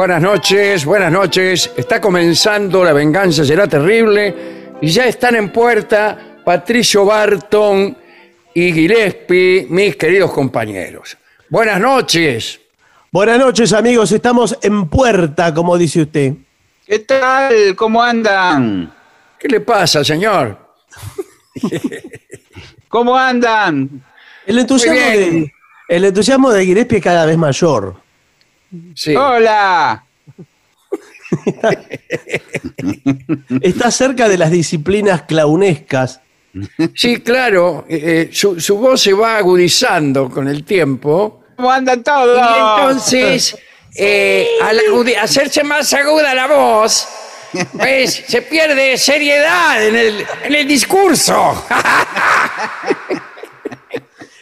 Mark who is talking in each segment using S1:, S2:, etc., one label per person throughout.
S1: Buenas noches, buenas noches. Está comenzando La venganza será terrible y ya están en puerta Patricio Barton y Gillespie, mis queridos compañeros. Buenas noches.
S2: Buenas noches, amigos. Estamos en puerta, como dice usted.
S3: ¿Qué tal? ¿Cómo andan?
S1: ¿Qué le pasa, señor?
S3: ¿Cómo andan?
S2: El entusiasmo, de, el entusiasmo de Gillespie es cada vez mayor.
S1: Sí.
S3: Hola.
S2: Está cerca de las disciplinas clownescas.
S1: Sí, claro. eh, eh, su, su voz se va agudizando con el tiempo.
S3: ¿Cómo andan todos?
S1: Y entonces, eh, al agudi- hacerse más aguda la voz, pues se pierde seriedad en el, en el discurso.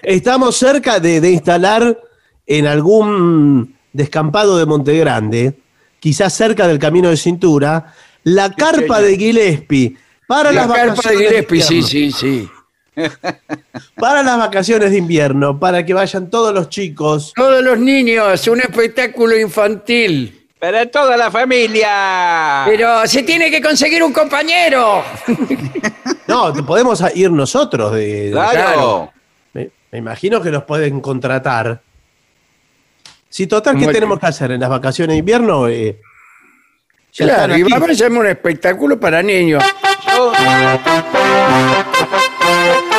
S2: Estamos cerca de, de instalar en algún descampado de Montegrande, quizás cerca del camino de cintura, la carpa de Gillespie para
S1: La
S2: las
S1: carpa de
S2: vacaciones
S1: Gillespie, sí,
S2: invierno.
S1: sí, sí.
S2: Para las vacaciones de invierno, para que vayan todos los chicos.
S1: Todos los niños, un espectáculo infantil.
S3: Para toda la familia.
S1: Pero se tiene que conseguir un compañero.
S2: No, podemos ir nosotros de, de-
S3: claro.
S2: Me, me imagino que los pueden contratar. Si total, ¿qué
S1: Muy
S2: tenemos
S1: bien.
S2: que hacer en las vacaciones de invierno? Eh, ya
S1: Claro, y vamos a hacer un espectáculo para niños.
S3: Yo-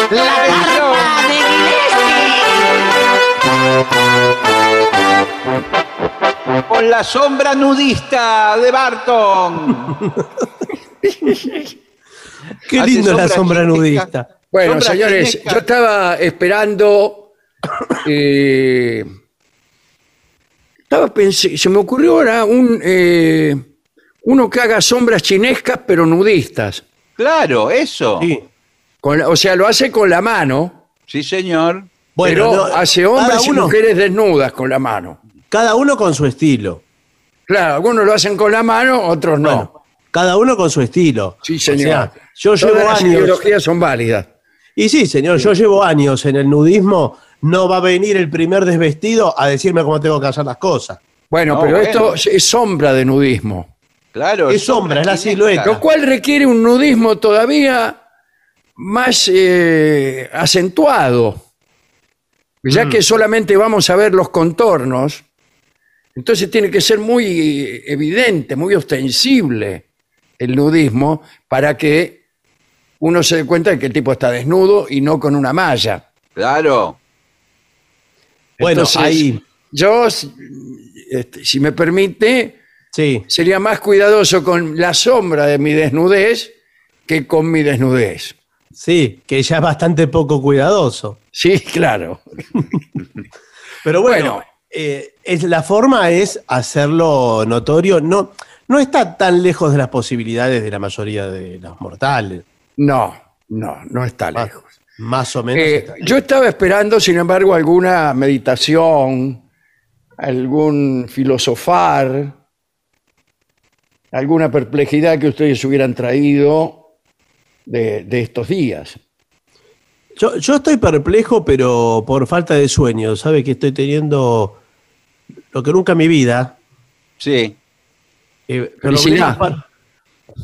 S3: Atención. Con la sombra nudista de Barton.
S2: Qué lindo la
S3: sombra
S2: sombra
S3: chinesca.
S2: nudista.
S1: Bueno,
S3: Sombra
S1: señores, yo estaba esperando. eh, estaba pens- se me ocurrió ahora un eh, uno que haga sombras chinescas pero nudistas.
S3: Claro, eso.
S2: Sí.
S1: Con la- o sea, lo hace con la mano,
S3: Sí, señor.
S2: Bueno,
S1: pero
S2: no,
S1: hace
S2: cada
S1: hombres y
S2: uno-
S1: mujeres desnudas con la mano.
S2: Cada uno con su estilo.
S1: Claro, algunos lo hacen con la mano, otros no.
S2: Bueno, cada uno con su estilo.
S1: sí,
S2: O
S1: señor.
S2: sea, yo
S1: Todas
S2: llevo
S1: las
S2: años.
S1: ideologías son válidas.
S2: Y sí, señor, yo llevo años en el nudismo. No va a venir el primer desvestido a decirme cómo tengo que hacer las cosas.
S1: Bueno,
S3: No,
S1: pero
S3: bueno.
S1: esto es- sombra de nudismo.
S3: Claro.
S2: Es sombra, es la silueta.
S1: Lo cual requiere un nudismo todavía más eh, acentuado. Ya
S2: Mm.
S1: que solamente vamos a ver los contornos, entonces tiene que ser muy evidente, muy ostensible el nudismo para que uno se dé cuenta de que el tipo está desnudo y no con una malla.
S3: Claro.
S2: Bueno,
S1: Entonces,
S2: ahí.
S1: Yo, si- este, si me permite,
S2: Sí.
S1: sería más cuidadoso con la sombra de mi desnudez que con mi desnudez.
S2: Sí, que ya es bastante poco cuidadoso.
S1: Sí, claro.
S2: Pero bueno,
S1: Bueno.
S2: eh, es, la forma es hacerlo notorio. No, no está tan lejos de las posibilidades de la mayoría de los mortales.
S1: No, no, no está lejos.
S2: Más o menos.
S1: Eh, yo estaba esperando, sin embargo, alguna meditación, algún filosofar, alguna perplejidad que ustedes hubieran traído de, de estos días.
S2: Yo, yo estoy perplejo, pero por falta de sueño. ¿Sabe que estoy teniendo lo que nunca en mi vida?
S3: Sí.
S2: eh, problemas para,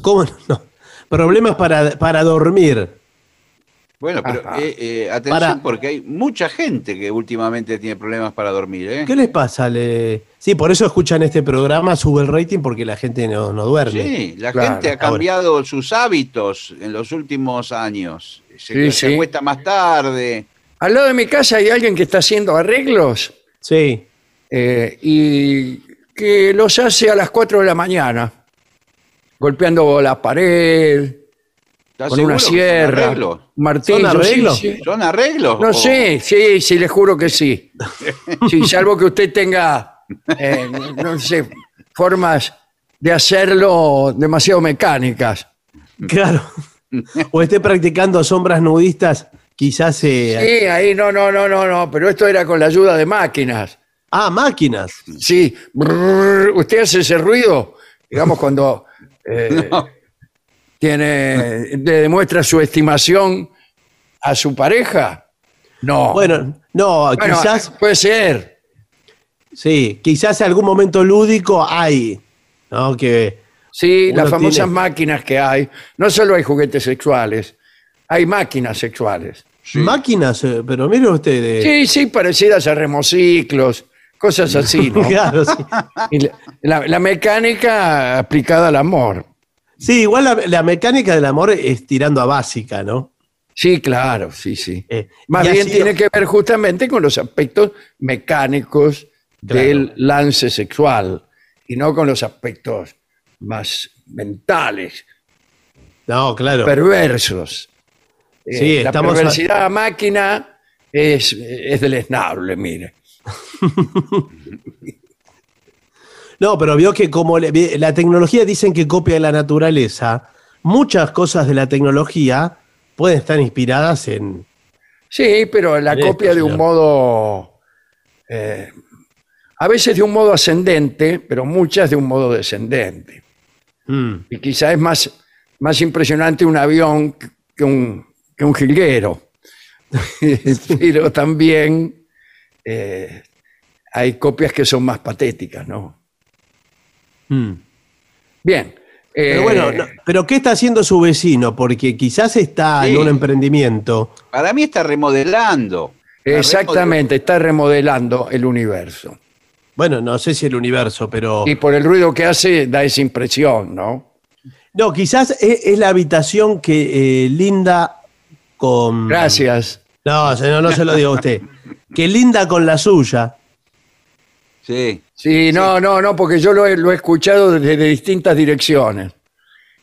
S2: ¿Cómo no? Problemas para, para dormir.
S3: Bueno, pero eh, eh, atención
S2: Para-
S3: porque hay mucha gente que últimamente tiene problemas para dormir, ¿eh?
S2: ¿Qué les pasa? Le- Sí, por eso escuchan este programa, sube el rating porque la gente no, no duerme.
S3: Sí, la
S1: Claro,
S3: gente ha
S2: ahora.
S3: cambiado sus hábitos en los últimos años. Se,
S1: Sí,
S3: se
S1: sí.
S3: acuesta más tarde.
S1: Al lado de mi casa hay alguien que está haciendo arreglos
S2: Sí.
S1: eh, y que los hace a las 4 de la mañana, golpeando la pared,
S3: ¿Estás
S1: con una sierra, un martillo.
S2: ¿Son arreglos?
S1: sí, sí.
S3: ¿Son arreglos?
S1: No
S3: o-
S1: sé, sí, sí, les juro que sí. Sí, salvo que usted tenga, eh, no sé, formas de hacerlo demasiado mecánicas.
S2: Claro. o esté practicando sombras nudistas, quizás. eh,
S1: Sí, ahí no, no, no, no, no, pero esto era con la ayuda de máquinas.
S2: Ah, máquinas.
S1: Sí, brrr, usted hace ese ruido, digamos, cuando eh,
S3: No.
S1: Tiene, le demuestra su estimación a su pareja. No.
S2: Bueno, no,
S1: Bueno,
S2: quizás.
S1: puede ser.
S2: Sí, quizás en algún momento lúdico hay. ¿No? Que.
S1: Sí, las famosas
S2: tiene-
S1: máquinas que hay. No solo hay juguetes sexuales, hay máquinas sexuales.
S3: Sí.
S2: Máquinas, eh, pero mire usted. eh,
S1: Sí, sí, parecidas a remociclos, cosas así, ¿no?
S2: Claro, sí.
S1: La- la mecánica aplicada al amor.
S2: Sí, igual la, la mecánica del amor es tirando a básica, ¿no?
S1: Sí, claro, sí, sí.
S2: Eh,
S1: Más bien
S2: sido-
S1: tiene que ver justamente con los aspectos mecánicos
S2: Claro.
S1: del lance sexual y no con los aspectos más mentales,
S2: No, claro.
S1: perversos. Eh,
S2: Sí,
S1: la
S2: estamos a-
S1: perversidad máquina es, es deleznable, mire.
S2: No, pero vio que como le- la tecnología dicen que copia la naturaleza, muchas cosas de la tecnología pueden estar inspiradas en.
S1: Sí, pero la
S2: esto,
S1: copia de un
S2: señor.
S1: modo, eh, a veces de un modo ascendente, pero muchas de un modo descendente.
S2: Mm,
S1: Y quizá es más, más impresionante un avión que un, que un jilguero. pero también eh, hay copias que son más patéticas, ¿no?
S2: Mm.
S1: Bien.
S2: Pero
S1: eh,
S2: bueno, no- pero ¿qué está haciendo su vecino? Porque quizás está en un emprendimiento.
S3: Para mí está remodelando. Está
S1: exactamente, está remodelando el universo.
S2: Bueno, no sé si el universo, pero.
S1: Y por el ruido que hace da esa impresión, ¿no?
S2: No, quizás es, es la habitación que eh, linda con.
S1: Gracias.
S2: No, señor, no se lo digo a usted. Que linda con la suya.
S3: Sí.
S1: Sí, no, no, no, porque yo lo he, lo he escuchado desde distintas direcciones.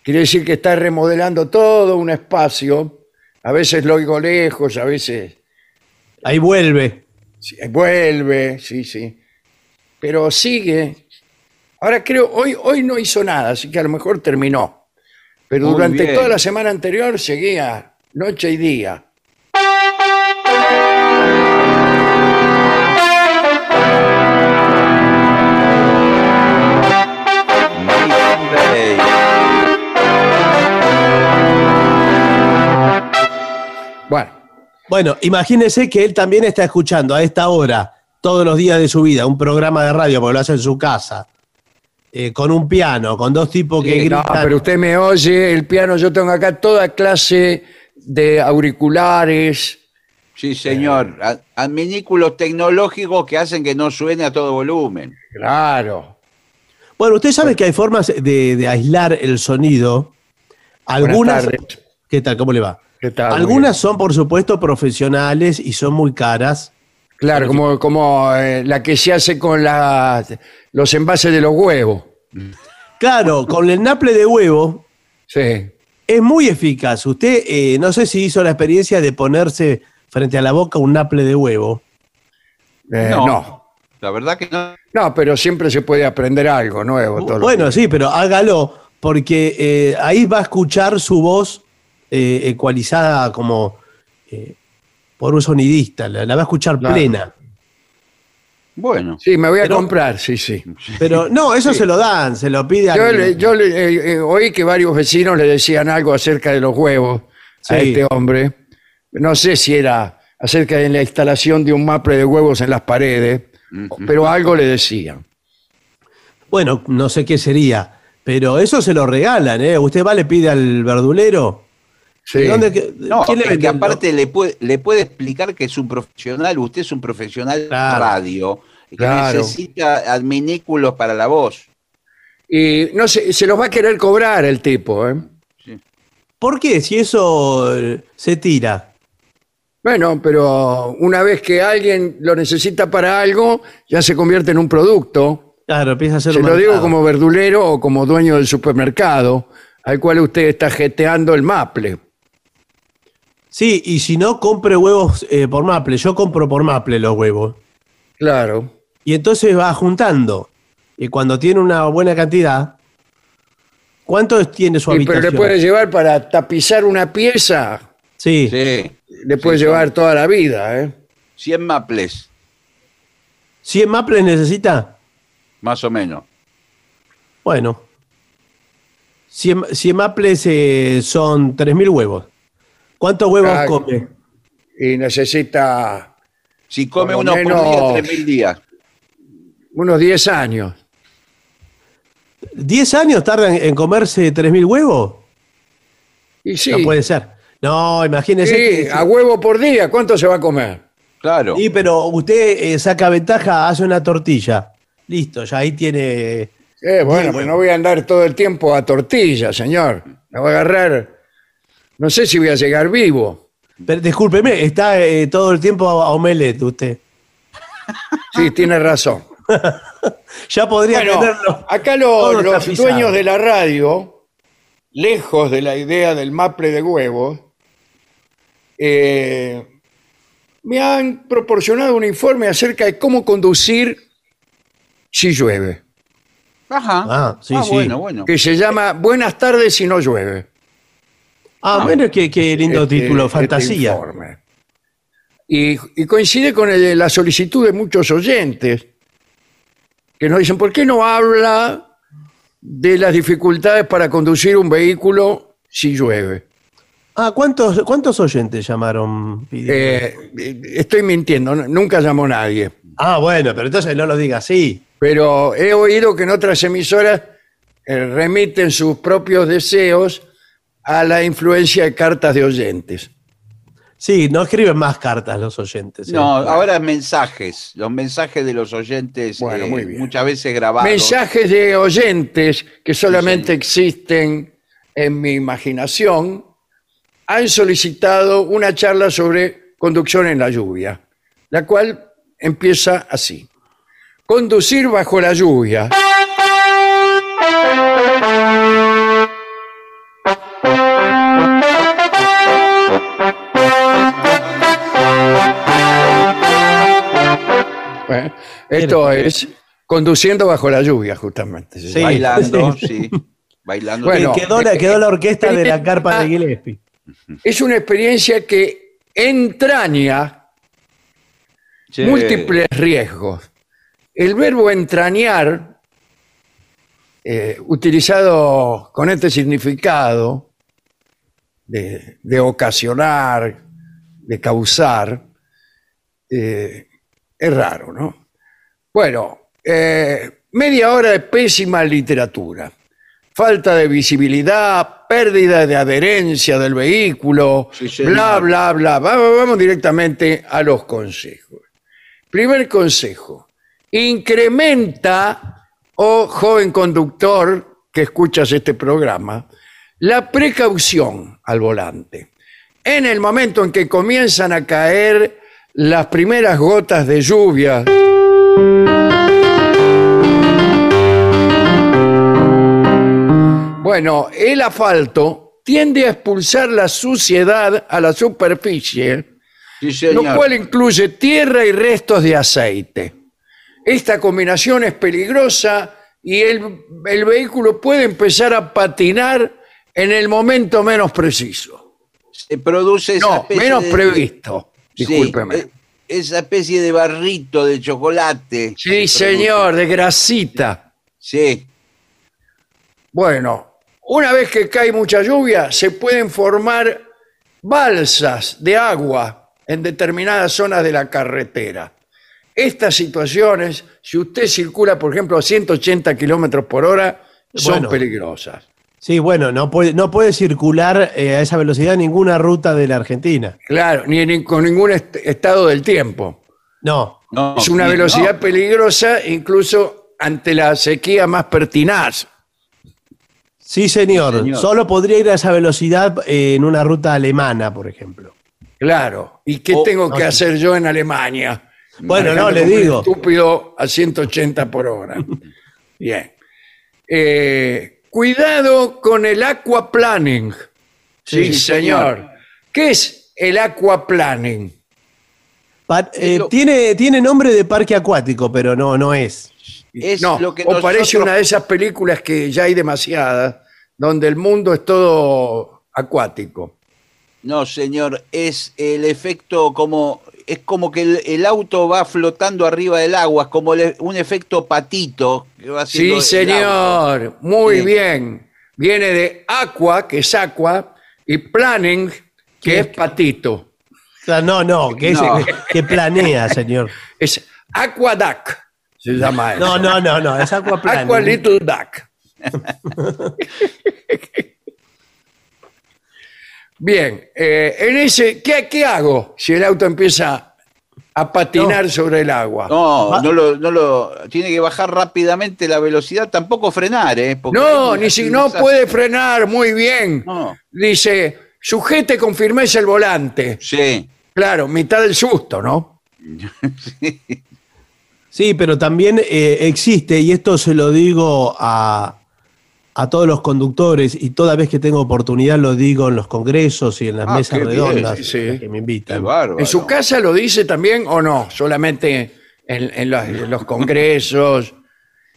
S1: Quiere decir que está remodelando todo un espacio. A veces lo oigo lejos, a veces
S2: Ahí vuelve.
S1: sí, vuelve, sí, sí. Pero sigue. Ahora creo, hoy, hoy no hizo nada, así que a lo mejor terminó. Pero
S3: Muy
S1: durante
S3: bien.
S1: toda la semana anterior seguía noche y día. Bueno,
S2: Bueno, imagínese que él también está escuchando a esta hora, todos los días de su vida, un programa de radio, porque lo hace en su casa, eh, con un piano, con dos tipos que
S1: Sí, no,
S2: gritan.
S1: pero usted me oye, el piano, yo tengo acá toda clase de auriculares.
S3: Sí, señor. A- Adminículos tecnológicos que hacen que no suene a todo volumen.
S1: Claro.
S2: Bueno, usted sabe que hay formas de, de aislar el sonido. Algunas.
S1: Buenas tardes.
S2: ¿Qué tal? ¿Cómo le va?
S1: ¿Qué tal? Muy
S2: Algunas son, por supuesto, profesionales y son muy caras.
S1: Claro, como, como eh, la que se hace con la- los envases de los huevos.
S2: Claro, con el naple de huevo
S1: Sí.
S2: es muy eficaz. Usted, eh, no sé si hizo la experiencia de ponerse frente a la boca un naple de huevo.
S1: Eh,
S3: No.
S1: no.
S3: La verdad que no.
S1: No, pero siempre se puede aprender algo nuevo. todos los
S2: Bueno, sí, pero hágalo, porque eh, ahí va a escuchar su voz eh, ecualizada como eh, por un sonidista, la, la va a escuchar
S1: Claro.
S2: plena.
S3: Bueno.
S1: Sí, me voy a
S2: Pero-
S1: comprar, sí, sí.
S2: Pero no, eso se lo dan, se lo pide a
S1: Yo, le- yo le- eh, eh, oí que varios vecinos le decían algo acerca de los huevos a este hombre. No sé si era acerca de la instalación de un maple de huevos en las paredes, pero algo le decían.
S2: Bueno, no sé qué sería, pero eso se lo regalan, ¿eh? Usted va, le pide al verdulero.
S1: Sí.
S2: ¿De dónde
S3: No,
S2: quién le
S3: que aparte le puede, le puede explicar que es un profesional, usted es un profesional
S2: Claro.
S3: de radio, que
S1: Claro.
S3: necesita adminículos para la voz.
S1: Y no sé, se los va a querer cobrar el tipo, ¿eh?
S2: ¿Por qué? Si eso eh, se tira.
S1: Bueno, pero una vez que alguien lo necesita para algo, ya se convierte en un producto.
S2: Claro, empieza a ser
S1: Se
S2: un
S1: lo digo como verdulero o como dueño del supermercado, al cual usted está jeteando el maple.
S2: Sí, y si no, compre huevos eh, por maple. Yo compro por maple los huevos.
S1: Claro.
S2: Y entonces va juntando. Y cuando tiene una buena cantidad, ¿cuánto tiene su
S1: Sí, pero
S2: habitación?
S1: le puede llevar para tapizar una pieza,
S2: Sí.
S3: Sí.
S1: le puede
S3: Sí,
S1: llevar toda la vida, ¿eh?
S3: 100 maples,
S2: ¿100 maples necesita?
S3: más o menos.
S2: Bueno. 100, 100 maples eh, son 3.000 huevos. ¿Cuántos huevos
S1: Ah,
S2: come?
S1: Y necesita
S3: Si come uno por
S1: menos-
S3: día, 3.000 días.
S1: unos 10 años.
S2: ¿10 años tardan en comerse 3.000 huevos?
S1: Y sí,
S2: No puede ser. No, imagínese
S1: sí,
S2: que...
S1: a huevo por día, ¿cuánto se va a comer?
S3: Claro.
S2: Sí, pero usted eh, saca ventaja, hace una tortilla. Listo, ya ahí tiene...
S1: Eh, bueno, pues no voy a andar todo el tiempo a tortilla, señor. Me voy a agarrar. No sé si voy a llegar vivo.
S2: Pero, discúlpeme, está eh, todo el tiempo a, a omelette usted.
S1: Sí, tiene razón.
S2: Ya podría
S1: Bueno,
S2: tenerlo.
S1: acá los,
S2: tapizado.
S1: dueños de la radio, lejos de la idea del maple de huevos, eh, me han proporcionado un informe acerca de cómo conducir si llueve,
S3: Ajá.
S2: Ah, sí, sí.
S3: bueno, bueno.
S1: que se llama Buenas tardes si no llueve.
S2: Ah, bueno, qué, qué lindo
S1: Este-
S2: título,
S1: este
S2: fantasía.
S1: informe. Y, y coincide con el- la solicitud de muchos oyentes que nos dicen, ¿por qué no habla de las dificultades para conducir un vehículo si llueve?
S2: Ah, ¿cuántos, ¿cuántos oyentes llamaron?
S1: Eh, estoy mintiendo, nunca llamó nadie,
S2: Ah, bueno, pero entonces no lo diga así.
S1: pero he oído que en otras emisoras eh, remiten sus propios deseos a la influencia de cartas de oyentes.
S2: Sí, no escriben más cartas los oyentes. ¿eh?
S3: No, ahora mensajes. Los mensajes de los oyentes
S1: Bueno,
S3: eh,
S1: muy bien.
S3: muchas veces grabados.
S1: Mensajes de oyentes que solamente existen en mi imaginación han solicitado una charla sobre conducción en la lluvia, la cual empieza así. Conducir bajo la lluvia. Esto es conduciendo bajo la lluvia, justamente.
S2: Sí.
S3: Bailando, sí. Bailando.
S1: Bueno,
S2: Que quedó, la, quedó la orquesta de la
S1: eh,
S2: carpa
S1: ah,
S2: de Gillespie.
S1: Es una experiencia que entraña
S3: Sí.
S1: múltiples riesgos. El verbo entrañar, eh, utilizado con este significado de, de ocasionar, de causar, eh, es raro, ¿no? Bueno, eh, media hora de pésima literatura, falta de visibilidad, pérdida de adherencia del vehículo,
S3: Sí, señor.
S1: bla, bla, bla. Vamos, vamos directamente a los consejos. Primer consejo, incrementa, oh joven conductor que escuchas este programa, la precaución al volante. En el momento en que comienzan a caer las primeras gotas de lluvia, Bueno, el asfalto tiende a expulsar la suciedad a la superficie,
S3: Sí,
S1: lo cual incluye tierra y restos de aceite. Esta combinación es peligrosa y el, el vehículo puede empezar a patinar en el momento menos preciso.
S3: Se produce esa
S1: No, menos
S3: de-
S1: previsto.
S3: Sí,
S1: Discúlpeme.
S3: eh, esa especie de barrito de chocolate.
S1: Sí, señor, de grasita.
S3: Sí.
S1: Bueno, una vez que cae mucha lluvia, se pueden formar balsas de agua en determinadas zonas de la carretera. Estas situaciones, si usted circula, por ejemplo, a 180 kilómetros por hora, son
S2: Bueno.
S1: peligrosas.
S2: Sí, bueno, no puede, no puede circular eh, a esa velocidad ninguna ruta de la Argentina.
S1: Claro, ni, ni con ningún est- estado del tiempo.
S2: No.
S3: No,
S1: es una
S3: sí,
S1: velocidad
S3: no.
S1: peligrosa, incluso ante la sequía más pertinaz.
S2: Sí, señor.
S3: Sí, señor.
S2: Solo podría ir a esa velocidad eh, en una ruta alemana, por ejemplo.
S1: Claro. ¿Y qué
S3: Oh,
S1: tengo
S2: no,
S1: que
S2: sí.
S1: hacer yo en Alemania?
S2: Bueno, no, le
S1: un
S2: digo.
S1: Estúpido a 180 por hora. Bien. Eh, cuidado con el aquaplaning. Sí,
S3: Sí,
S1: señor.
S3: señor.
S1: ¿Qué es el aquaplaning?
S2: Pa- eh,
S3: lo-
S2: tiene, tiene nombre de parque acuático, pero no, no es.
S3: Es
S1: no,
S3: lo que
S1: o parece
S3: nosotros-
S1: una de esas películas que ya hay demasiadas, donde el mundo es todo acuático.
S3: No, señor, es el efecto como es como que el, el auto va flotando arriba del agua, es como el- un efecto patito que va haciendo
S1: Sí, señor. Muy
S3: Sí.
S1: bien. Viene de aqua, que es aqua, y planning, que es patito.
S2: O sea, no, no, que, es-
S3: No.
S2: que planea, señor.
S1: Es aquaduck, se llama eso.
S2: No, no, no, no, es aquaplaning.
S1: Aqua Little Duck. Bien, eh, en ese, ¿qué, qué hago si el auto empieza a patinar sobre el agua?
S3: No,
S2: Va-
S3: no lo, no lo tiene que bajar rápidamente la velocidad, tampoco frenar, ¿eh? Porque
S1: No, ni si no puede frenar, muy bien.
S3: No.
S1: Dice, sujete con firmeza el volante.
S3: Sí.
S1: Claro, mitad del susto, ¿no?
S2: Sí, pero también eh, existe, y esto se lo digo a, a todos los conductores, y toda vez que tengo oportunidad lo digo en los congresos y en las
S3: Ah,
S2: mesas
S3: bien,
S2: redondas
S1: sí, sí.
S2: que me invitan.
S1: ¿En su casa lo dice también o no? Solamente en, en los, en los congresos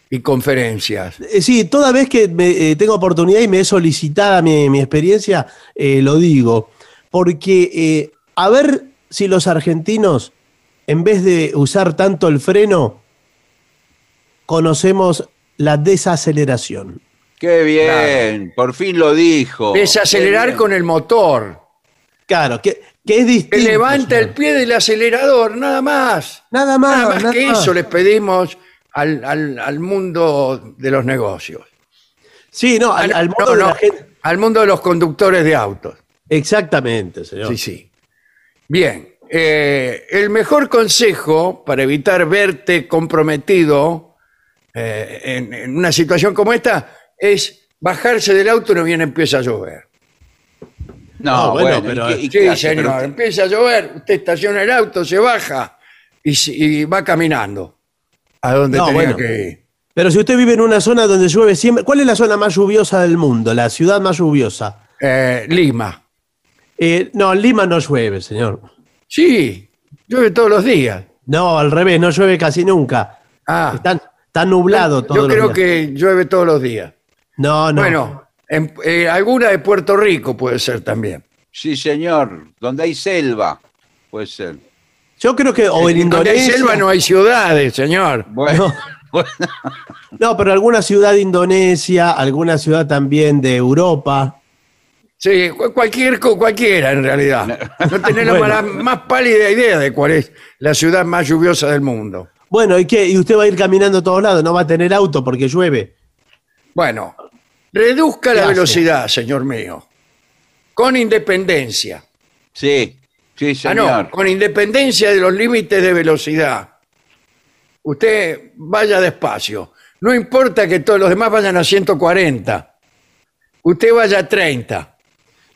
S1: y conferencias.
S2: Eh, Sí, toda vez que me, eh, tengo oportunidad y me es solicitada mi, mi experiencia, eh, lo digo. Porque eh, a ver si los argentinos, en vez de usar tanto el freno, conocemos la desaceleración.
S3: Qué bien, por fin lo dijo.
S1: Desacelerar con el motor.
S2: Claro, que, que es
S1: Que
S2: distinto.
S1: levanta el pie del acelerador, nada más.
S2: Nada más.
S1: Nada más
S2: nada
S1: que
S2: más.
S1: eso les pedimos al, al- al mundo de los negocios.
S2: Sí, no, al,
S1: no,
S2: modo de
S1: no,
S2: la gente.
S1: al mundo de los conductores de autos.
S2: Exactamente, señor.
S1: Sí, sí. Bien. eh, el mejor consejo para evitar verte comprometido eh, en, en una situación como esta es bajarse del auto y no bien empieza a llover.
S3: No,
S2: No, bueno,
S3: bueno,
S2: pero-
S3: ¿y qué- y qué
S1: Sí,
S3: hace?
S1: señor.
S3: Pero-
S1: Empieza a llover, usted estaciona el auto, se baja y, se- y va caminando a donde
S2: No,
S1: tenía
S2: bueno.
S1: que ir.
S2: Pero si usted vive en una zona donde llueve siempre, ¿cuál es la zona más lluviosa del mundo? La ciudad más lluviosa.
S1: Eh, Lima.
S2: Eh, no, en Lima no llueve, señor.
S1: Sí, llueve todos los días.
S2: No, al revés, no llueve casi nunca.
S1: Ah,
S2: Está, está nublado todo
S1: yo creo que llueve todos los días.
S2: No, no.
S1: Bueno, en- eh, alguna de Puerto Rico puede ser también.
S3: Sí, señor, donde hay selva, puede ser.
S2: Yo creo que, o en
S1: Donde hay
S2: Indonesia.
S1: selva no hay ciudades, señor.
S3: Bueno, bueno,
S2: No, pero alguna ciudad de Indonesia, alguna ciudad también de Europa.
S1: Sí, cu- cualquier, co- cualquiera en realidad. No tenemos
S2: Bueno.
S1: la más pálida idea de cuál es la ciudad más lluviosa del mundo.
S2: Bueno, ¿y qué? Y usted va a ir caminando a todos lados, no va a tener auto porque llueve.
S1: Bueno, Reduzca
S2: ¿Qué
S1: la
S2: hace?
S1: velocidad, señor mío. Con independencia.
S3: Sí, sí,
S1: Ah,
S3: señor.
S1: no, con independencia de los límites de velocidad. Usted vaya despacio. No importa que todos los demás vayan a 140. Usted vaya a 30.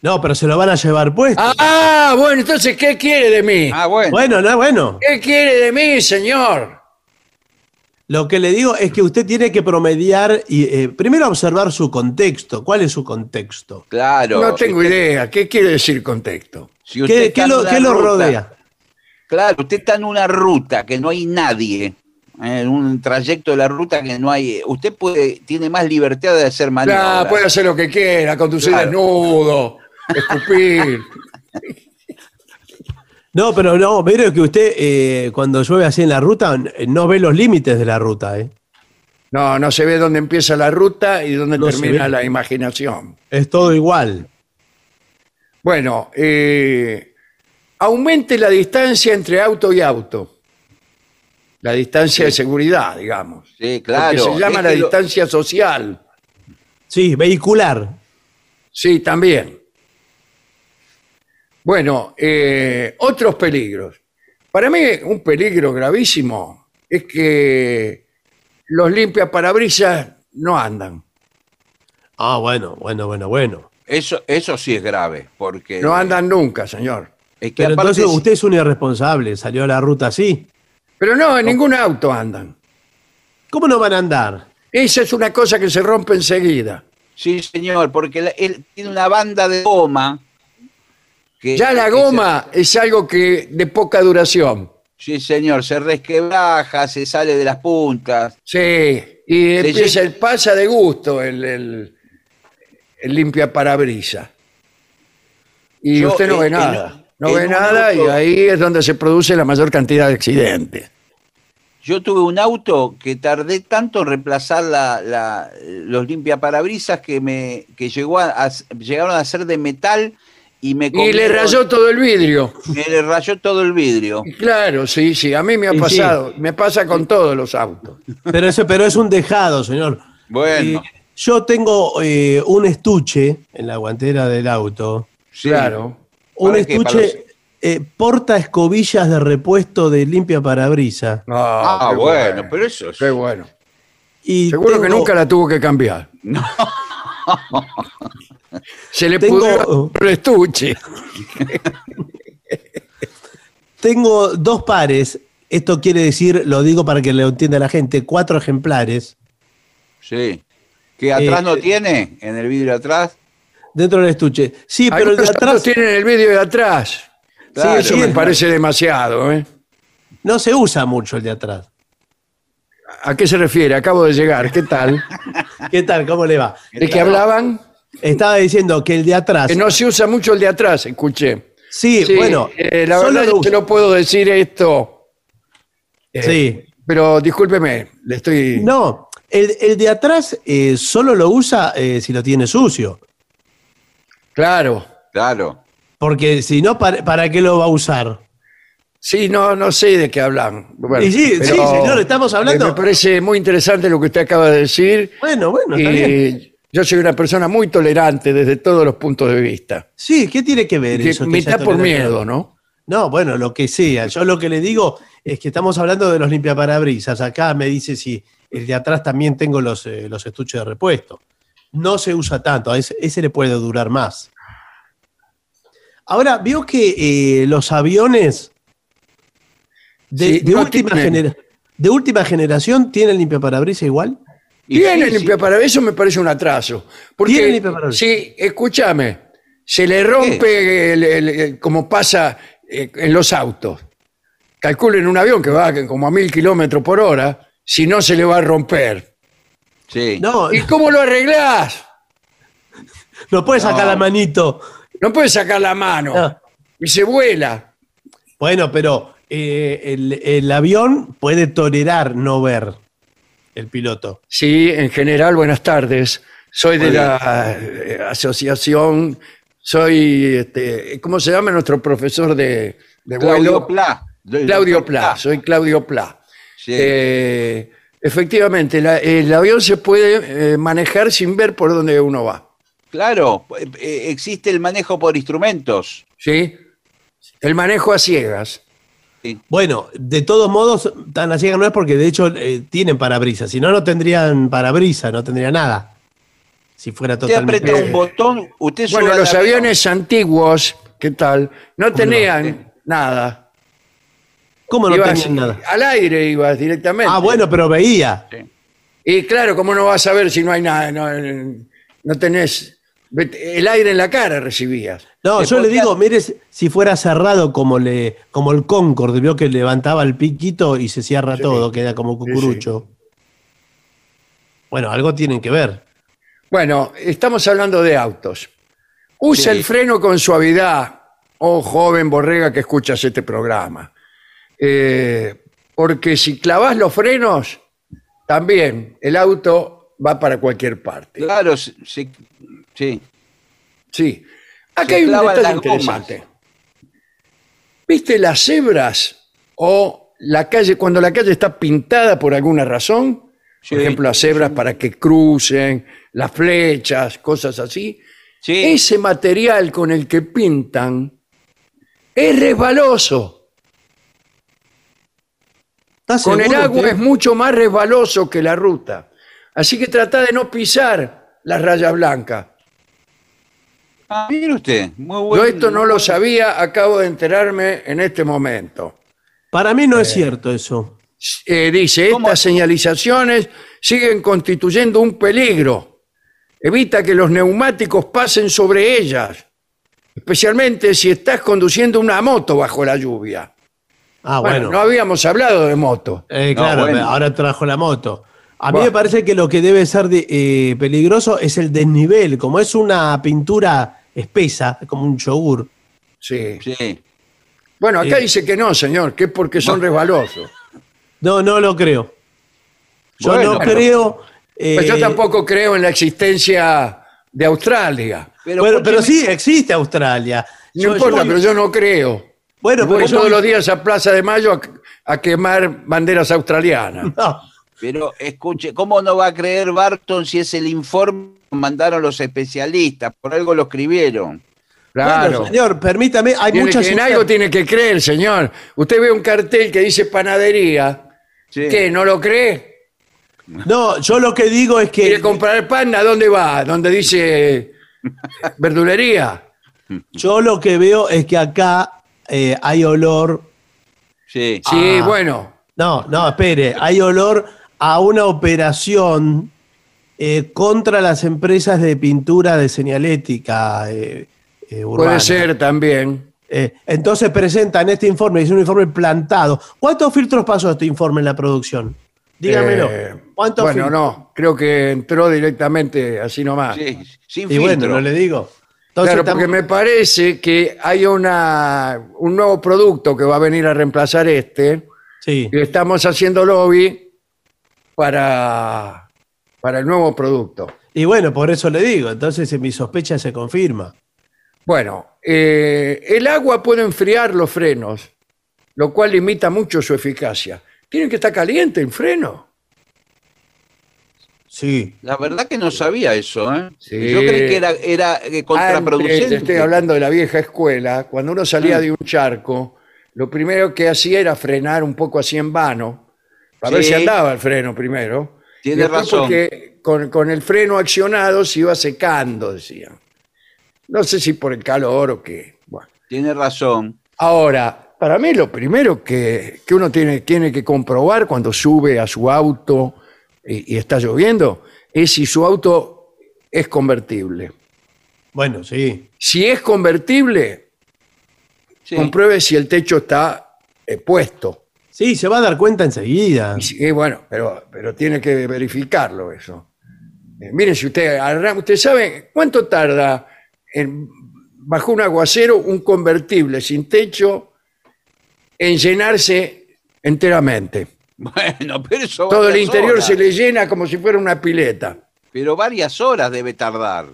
S2: No, pero se lo van a llevar puesto.
S1: Ah, bueno, entonces, ¿qué quiere de mí?
S3: Ah, bueno.
S2: Bueno, no, bueno.
S1: ¿Qué quiere de mí, señor?
S2: Lo que le digo es que usted tiene que promediar y eh, primero observar su contexto. ¿Cuál es su contexto?
S3: Claro.
S1: No tengo
S3: usted-
S1: idea. ¿Qué quiere decir contexto?
S3: si usted
S2: ¿Qué,
S3: está
S2: qué
S3: en
S2: lo, qué rodea?
S3: Claro, usted está en una ruta que no hay nadie. eh, En un trayecto de la ruta que no hay. Usted puede, tiene más libertad de hacer maniobras.
S1: Ah, puede hacer lo que quiera, conducir
S3: Claro.
S1: desnudo, escupir.
S2: No, pero no, pero que usted eh, cuando llueve así en la ruta no ve los límites de la ruta. ¿eh?
S1: No, no se ve dónde empieza la ruta y dónde
S2: No
S1: termina la imaginación.
S2: Es todo igual.
S1: Bueno, eh, aumente la distancia entre auto y auto. La distancia de seguridad, digamos.
S3: Sí, claro.
S1: Porque se llama
S3: Es
S1: la
S3: lo-
S1: distancia social.
S2: Sí, vehicular.
S1: Sí, también. Bueno, eh, otros peligros. Para mí, un peligro gravísimo es que los limpiaparabrisas no andan.
S2: Ah, bueno, bueno, bueno, bueno.
S3: Eso, eso sí es grave, porque.
S1: No andan nunca, señor.
S3: Es que
S2: Pero
S3: aparte
S2: entonces
S3: es-
S2: usted es un irresponsable, salió a la ruta así.
S1: Pero no, en ningún auto andan.
S2: ¿Cómo no van a andar?
S1: Esa es una cosa que se rompe enseguida.
S3: Sí, señor, porque la- él tiene una banda de goma. Que-
S1: Ya la goma es algo que de poca duración.
S3: sí, señor, se resquebraja, se sale de las puntas.
S1: Sí, y empieza,
S3: llega-
S1: el pasa de gusto el, el, el limpia parabrisa. Y
S3: Yo,
S1: usted no ve nada. No ve nada y ahí es donde se produce la mayor cantidad de accidentes.
S3: Yo tuve un auto que tardé tanto en reemplazar la, la- los limpiaparabrisas que me que llegó a, a- llegaron a ser de metal y me
S1: Y le rayó todo el vidrio.
S3: me le rayó todo el vidrio.
S1: Y Claro, sí, sí, a mí me ha
S2: Sí,
S1: pasado. Me pasa con todos los autos.
S2: Pero eso, pero es un dejado, señor.
S3: Bueno,
S2: Eh, yo tengo eh, un estuche en la guantera del auto.
S3: sí.
S1: Claro.
S2: Un estuche eh, porta escobillas de repuesto de limpia parabrisa.
S3: Ah,
S1: qué
S3: bueno, pero eso es-
S1: Qué bueno.
S2: Y
S1: Seguro que nunca la tuvo que cambiar. Se le
S2: Tengo-
S1: pudrió el estuche.
S2: Tengo dos pares. Esto quiere decir, lo digo para que lo entienda la gente, cuatro ejemplares
S3: Sí. ¿Que atrás
S2: Eh,
S3: no tiene? ¿En el vidrio atrás?
S2: dentro del estuche. Sí, pero el de atrás
S1: tienen el vídeo de atrás.
S3: Claro.
S1: sí, eso me
S2: Sí.
S1: parece demasiado. ¿eh?
S2: no se usa mucho el de atrás.
S1: ¿A qué se refiere? Acabo de llegar. ¿Qué tal?
S2: ¿Qué tal? ¿Cómo le va?
S1: ¿De qué hablaban?
S2: Estaba diciendo que el de atrás.
S1: Que no se usa mucho el de atrás, escuché.
S2: Sí,
S1: Sí,
S2: bueno.
S1: eh, la verdad se
S2: uso-
S1: no puedo decir esto. Eh,
S2: Sí.
S1: Pero discúlpeme, le estoy.
S2: No, el, el de atrás eh, solo lo usa eh, si lo tiene sucio.
S1: Claro.
S3: Claro.
S2: Porque si no, ¿para, para qué lo va a usar?
S1: Sí, no, no sé de qué hablan. Bueno,
S2: Y sí, sí, señor, estamos hablando-
S1: Me parece muy interesante lo que usted acaba de decir.
S2: Bueno, bueno, está bien.
S1: Yo soy una persona muy tolerante desde todos los puntos de vista.
S2: Sí, ¿qué tiene que ver
S1: Que
S2: eso? que
S1: mitad
S2: sea
S1: por miedo, ¿no?
S2: No, bueno, lo que sea. Yo lo que le digo es que estamos hablando de los limpiaparabrisas. Acá me dice si el de atrás también tengo los, eh, los estuches de repuesto. No se usa tanto, a ese, ese le puede durar más. Ahora, vio que eh, los aviones de,
S1: Sí,
S2: de
S1: no
S2: última
S1: tienen.
S2: de última generación tienen limpiaparabrisas igual.
S1: Tiene
S3: sí,
S1: limpiaparabrisas, eso me parece un atraso. Porque,
S2: Tiene limpiaparabrisas.
S1: sí, escúchame, se le rompe el- el- el- como pasa eh, en los autos. Calculen un avión que va como a mil kilómetros por hora, si no se le va a romper.
S3: Sí.
S2: No,
S1: ¿Y cómo lo arreglás?
S2: no puede sacar la manito.
S1: No puedes sacar la mano
S2: No.
S1: y se vuela.
S2: Bueno, pero eh, el, el avión puede tolerar no ver el piloto.
S1: Sí, en general, buenas tardes. Soy de la eh, asociación, soy, este, ¿cómo se llama nuestro profesor de, de
S3: Claudio
S1: vuelo?
S3: Pla.
S1: Claudio Pla, soy Claudio Pla.
S3: Sí.
S1: Eh, Efectivamente, la- el avión se puede eh, manejar sin ver por dónde uno va.
S3: Claro, eh, eh, existe el manejo por instrumentos.
S1: ¿Sí? El manejo a ciegas.
S2: Bueno, de todos modos, tan ciega no es porque de hecho eh, tienen parabrisas. Si no, no tendrían parabrisas, no tendría nada. Si fuera
S3: Usted
S2: totalmente.
S3: aprieta un botón, usted sube
S1: Bueno, los
S3: avión.
S1: aviones antiguos, ¿qué tal? No tenían nada.
S2: ¿Cómo no
S1: Ibas
S2: tenían nada?
S1: Al aire ibas directamente.
S2: Ah, bueno, pero veía.
S1: Y claro, ¿cómo no vas a ver si no hay nada? No, no tenés... El aire en la cara recibías.
S2: No, yo le digo, mire, si fuera cerrado como le, como el Concorde, vio que levantaba el piquito y se cierra todo, queda como cucurucho. Bueno, algo tienen que ver.
S1: Bueno, estamos hablando de autos. Usa
S3: Sí.
S1: el freno con suavidad, oh joven borrega que escuchas este programa. Eh, porque si clavas los frenos, también el auto va para cualquier parte.
S3: Claro, sí, sí, sí. Se
S1: hay un detalle interesante. ¿Viste las cebras o la calle, cuando la calle está pintada por alguna razón?
S3: Sí.
S1: Por ejemplo, las cebras para que crucen, las flechas, cosas así.
S3: Sí.
S1: Ese material con el que pintan es resbaloso.
S2: ¿Estás
S1: Con el agua
S2: usted?
S1: es mucho más resbaloso que la ruta. Así que trata de no pisar las rayas blancas.
S3: Ah, mire usted, muy
S1: Yo
S3: bueno.
S1: esto no lo sabía, acabo de enterarme en este momento.
S2: Para mí no es cierto eso.
S1: Eh, dice,
S3: ¿Cómo?
S1: estas señalizaciones siguen constituyendo un peligro. Evita que los neumáticos pasen sobre ellas, especialmente si estás conduciendo una moto bajo la lluvia.
S2: Ah,
S1: bueno,
S2: bueno.
S1: no habíamos hablado de moto.
S2: Eh,
S3: No,
S2: claro,
S3: bueno.
S2: ahora trajo la moto. A mí
S1: Bueno.
S2: me parece que lo que debe ser de- eh, peligroso es el desnivel. Como es una pintura espesa, como un yogur.
S1: Sí.
S3: Sí.
S1: Bueno, acá
S2: Eh.
S1: dice que no, señor, que es porque son resbalosos.
S2: No, no lo creo. Yo
S3: Bueno,
S2: no
S3: pero-
S2: creo.
S1: Pues yo
S2: eh,
S1: tampoco creo en la existencia de Australia.
S3: Pero,
S2: pero sí, existe Australia.
S1: No
S2: Yo-
S1: importa,
S2: yo-
S1: pero yo no creo.
S2: Bueno,
S1: Voy
S2: pero yo-
S1: todos los días a Plaza de Mayo a, a quemar banderas australianas.
S2: No.
S3: Pero escuche, ¿cómo no va a creer Barton si es el informe que mandaron los especialistas? Por algo lo escribieron.
S1: Claro.
S2: Bueno, señor, permítame, hay
S1: Tiene
S2: muchas.
S1: que- en algo tiene que creer, señor. Usted ve un cartel que dice panadería.
S3: Sí.
S1: ¿Qué? ¿No lo cree?
S2: No, yo lo que digo es
S1: ¿Quiere
S2: que
S1: comprar pan? ¿A dónde va? ¿Dónde dice verdulería?
S2: yo lo que veo es que acá eh, hay olor.
S3: Sí.
S1: Sí, bueno.
S2: No, no, espere, hay olor a una operación eh, contra las empresas de pintura de señalética eh, eh, urbana.
S1: Puede ser también.
S2: Eh, entonces presentan este informe, es un informe plantado. ¿Cuántos filtros pasó este informe en la producción? Dígamelo.
S1: Eh,
S2: ¿Cuántos
S1: bueno,
S2: filtros?
S1: no. Creo que entró directamente así nomás.
S3: Sí, sin
S2: Y bueno,
S3: filtro.
S2: no le digo. Entonces,
S1: claro, porque me parece que hay una, un nuevo producto que va a venir a reemplazar este.
S2: sí.
S1: Y estamos haciendo lobby para, para el nuevo producto.
S2: Y bueno, por eso le digo. Entonces mi sospecha se confirma.
S1: Bueno, eh, el agua puede enfriar los frenos, lo cual limita mucho su eficacia. Tiene que estar caliente el freno.
S2: Sí.
S3: La verdad que no sabía eso, ¿eh?
S1: Sí.
S3: Yo creí que era, era eh,
S1: Antes,
S3: contraproducente.
S1: estoy hablando de la vieja escuela, cuando uno salía
S3: Ah.
S1: de un charco, lo primero que hacía era frenar un poco así en vano, para ver
S3: Sí.
S1: si andaba el freno primero.
S3: Tiene
S1: Y después
S3: razón.
S1: Porque con, con el freno accionado se iba secando, decían. No sé si por el calor o qué. Bueno.
S3: Tiene razón.
S1: Ahora, para mí lo primero que, que uno tiene, tiene que comprobar cuando sube a su auto y, y está lloviendo es si su auto es convertible.
S2: Bueno, sí.
S1: Si es convertible,
S3: Sí.
S1: compruebe si el techo está eh, puesto.
S2: Sí, se va a dar cuenta enseguida.
S1: Y bueno, pero, pero tiene que verificarlo eso. Eh, mire, si usted usted sabe cuánto tarda en- bajo un aguacero un convertible sin techo en llenarse enteramente.
S3: Bueno, pero eso
S1: Todo el interior
S3: horas.
S1: se le llena como si fuera una pileta.
S3: Pero varias horas debe tardar.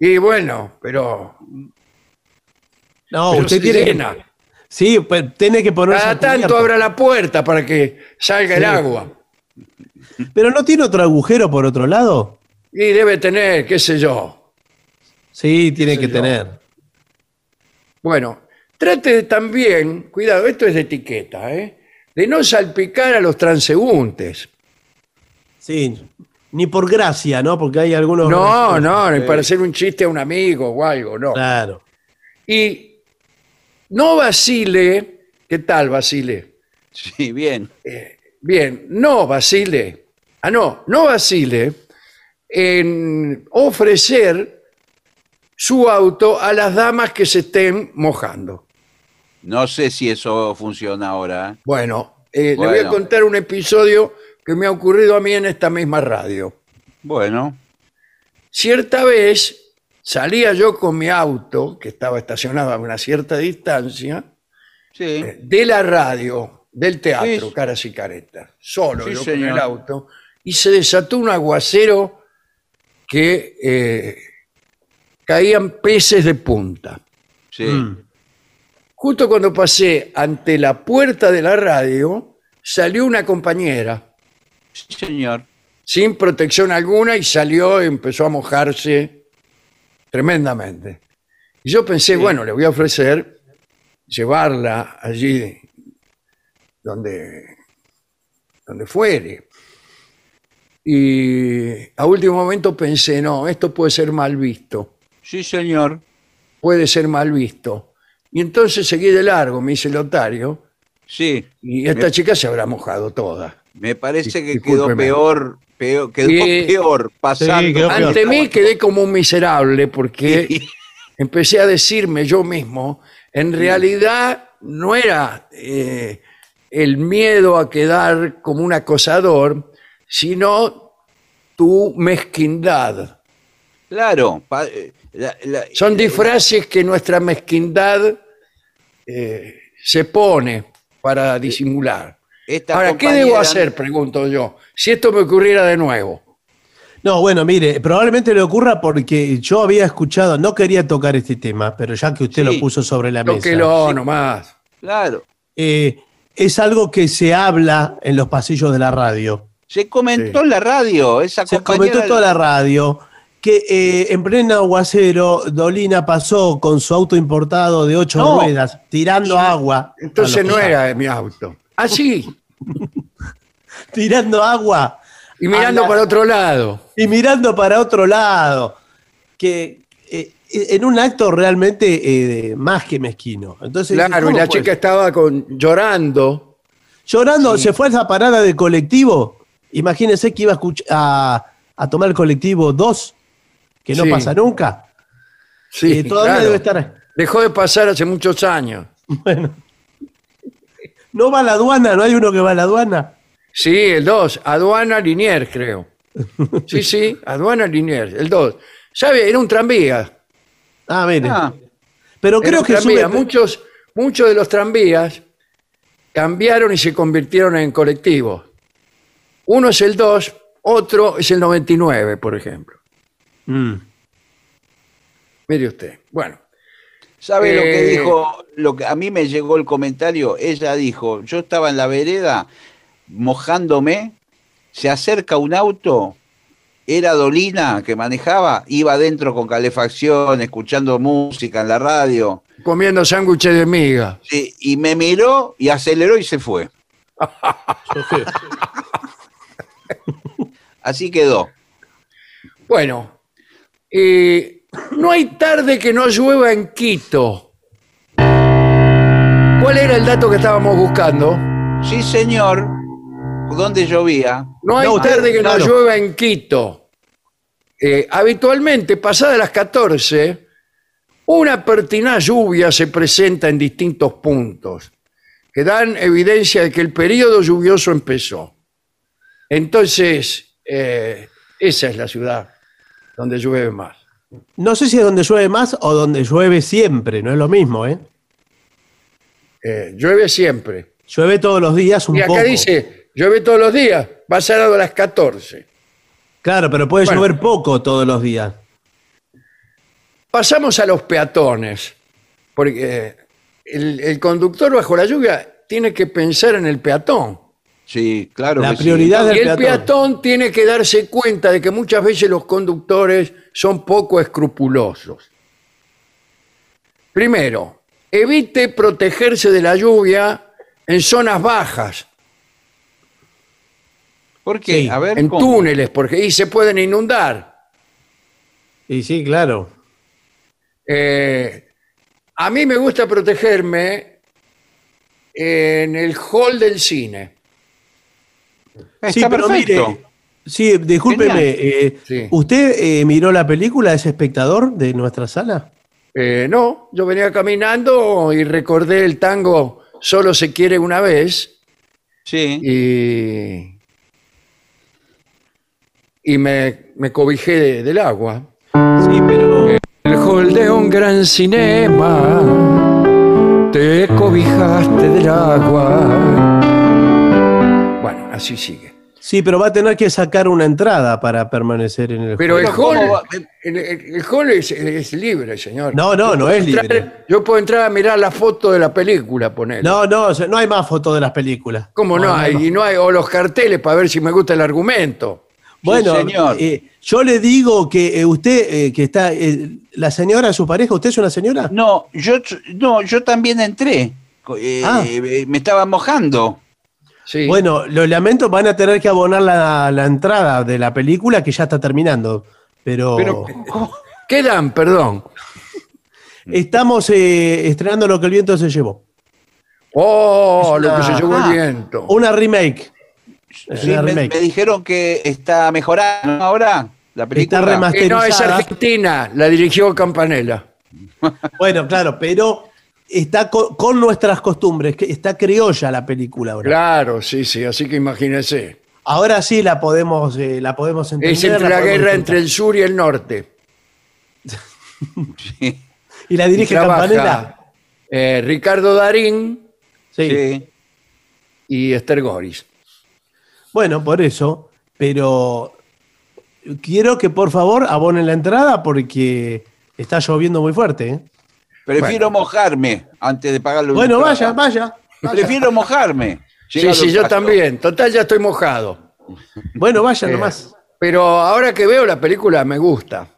S1: Y bueno, pero,
S2: No,
S1: pero
S2: usted
S1: se
S2: tiene
S1: llena.
S2: Sí, pues tiene que ponerse.
S1: Cada tanto abra la puerta para que salga el agua.
S2: ¿Pero no tiene otro agujero por otro lado?
S1: Y debe tener, qué sé yo.
S2: Sí, tiene que
S1: yo.
S2: tener.
S1: Bueno, trate de también, cuidado, esto es de etiqueta, ¿eh? de no salpicar a los transeúntes.
S2: Sí. Ni por gracia, ¿no? Porque hay algunos.
S1: No, no, ni para hacer un chiste a un amigo o algo, no.
S2: Claro.
S1: Y no vacile, ¿qué tal vacile?
S3: Sí, bien.
S1: Bien, no vacile, ah no, no vacile en ofrecer su auto a las damas que se estén mojando.
S3: No sé si eso funciona ahora. ¿eh?
S1: Bueno, eh, le voy a
S3: Bueno.
S1: contar un episodio que me ha ocurrido a mí en esta misma radio.
S3: Bueno,
S1: Cierta vez salía yo con mi auto, que estaba estacionado a una cierta distancia,
S3: sí.
S1: de la radio, del teatro,
S3: Sí.
S1: caras y caretas, solo
S3: Sí,
S1: yo con
S3: señor.
S1: el auto, y se desató un aguacero que eh, caían peces de punta.
S3: Sí.
S2: Mm.
S1: Justo cuando pasé ante la puerta de la radio, salió una compañera
S3: Sí, señor.
S1: sin protección alguna y salió y empezó a mojarse tremendamente. Y yo pensé, bueno, le voy a ofrecer llevarla allí donde, donde fuere. Y a último momento pensé, no, esto puede ser mal visto,
S3: Sí, señor.
S1: puede ser mal visto. Y entonces seguí de largo, me hice el otario,
S3: Sí.
S1: y esta chica se habrá mojado toda.
S3: Me parece que
S1: Discúlpeme.
S3: quedó peor, peor quedó
S1: Sí.
S3: peor pasando.
S2: Sí, quedó peor.
S1: Ante mí quedé como un miserable porque
S3: Sí.
S1: empecé a decirme yo mismo, en realidad no era eh, el miedo a quedar como un acosador, sino tu mezquindad.
S3: Claro. pa- eh, la- la-
S1: Son disfraces que nuestra mezquindad eh, se pone para disimular.
S3: Esta
S1: Ahora, ¿qué
S3: compañera-
S1: debo hacer? Pregunto yo. Si esto me ocurriera de nuevo.
S2: No, bueno, mire, probablemente le ocurra porque yo había escuchado, no quería tocar este tema, pero ya que usted
S3: Sí.
S2: lo puso sobre la mesa.
S1: Tóquelo nomás.
S3: Claro.
S2: eh, es algo que se habla en los pasillos de la radio.
S3: Se comentó en la radio. Esa
S2: Se
S3: compañera.
S2: comentó en toda la radio que eh, en pleno aguacero Dolina pasó con su auto importado de ocho
S3: No.
S2: ruedas tirando agua.
S1: Entonces
S2: los-
S1: no era mi auto. Ah, sí.
S2: Tirando agua
S1: Y mirando
S2: la-
S1: para otro lado.
S2: y mirando para otro lado. Que eh, en un acto realmente eh, más que mezquino. Entonces,
S1: Claro, y
S2: ¿cómo
S1: la chica
S2: ser?
S1: estaba con, llorando.
S2: Llorando, se fue a esa parada de colectivo. Imagínense que iba a, a, a tomar el colectivo 2, que no
S1: Sí.
S2: pasa nunca.
S1: Sí,
S2: Eh, todavía
S1: claro.
S2: debe estar.
S1: Dejó de pasar hace muchos años.
S2: Bueno. No va a la aduana, no hay uno que va a la aduana.
S1: Sí, el 2, aduana Liniers, creo. Sí, sí, aduana Liniers, el 2. ¿Sabe? Era un tranvía.
S2: Ah, mire.
S3: Ah,
S2: Pero creo que
S1: tranvía.
S2: sube-
S1: Muchos, muchos de los tranvías cambiaron y se convirtieron en colectivos. Uno es el 2, otro es el 99, por ejemplo.
S2: Mm.
S1: Mire usted. Bueno,
S3: ¿Sabe lo que
S1: Eh,
S3: dijo? Lo que a mí me llegó el comentario. Ella dijo: Yo estaba en la vereda mojándome. Se acerca un auto. Era Dolina que manejaba. Iba adentro con calefacción, escuchando música en la radio.
S1: comiendo sándwiches de miga.
S3: Sí, y me miró y aceleró y se fue. Así quedó.
S1: Bueno, eh, no hay tarde que no llueva en Quito. ¿Cuál era el dato que estábamos buscando?
S3: Sí, señor. ¿Dónde llovía?
S1: No hay
S2: No, usted-
S1: tarde que no
S2: claro.
S1: llueva en Quito. Eh, habitualmente, pasadas las 14, una pertinaz lluvia se presenta en distintos puntos que dan evidencia de que el periodo lluvioso empezó. Entonces, eh, esa es la ciudad donde llueve más.
S2: No sé si es donde llueve más o donde llueve siempre, no es lo mismo, ¿eh?
S1: Eh, llueve siempre.
S2: Llueve todos los días un
S1: Y acá
S2: poco.
S1: dice, llueve todos los días, pasado a las 14.
S2: Claro, pero puede
S1: Bueno.
S2: llover poco todos los días.
S1: Pasamos a los peatones, porque el, el conductor bajo la lluvia tiene que pensar en el peatón.
S3: Sí, claro.
S2: La
S3: que sí.
S2: prioridad del
S1: Y el
S2: peatón.
S1: peatón tiene que darse cuenta de que muchas veces los conductores son poco escrupulosos. Primero, evite protegerse de la lluvia en zonas bajas,
S3: ¿Por qué?
S2: Sí,
S3: a ver,
S1: en
S3: ¿cómo?
S1: túneles, porque ahí se pueden inundar.
S2: Y sí, claro.
S1: Eh, a mí me gusta protegerme en el hall del cine.
S3: Está
S2: sí, pero
S3: perfecto.
S2: mire, sí, discúlpeme, eh,
S1: Sí.
S2: ¿usted eh, miró la película, es espectador de nuestra sala?
S1: Eh, no, yo venía caminando y recordé el tango Solo se quiere una vez
S3: Sí.
S1: y, y me, me cobijé de- del agua.
S2: Sí, pero
S1: El hall de un gran cinema, te cobijaste del agua. Bueno, así sigue.
S2: Sí, pero va a tener que sacar una entrada para permanecer en el
S1: Pero el
S3: Pero
S1: el, el- el hall es, es libre, señor.
S2: No, no,
S1: Yo
S2: no es
S1: entrar-
S2: libre.
S1: Yo puedo entrar a mirar la foto de la película, poner.
S2: No, no, no hay más fotos de las películas.
S1: ¿Cómo no, hay? Y no hay, o los carteles para ver si me gusta el argumento.
S2: Bueno,
S3: señor.
S2: eh, yo le digo que eh, usted, eh, que está, eh, la señora, su pareja, ¿usted es una señora?
S3: No, yo, no, yo también entré. Eh,
S2: Ah.
S3: eh, me estaba mojando.
S1: Sí.
S2: Bueno, lo lamento, van a tener que abonar la, la entrada de la película que ya está terminando. Pero,
S3: Pero, ¿cómo?
S1: ¿Qué dan, perdón?
S2: estamos eh, estrenando lo que el viento se llevó.
S1: Oh, lo que se llevó
S3: Ah.
S1: el viento.
S2: Una remake. Es
S3: Sí,
S2: una
S3: me,
S2: remake.
S3: me dijeron que está mejorando ahora la película.
S2: Está remaster-
S1: Eh, no, es. Argentina, la dirigió Campanella.
S2: Bueno, claro, pero está co- con, nuestras costumbres, que está criolla la película ahora.
S1: Claro, sí, sí, así que imagínese.
S2: Ahora sí la podemos, eh, la podemos entender.
S1: Es entre la guerra entre el sur y el norte.
S3: Sí,
S2: Y la
S1: Y
S2: dirige
S1: trabaja,
S2: Campanella.
S1: eh, Ricardo Darín
S2: Sí.
S3: sí.
S1: y Esther Goris.
S2: Bueno, por eso, pero quiero que por favor abonen la entrada porque está lloviendo muy fuerte. ¿eh?
S3: Prefiero mojarme antes de pagarle una
S2: Bueno, vaya, vaya.
S3: Prefiero mojarme.
S1: Sí, sí, yo también. Total, ya estoy mojado.
S2: Bueno, vaya
S1: Eh,
S2: nomás.
S1: Pero ahora que veo la película me gusta.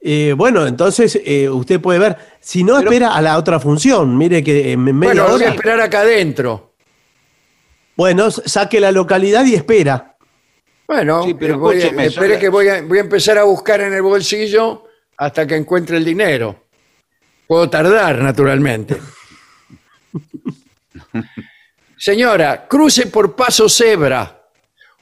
S2: Eh, bueno, entonces eh, usted puede ver. Si no,
S3: Pero-
S2: espera a la otra función. Mire que en media
S1: Bueno, voy a
S2: hora.
S1: esperar acá adentro.
S2: Bueno, saque la localidad y espera.
S1: Bueno,
S3: Sí, pero
S1: voy espere que voy a, voy a empezar a buscar en el bolsillo hasta que encuentre el dinero. Puedo tardar, naturalmente. Señora, cruce por paso cebra,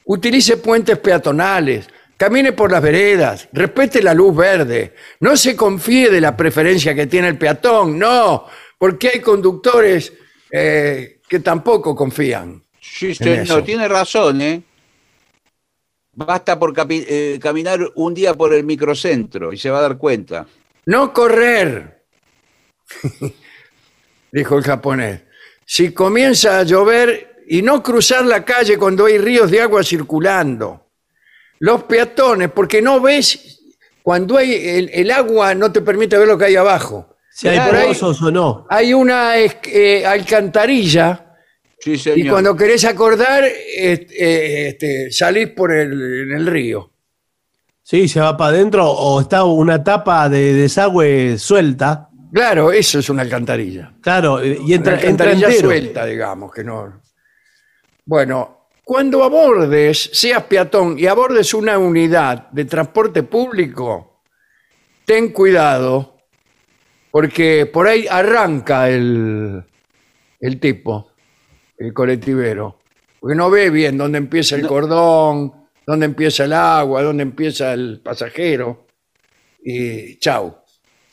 S1: utilice puentes peatonales, camine por las veredas, respete la luz verde, no se confíe de la preferencia que tiene el peatón, no, porque hay conductores eh, que tampoco confían.
S3: Sí, usted no, tiene razón, ¿eh? Basta por eh, caminar un día por el microcentro y se va a dar cuenta.
S1: No correr, dijo el japonés. Si comienza a llover y no cruzar la calle cuando hay ríos de agua circulando. Los peatones, porque no ves cuando hay el, el agua no te permite ver lo que hay abajo.
S2: Si hay pozos o no.
S1: Hay una eh, alcantarilla
S3: Sí, señor.
S1: y cuando querés acordar eh, este, salís por el, en el río.
S2: Sí, se va para adentro o está una tapa de desagüe suelta.
S1: Claro, eso es una alcantarilla.
S2: Claro, eh, y entra,
S1: Una
S2: entra
S1: alcantarilla
S2: entero.
S1: suelta, digamos, que no. Bueno, cuando abordes, seas peatón y abordes una unidad de transporte público, ten cuidado, porque por ahí arranca el, el tipo, el colectivero, porque no ve bien dónde empieza el cordón, dónde empieza el agua, dónde empieza el pasajero, y chau.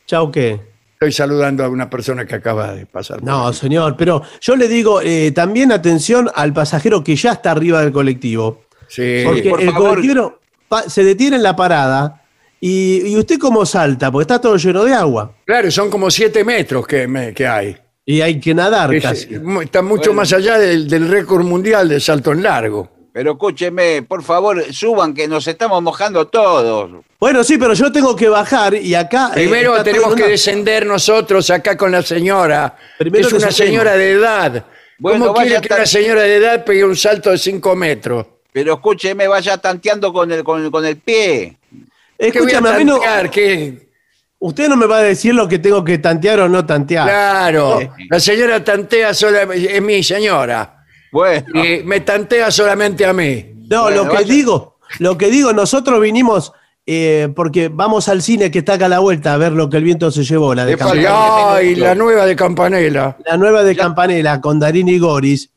S2: Chau, ¿qué?
S1: Estoy saludando a una persona que acaba de pasar. por
S2: No,
S1: aquí.
S2: señor, pero yo le digo eh, también atención al pasajero que ya está arriba del colectivo.
S1: Sí.
S2: Porque
S3: por
S2: el
S3: favor.
S2: colectivo se detiene en la parada y, y usted cómo salta, porque está todo lleno de agua.
S1: Claro, son como siete metros que, me- que hay.
S2: Y hay que nadar
S1: Es-
S2: casi.
S1: está mucho
S3: Bueno.
S1: más allá del, del récord mundial de salto en largo.
S3: Pero escúcheme, por favor, suban que nos estamos mojando todos.
S2: Bueno, sí, pero yo tengo que bajar y acá. eh,
S1: Primero tenemos que
S2: una-
S1: descender nosotros acá con la señora.
S2: Primero
S1: es una señora de edad.
S3: Bueno,
S1: ¿Cómo quiere que
S3: tan-
S1: una señora de edad pegue un salto de 5 metros?
S3: Pero escúcheme, vaya tanteando con el, con, con el pie.
S1: ¿Qué voy a
S2: Escúchame, a mí no, usted no me va a decir lo que tengo que tantear o no tantear.
S1: Claro, la señora tantea solamente, es mi señora,
S3: Bueno,
S1: y me tantea solamente a mí.
S2: No,
S3: Bueno,
S2: lo que
S3: vaya.
S2: digo, lo que digo, nosotros vinimos eh, porque vamos al cine que está acá a la vuelta a ver lo que el viento se llevó, la de
S3: falta-
S2: Campanella.
S1: Ay, la nueva de Campanella.
S2: la nueva de Campanella con Darín y Goris.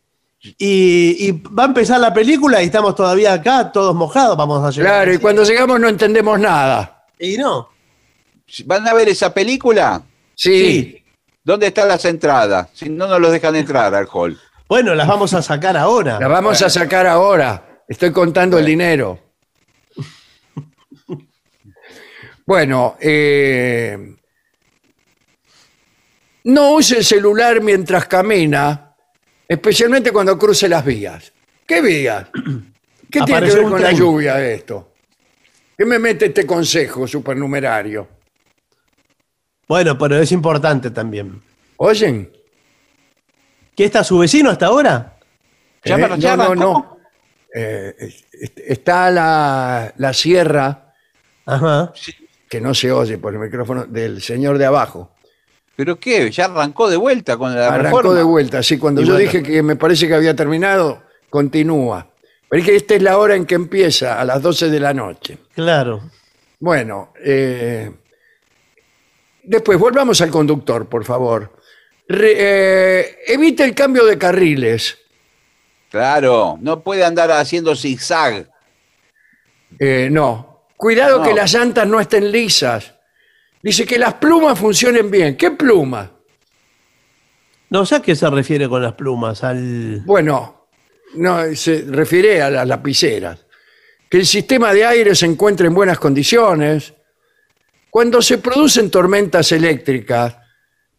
S2: Y, y va a empezar la película y estamos todavía acá, todos mojados, vamos a llegar.
S1: Claro, y cuando llegamos no entendemos nada.
S2: Y no.
S3: ¿van a ver esa película?
S1: Sí,
S3: ¿Dónde están las entradas? Si no, no los dejan entrar al hall.
S2: Bueno, las vamos a sacar ahora.
S1: la vamos a sacar ahora. Estoy contando el dinero. Bueno, eh, no use el celular mientras camina, especialmente cuando cruce las vías. ¿Qué vías? ¿Qué tiene que
S2: Apareció
S1: ver
S2: un
S1: con la
S2: tren.
S1: lluvia esto? ¿Qué me mete este consejo supernumerario?
S2: Bueno, pero es importante también.
S1: ¿Oyen?
S2: ¿Qué está su vecino hasta ahora?
S3: Ya
S1: Eh,
S3: me- ya
S1: no, no, no. Eh, es- es- está la, la sierra,
S2: Ajá.
S1: que no se oye por el micrófono, del señor de abajo.
S3: ¿Pero qué? ¿Ya arrancó de vuelta con la
S1: Arrancó
S3: reforma?
S1: de vuelta, sí. Cuando
S2: Y
S1: yo dije que me parece que había terminado, continúa. Pero es que esta es la hora en que empieza, a las 12 de la noche.
S2: Claro.
S1: Bueno, eh, después volvamos al conductor, por favor. Re- eh, evite el cambio de carriles.
S3: Claro, no puede andar haciendo zigzag.
S1: Eh, no. Cuidado
S3: No.
S1: que las llantas no estén lisas. Dice que las plumas funcionen bien. ¿Qué pluma?
S2: No sé a qué se refiere con las plumas, al.
S1: Bueno, no, se refiere a las lapiceras. Que el sistema de aire se encuentre en buenas condiciones. Cuando se producen tormentas eléctricas,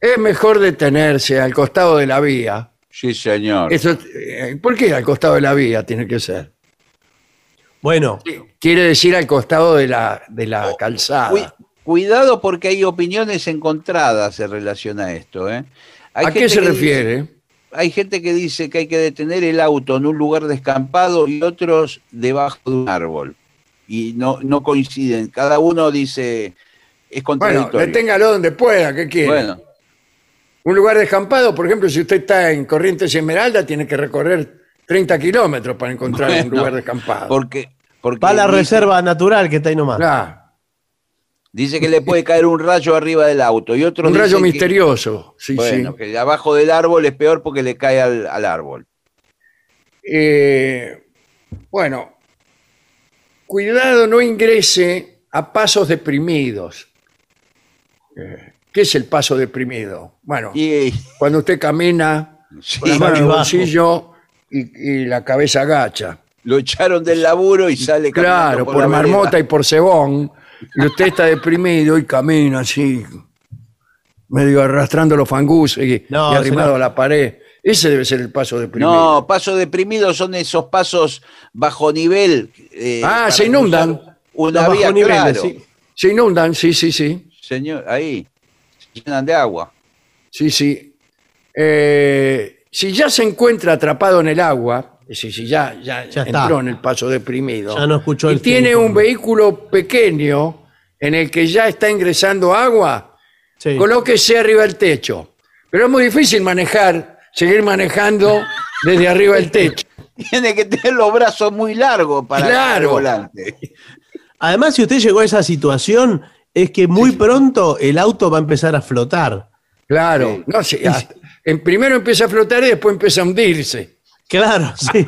S1: es mejor detenerse al costado de la vía.
S3: Sí, señor.
S1: Eso, eh, ¿Por qué al costado de la vía tiene que ser?
S2: Bueno,
S1: Quiere decir al costado de la, de la calzada.
S3: Cui- cuidado porque hay opiniones encontradas en relación a esto. ¿eh? Hay
S1: ¿A qué
S3: gente
S1: se
S3: que
S1: refiere?
S3: dice- hay gente que dice que hay que detener el auto en un lugar descampado y otros debajo de un árbol. Y no, no coinciden. Cada uno dice es
S1: Bueno,
S3: contradictorio.
S1: deténgalo donde pueda, ¿qué quiere?
S3: Bueno,
S1: Un lugar descampado, por ejemplo, si usted está en Corrientes y Esmeralda, tiene que recorrer 30 kilómetros para encontrar un lugar descampado.
S3: porque, porque
S2: va a la
S3: dice,
S2: reserva natural que está ahí nomás.
S3: Dice que le puede caer un rayo arriba del auto y otro
S1: un rayo
S3: que-
S1: misterioso. Sí,
S3: bueno,
S1: sí.
S3: que abajo del árbol es peor porque le cae al, al árbol.
S1: Eh, bueno, cuidado, no ingrese a pasos deprimidos. Eh, ¿Qué es el paso deprimido? Bueno,
S3: Y,
S1: cuando usted camina
S3: sí,
S1: con la mano en el bolsillo y, y la cabeza agacha.
S3: lo echaron del laburo y sale caminando
S1: Claro,
S3: por,
S1: marmota
S3: vereda.
S1: y por cebón. Y usted está deprimido y camina así, medio arrastrando los fangus y,
S2: No,
S1: y arrimado
S2: señor.
S1: a la pared. Ese debe ser el paso deprimido.
S3: No, pasos deprimidos son esos pasos bajo nivel. eh,
S1: Ah,
S3: para
S1: se inundan.
S3: cruzar Una
S2: Los
S3: vía,
S2: bajoniveles,
S3: claro.
S2: sí.
S1: Se inundan, sí, sí, sí.
S3: Señor, ahí. Llenan de agua.
S1: Sí, sí. Eh, si ya se encuentra atrapado en el agua, es decir, si ya, ya,
S2: Ya está.
S1: entró en el paso deprimido,
S2: Ya no escuchó
S1: y
S2: el
S1: tiene
S2: tiempo.
S1: un vehículo pequeño en el que ya está ingresando agua,
S2: Sí.
S1: colóquese arriba del techo. Pero es muy difícil manejar, seguir manejando desde arriba del techo.
S3: Tiene que tener los brazos muy largos para
S1: Claro.
S3: el volante.
S2: Además, si usted llegó a esa situación, es que muy pronto el auto va a empezar a flotar.
S1: Claro,
S3: Sí.
S1: no sé, hasta- en primero empieza a flotar y después empieza a hundirse.
S2: Claro, sí.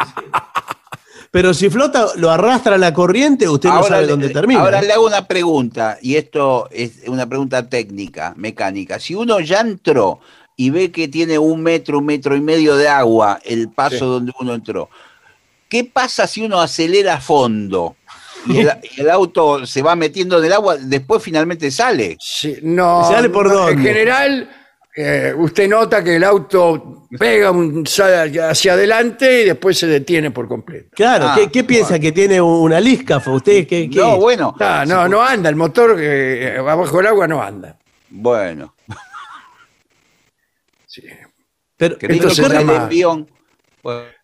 S2: Pero si flota, lo arrastra la corriente, usted no sabe
S3: le-
S2: dónde termina.
S3: ahora
S2: ¿eh?
S3: le hago una pregunta, y esto es una pregunta técnica, mecánica. Si uno ya entró y ve que tiene un metro, un metro y medio de agua el paso
S1: Sí.
S3: donde uno entró, ¿qué pasa si uno acelera a fondo? Y el, y el auto se va metiendo en el agua, después finalmente sale.
S1: Sí, no,
S2: ¿Sale por
S1: no, En
S2: dónde?
S1: general, eh, usted nota que el auto pega un hacia adelante y después se detiene por completo.
S2: Claro,
S3: Ah,
S2: ¿qué, qué piensa?
S3: bueno.
S2: ¿Que tiene una liscafa? ¿Usted qué? qué?
S3: No, bueno.
S1: Ah, no, no anda, el motor eh, abajo del agua no anda.
S3: Bueno,
S1: Sí.
S2: Pero,
S1: Esto se llama-
S3: el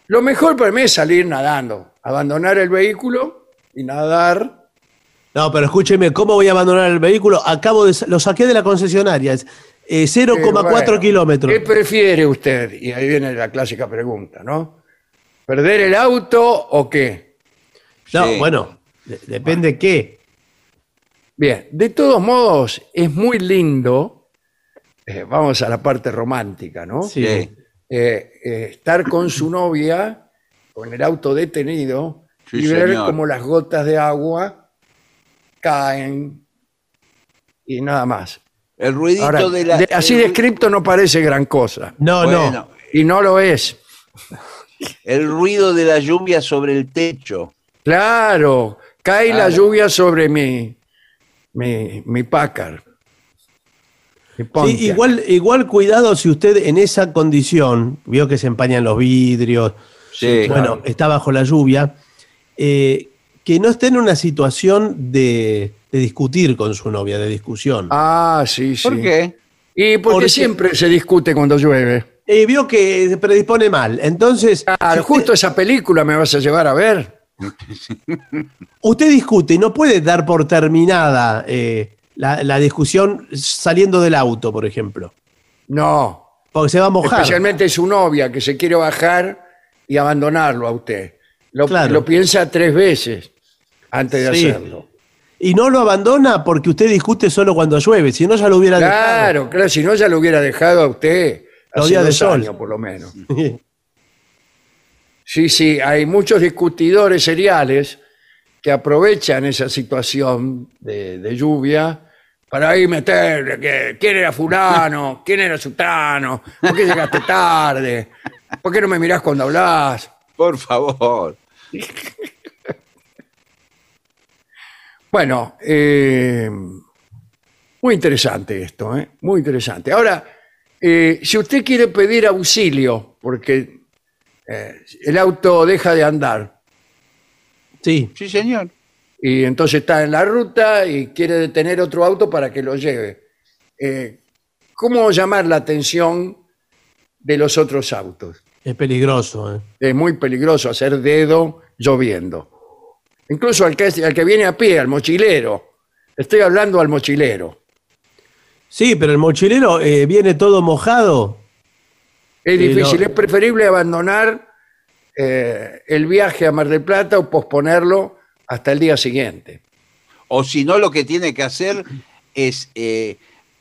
S1: Lo mejor para mí es salir nadando, abandonar el vehículo y nadar.
S2: no, pero escúcheme, ¿cómo voy a abandonar el vehículo? Acabo de, lo saqué de la concesionaria, es eh, 0,4
S1: Eh, bueno,
S2: kilómetros.
S1: ¿Qué prefiere usted? Y ahí viene la clásica pregunta, ¿no? ¿Perder el auto o qué?
S2: No,
S3: Sí.
S2: bueno, de- depende qué.
S1: Bien, de todos modos, es muy lindo, eh, vamos a la parte romántica, ¿no?
S2: Sí.
S3: sí.
S1: Eh, eh, estar con su novia, con el auto detenido,
S3: Sí,
S1: y ver
S3: señor.
S1: cómo las gotas de agua caen y nada más.
S3: El ruidito
S1: Ahora,
S3: de la.
S1: de- así
S3: el,
S1: descripto no parece gran cosa,
S2: No, no.
S1: Y no lo es.
S3: el ruido de la lluvia sobre el techo.
S1: Claro, cae la lluvia sobre mi, mi, mi. Mi
S2: Sí, igual, igual cuidado si usted en esa condición, vio que se empañan los vidrios,
S3: Sí.
S2: bueno, está bajo la lluvia, eh, que no esté en una situación de, de discutir con su novia, de discusión.
S1: Ah, sí, sí.
S3: ¿Por qué?
S1: Y porque
S2: Porque-
S1: siempre se discute cuando llueve.
S2: Eh, vio que se predispone mal, entonces
S1: Claro,
S2: si usted,
S1: justo esa película me vas a llevar a ver.
S2: usted discute y no puede dar por terminada eh, la, la discusión saliendo del auto, por ejemplo,
S1: No,
S2: porque se va a mojar.
S1: especialmente su novia que se quiere bajar y abandonarlo a usted. Lo,
S2: Claro.
S1: lo piensa tres veces antes de
S2: Sí.
S1: hacerlo.
S2: Y no lo abandona porque usted discute solo cuando llueve, si no ya lo hubiera
S1: Claro, claro, si no ya lo hubiera dejado a usted
S2: Los días de
S1: dos
S2: sol.
S1: años por lo menos.
S2: dejado.
S1: Sí, sí, hay muchos discutidores seriales que aprovechan esa situación de, de lluvia para ahí meterle que quién era fulano, quién era sutano, por qué llegaste tarde, por qué no me mirás cuando hablas.
S3: Por favor.
S1: Bueno, eh, muy interesante esto, ¿eh? muy interesante. Ahora, eh, si usted quiere pedir auxilio, porque eh, el auto deja de andar,
S2: Sí,
S3: Sí, señor.
S1: y entonces está en la ruta y quiere detener otro auto para que lo lleve. Eh, ¿Cómo llamar la atención de los otros autos?
S2: es peligroso. ¿eh?
S1: Es muy peligroso hacer dedo lloviendo. Incluso al que, al que viene a pie, al mochilero. Estoy hablando al mochilero.
S2: Sí, pero el mochilero eh, viene todo mojado.
S1: Es difícil,
S2: no.
S1: es preferible abandonar eh, el viaje a Mar del Plata o posponerlo hasta el día siguiente.
S3: O si no, lo que tiene que hacer es eh,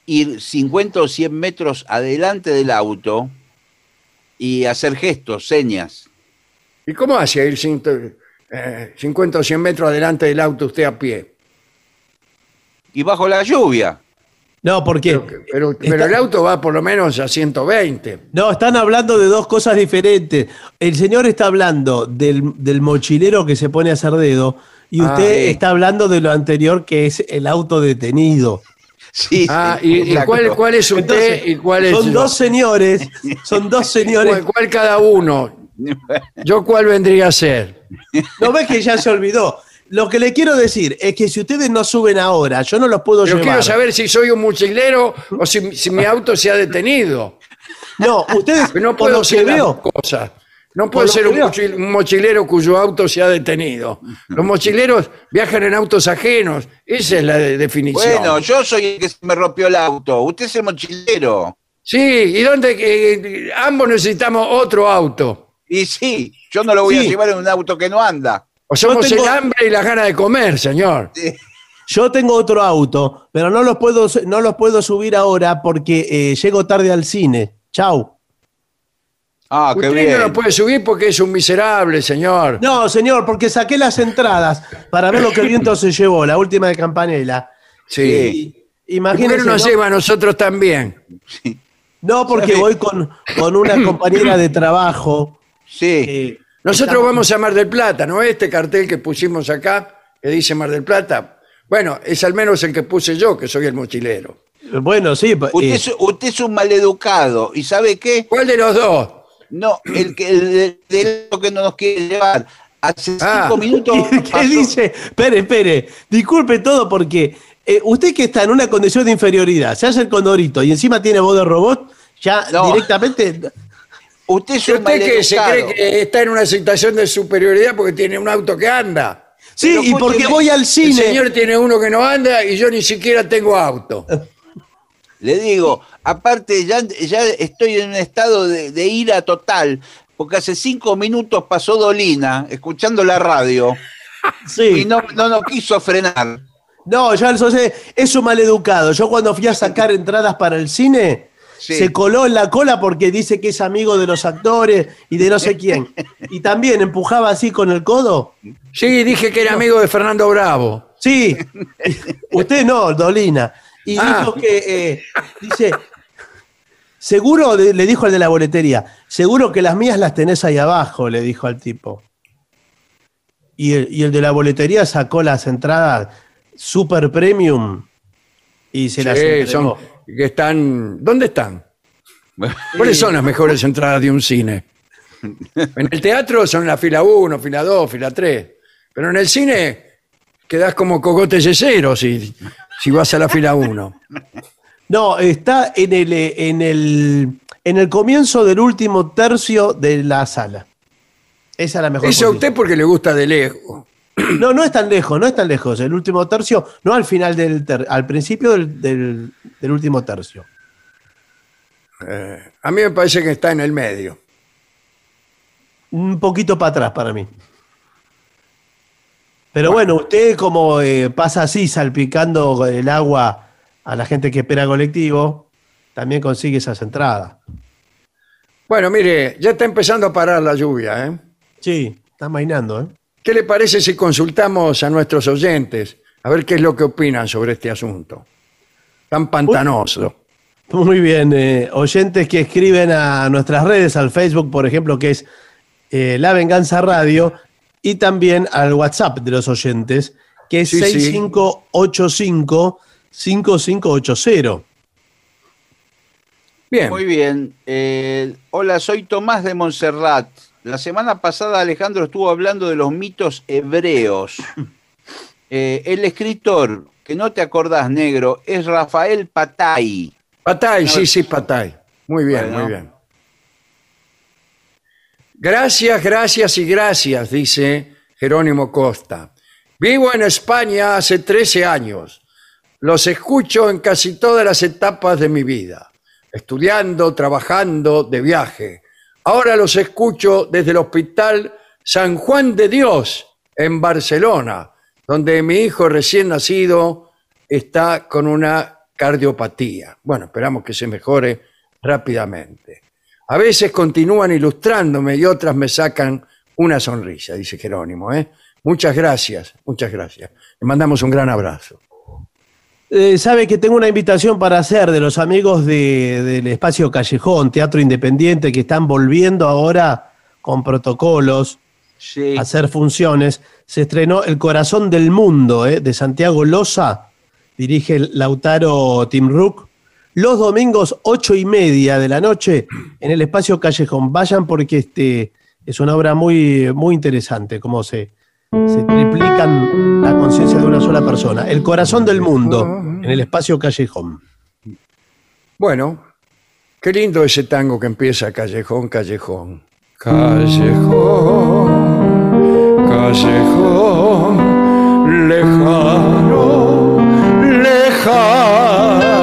S3: ir 50 o 100 metros adelante del auto y hacer gestos, señas.
S1: ¿Y cómo hace ir ciento- eh, 50 o 100 metros adelante del auto usted a pie?
S3: Y bajo la lluvia.
S2: No, porque
S1: Pero, pero-
S2: está-
S1: pero el auto va por lo menos a 120.
S2: no están hablando de dos cosas diferentes. El señor está hablando del, del mochilero que se pone a hacer dedo y
S1: Ah,
S2: usted
S3: sí.
S2: está hablando de lo anterior que es el auto detenido.
S3: Sí,
S1: Ah,
S3: sí,
S1: ¿y, cuál, cuál es usted
S2: Entonces,
S1: y cuál es
S2: son
S1: yo?
S2: dos señores, son dos señores.
S1: ¿Cuál, cuál cada uno? ¿Yo cuál vendría a ser?
S2: No ves que ya se olvidó. Lo que le quiero decir es que si ustedes no suben ahora, yo no los puedo
S1: Yo
S2: llevar.
S1: quiero saber si soy un mochilero o si, si mi auto se ha detenido.
S2: No, ustedes
S1: No
S2: por
S1: puedo
S2: lo que
S1: ser las
S2: veo,
S1: cosas. No puedo ser un,
S2: veo.
S1: mochil- un mochilero cuyo auto se ha detenido. Los mochileros viajan en autos ajenos. Esa es la de- definición.
S3: Bueno, yo soy el que se me rompió el auto. Usted es el mochilero.
S1: Sí, ¿y dónde? eh, ambos necesitamos otro auto.
S3: Y sí, yo no lo voy a llevar en un auto que no anda.
S1: O somos
S2: tengo-
S1: el hambre y las ganas de comer, señor.
S2: yo tengo otro auto, pero no los puedo, no los puedo subir ahora porque eh, llego tarde al cine. Chau.
S3: Ah, qué
S1: Usted
S3: bien.
S1: no lo puede subir porque es un miserable, señor.
S2: No, señor, porque saqué las entradas para ver lo que el viento se llevó, la última de Campanella.
S1: Sí.
S2: Y-
S1: ¿Y por qué no nos
S2: ¿no?
S1: lleva a nosotros también?
S2: No, porque voy con, con una compañera de trabajo.
S3: Sí.
S2: eh,
S1: Nosotros
S2: estamos-
S1: vamos a Mar del Plata, ¿no? Este cartel que pusimos acá, que dice Mar del Plata. Bueno, es al menos el que puse yo, que soy el mochilero.
S2: Bueno, sí.
S3: Usted,
S2: eh,
S3: es, usted es un maleducado. ¿Y sabe qué?
S1: ¿Cuál de los dos?
S3: No, el que el, de- que no nos quiere llevar. Hace
S1: Ah.
S3: cinco minutos.
S2: ¿Qué
S3: pasó-
S2: dice? Espere, espere. Disculpe todo porque eh, usted que está en una condición de inferioridad, se hace el condorito y encima tiene voz de robot, ya
S3: No.
S2: directamente
S3: Usted es
S1: ¿Y
S3: un
S1: usted que se cree que está en una situación de superioridad porque tiene un auto que anda?
S2: Sí,
S3: Pero
S2: y porque
S3: escúcheme,
S2: voy al
S1: El
S2: cine.
S1: señor tiene uno que no anda y yo ni siquiera tengo auto.
S3: Le digo, aparte ya, ya estoy en un estado de, de ira total, porque hace cinco minutos pasó Dolina escuchando la radio y
S2: Sí.
S3: no, no, no quiso frenar.
S2: No, ya eso sé, es un maleducado. Yo cuando fui a sacar entradas para el cine,
S3: Sí.
S2: se coló en la cola porque dice que es amigo de los actores y de no sé quién. Y también empujaba así con el codo.
S1: Sí, dije que era amigo de Fernando Bravo.
S2: Sí, usted no, Dolina. Y
S1: Ah.
S2: dijo que, eh, dice, seguro, de- le dijo al de la boletería, seguro que las mías las tenés ahí abajo, le dijo al tipo. Y el, y el de la boletería sacó las entradas super premium y se las
S1: Sí,
S2: entregó.
S1: son que están. ¿Dónde están? ¿Cuáles son las mejores entradas de un cine? En el teatro son la fila 1, fila 2, fila 3. Pero en el cine quedás como cogote yesero si, si vas a la fila 1.
S2: No, está en el, en, el, en el comienzo del último tercio de la sala. Esa es la mejor.
S1: Eso a usted porque le gusta de lejos.
S2: No, no es tan lejos, no es tan lejos. El último tercio, no al final del ter- al principio del, del- del último tercio.
S1: A mí me parece que está en el medio.
S2: Un poquito para atrás para mí. Pero bueno, usted como eh, pasa así salpicando el agua a la gente que espera colectivo, también consigue esas entradas.
S1: Bueno, mire, ya está empezando a parar la lluvia. ¿eh?
S2: Sí, está mainando, ¿eh?
S1: ¿Qué le parece si consultamos a nuestros oyentes a ver qué es lo que opinan sobre este asunto? Tan pantanoso.
S2: Muy bien, eh, oyentes que escriben a nuestras redes, al Facebook, por ejemplo, que es eh, La Venganza Radio, y también al WhatsApp de los oyentes, que es
S1: Sí, sí.
S2: 6585-5580.
S1: Bien.
S3: Muy bien. Eh, hola, soy Tomás de Montserrat. La semana pasada Alejandro estuvo hablando de los mitos hebreos. Eh, el escritor, que no te acordás, negro, es Rafael Patay.
S1: Patay, sí, sí, Patay. Muy bien,
S3: Bueno.
S1: muy bien. Gracias, gracias y gracias, dice Jerónimo Costa. Vivo en España hace 13 años. Los escucho en casi todas las etapas de mi vida. Estudiando, trabajando, de viaje. Ahora los escucho desde el Hospital San Juan de Dios en Barcelona, donde mi hijo recién nacido está con una cardiopatía. Bueno, esperamos que se mejore rápidamente. A veces continúan ilustrándome y otras me sacan una sonrisa, dice Jerónimo. ¿eh? Muchas gracias, muchas gracias. Le mandamos un gran abrazo.
S2: Eh, sabe que tengo una invitación para hacer de los amigos de- del espacio Callejón, Teatro Independiente, que están volviendo ahora con protocolos
S3: Sí.
S2: a hacer funciones. Se estrenó El Corazón del Mundo, eh, de Santiago Loza, dirige el Lautaro Timruk. Los domingos, ocho y media de la noche, en el espacio Callejón. Vayan porque este, es una obra muy, muy interesante, cómo se, se triplican la conciencia de una sola persona. El Corazón del Mundo, en el espacio Callejón.
S1: Bueno, qué lindo ese tango que empieza callejón, callejón. Callejón, callejón, lejano, lejano.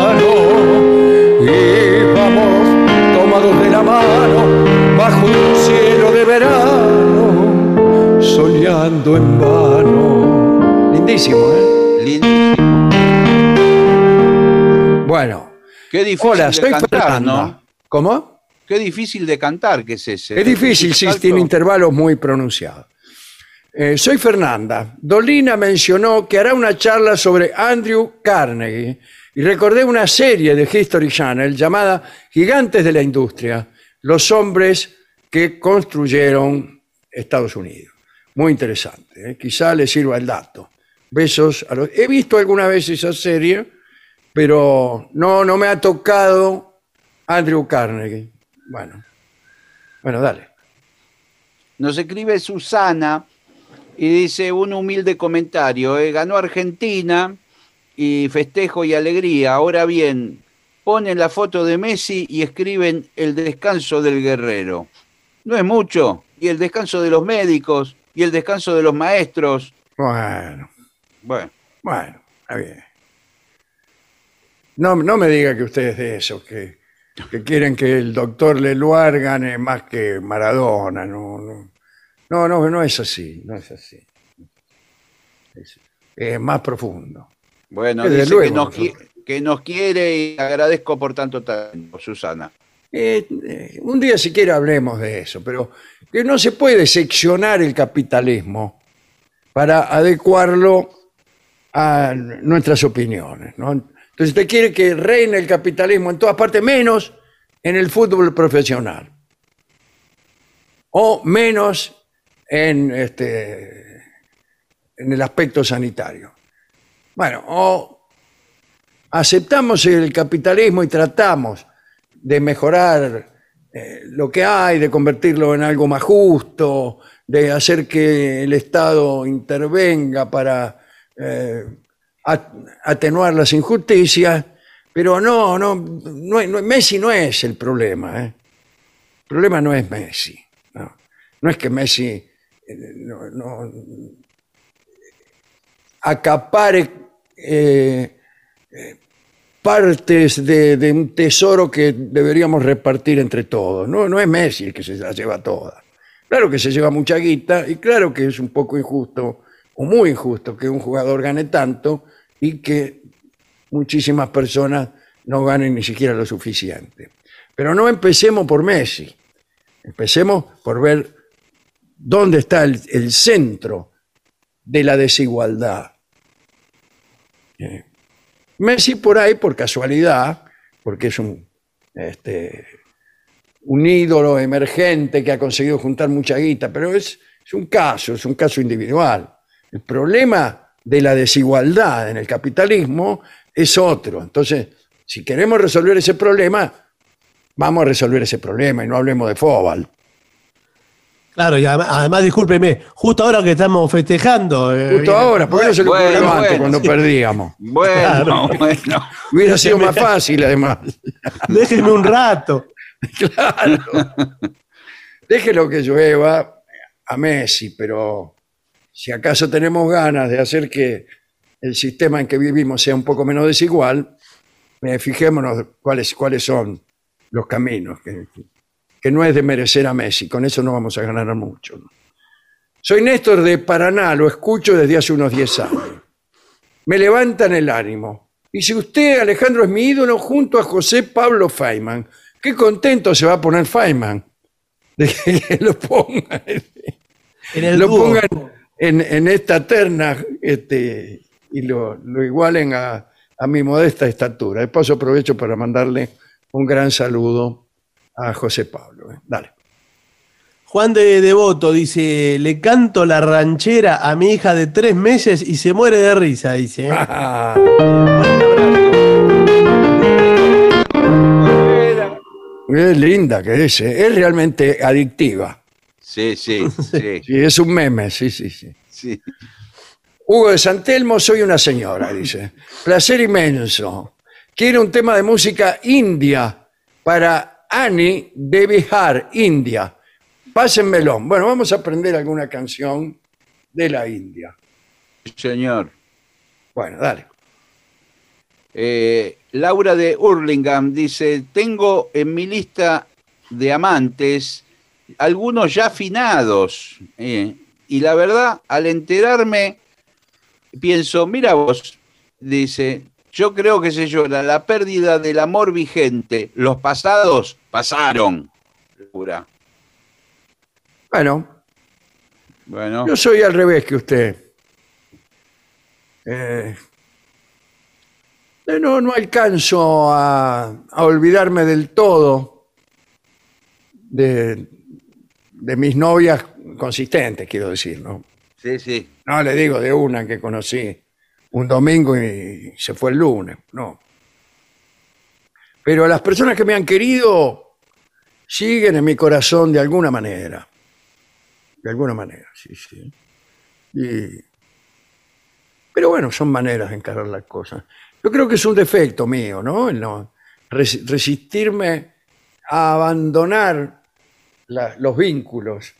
S1: Soñando en vano. Lindísimo, ¿eh?
S3: Lin-
S1: Bueno.
S3: Qué difícil
S1: Hola,
S3: de
S1: soy
S3: cantar,
S1: Fernanda.
S3: ¿no?
S1: ¿Cómo?
S3: Qué difícil de cantar que es ese.
S1: Es difícil, sí, tiene intervalos muy pronunciados. Eh, soy Fernanda. Dolina mencionó que hará una charla sobre Andrew Carnegie y recordé una serie de History Channel llamada Gigantes de la Industria, los hombres que construyeron Estados Unidos. Muy interesante, ¿eh? quizá le sirva el dato. Besos a los... He visto alguna vez esa serie, pero no, no me ha tocado Andrew Carnegie. Bueno, bueno, dale.
S3: Nos escribe Susana y dice un humilde comentario. eh, Ganó Argentina y festejo y alegría. Ahora bien, ponen la foto de Messi y escriben el descanso del guerrero. No es mucho. Y el descanso de los médicos, y el descanso de los maestros.
S1: Bueno,
S3: Bueno,
S1: bueno, está bien. No, no me diga que usted es de esos, que, que quieren que el doctor Leluar gane más que Maradona. No, no, no, no, no es así, no es así. Es, es más profundo.
S3: bueno,
S1: Desde
S3: dice
S1: luego,
S3: que, nos
S1: nosotros.
S3: qui- que nos quiere y agradezco por tanto tiempo, Susana.
S1: Eh, eh, un día siquiera hablemos de eso, pero que no se puede seccionar el capitalismo para adecuarlo a nuestras opiniones. Entonces usted quiere que reine el capitalismo en todas partes, menos en el fútbol profesional. O menos en, este, en el aspecto sanitario. Bueno, o aceptamos el capitalismo y tratamos de mejorar eh, lo que hay, de convertirlo en algo más justo, de hacer que el Estado intervenga para eh, at- atenuar las injusticias, pero no, no, Messi no es el problema. ¿eh? El problema no es Messi. No, es que Messi no- acapare partes de, de un tesoro que deberíamos repartir entre todos. No, no es Messi el que se la lleva toda. Claro que se lleva mucha guita y claro que es un poco injusto o muy injusto que un jugador gane tanto y que muchísimas personas no ganen ni siquiera lo suficiente. Pero no empecemos por Messi. Empecemos por ver dónde está el, el centro de la desigualdad. Eh, Messi por ahí, por casualidad, porque es un, este, un ídolo emergente que ha conseguido juntar mucha guita, pero es, es un caso, es un caso individual. El problema de la desigualdad en el capitalismo es otro. Entonces, si queremos resolver ese problema, vamos a resolver ese problema y no hablemos de Fobal.
S2: Claro, y además, además, discúlpeme, justo ahora que estamos festejando. eh,
S1: Justo ahora, ¿por qué no se lo
S3: Bueno,
S1: antes
S3: bueno,
S1: cuando perdíamos?
S3: Bueno,
S2: Claro.
S3: bueno.
S1: Hubiera sido más fácil, además.
S2: Déjenme un rato.
S1: Claro. Déjelo que llueva a Messi, pero si acaso tenemos ganas de hacer que el sistema en que vivimos sea un poco menos desigual, eh, fijémonos cuáles, cuáles son los caminos, que, que no es de merecer a Messi, con eso no vamos a ganar mucho. Soy Néstor de Paraná, lo escucho desde hace unos 10 años. Me levantan el ánimo. Dice usted, Alejandro, es mi ídolo junto a José Pablo Feynman. Qué contento se va a poner Feynman de que lo pongan,
S2: En el
S1: lo pongan en, en esta terna este, y lo, lo igualen a, a mi modesta estatura. De paso aprovecho para mandarle un gran saludo a José Pablo. ¿eh? Dale.
S2: Juan de Devoto dice: Le canto la ranchera a mi hija de tres meses y se muere de risa, dice. ¿eh?
S1: Ah, qué linda que es. ¿eh? Es realmente adictiva.
S3: Sí, sí, sí,
S1: Sí, es un meme, sí, sí, sí.
S3: sí.
S1: Hugo de Santelmo, soy una señora, dice. Placer inmenso. Quiero un tema de música india para Annie de Bihar, India. Pásenmelo. Bueno, vamos a aprender alguna canción de la India.
S3: Señor.
S1: Bueno, dale.
S3: Eh, Laura de Hurlingham dice, tengo en mi lista de amantes algunos ya afinados. eh, y la verdad, al enterarme, pienso, mira vos, dice, yo creo que se llora la pérdida del amor vigente. Los pasados pasaron.
S1: Bueno,
S3: Bueno,
S1: yo soy al revés que usted. Eh, no, no alcanzo a, a olvidarme del todo de, de mis novias consistentes, quiero decir, ¿no?
S3: sí, sí.
S1: No le digo de una que conocí un domingo y se fue el lunes, no. Pero las personas que me han querido siguen en mi corazón de alguna manera. De alguna manera, sí, sí. Y- Pero bueno, son maneras de encarar las cosas. Yo creo que es un defecto mío, ¿no? Resistirme a abandonar los vínculos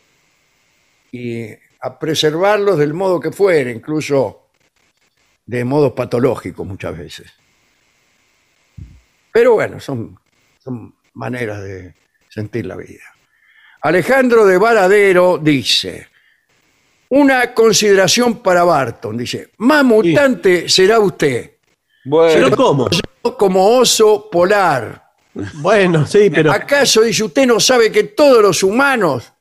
S1: y a preservarlos del modo que fuera, incluso de modos patológicos muchas veces. Pero bueno, son, son maneras de sentir la vida. Alejandro de Varadero dice, una consideración para Barton, dice, más mutante será usted
S3: Bueno,
S2: ¿Pero cómo?
S1: como oso polar.
S2: Bueno, sí, pero.
S1: ¿Acaso, dice, usted no sabe que todos los humanos,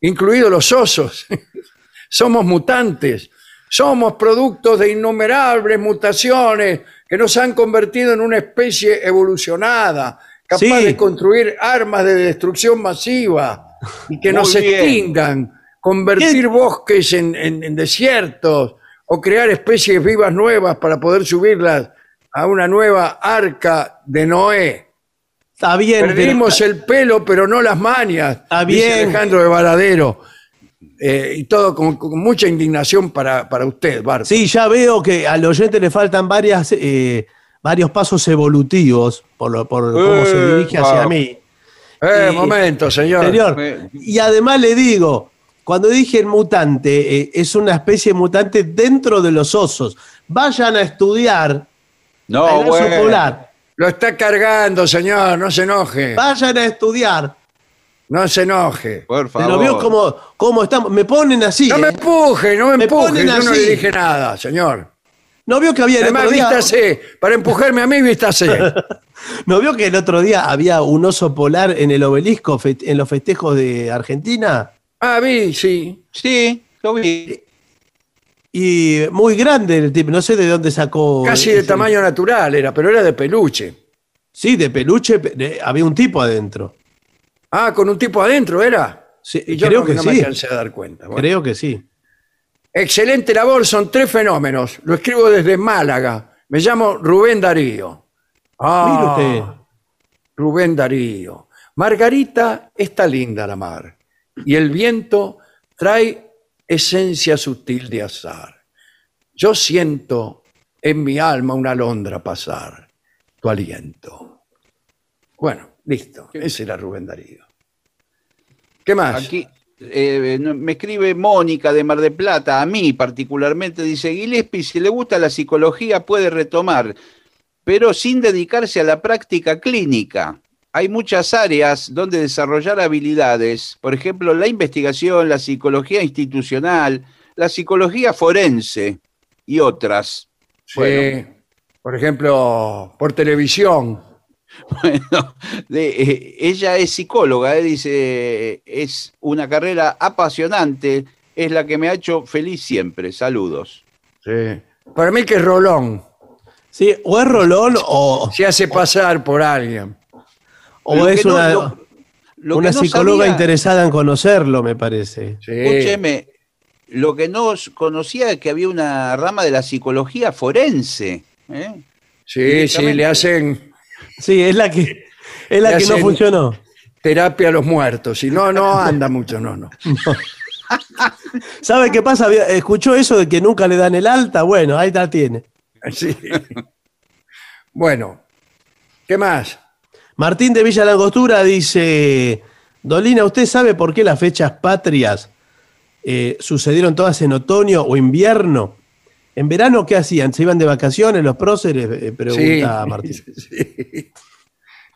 S1: incluidos los osos, somos mutantes? Somos productos de innumerables mutaciones que nos han convertido en una especie evolucionada, capaz
S2: Sí.
S1: de construir armas de destrucción masiva y que
S3: Muy
S1: nos
S3: bien.
S1: extingan, convertir bosques en, en- en desiertos o crear especies vivas nuevas para poder subirlas a una nueva arca de Noé.
S2: Está bien, pero-
S1: Perdimos el pelo, pero no las.
S2: Está
S1: dice
S2: bien.
S1: Alejandro de Varadero. Eh, y todo con, con mucha indignación para, para usted, Bart.
S2: Sí, ya veo que al oyente le faltan varias, eh, varios pasos evolutivos por, lo- por cómo se
S3: Eh,
S2: dirige hacia mí.
S1: Eh,
S2: y-
S1: momento, señor.
S2: Señor, y además le digo, cuando dije el mutante, eh, es una especie de mutante dentro de los osos. Vayan a estudiar
S3: no,
S2: el oso
S3: bueno.
S2: polar.
S1: Lo está cargando, señor. No se enoje.
S2: Vayan a estudiar.
S1: No se enoje.
S3: Por favor.
S2: Pero veo cómo, cómo estamos. Me ponen así.
S1: No me
S2: ¿eh?
S1: empuje, no me,
S2: Me
S1: empuje.
S2: ponen
S1: Yo no le
S2: así.
S1: dije nada, señor.
S2: ¿No vio que había el
S1: Además,
S2: otro día?
S1: vístase. Para empujarme a mí, vístase.
S2: ¿No vio que el otro día había un oso polar en el obelisco fe- en los festejos de Argentina?
S1: Ah, vi, sí.
S3: Sí, lo vi.
S2: Y muy grande el tipo, no sé de dónde sacó.
S1: Casi de
S2: ese-
S1: tamaño natural era, pero era de peluche.
S2: Sí, de peluche, había un tipo adentro.
S1: Ah, con un tipo adentro era.
S2: Sí,
S1: Y yo
S2: creo
S1: no,
S2: que
S1: no me
S2: sí.
S1: alcancé a dar cuenta. Bueno.
S2: Creo que sí.
S1: Excelente labor, son tres fenómenos. Lo escribo desde Málaga. Me llamo Rubén Darío. Ah,
S2: Mire usted.
S1: Rubén Darío. Margarita está linda la mar. Y el viento trae esencia sutil de azar. Yo siento en mi alma una alondra pasar. Tu aliento. Bueno, listo. Ese era Rubén Darío. ¿Qué más?
S3: Aquí eh, me escribe Mónica de Mar de Plata, a mí particularmente, dice, Gillespie, si le gusta la psicología puede retomar, pero sin dedicarse a la práctica clínica. Hay muchas áreas donde desarrollar habilidades, por ejemplo, la investigación, la psicología institucional, la psicología forense y otras.
S1: Sí,
S3: Bueno.
S1: por ejemplo, por televisión.
S3: Bueno, de- eh, ella es psicóloga, eh, dice, es una carrera apasionante, es la que me ha hecho feliz siempre. Saludos.
S1: Sí. Para mí que es Rolón.
S2: Sí, o es Rolón o,
S1: Se hace pasar por alguien.
S2: o
S3: Lo
S2: es
S3: no-
S2: una,
S3: lo- lo
S2: una
S3: no
S2: psicóloga
S3: sabía-
S2: interesada en conocerlo, me parece.
S1: Sí,
S3: Escúcheme, lo que no conocía es que había una rama de la psicología forense. ¿eh?
S1: sí, sí, le hacen
S2: Sí, es la que, es la que no funcionó.
S1: terapia a los muertos. Si no, no anda mucho, no, no.
S2: ¿Sabe qué pasa? ¿Escuchó eso de que nunca le dan el alta? Bueno, ahí la tiene.
S1: Sí. Bueno, ¿qué más?
S2: Martín de Villa Langostura dice, Dolina, ¿usted sabe por qué las fechas patrias eh, sucedieron todas en otoño o invierno? ¿En verano qué hacían? ¿Se iban de vacaciones los próceres? Eh, pregunta
S1: Sí,
S2: Martín.
S1: sí.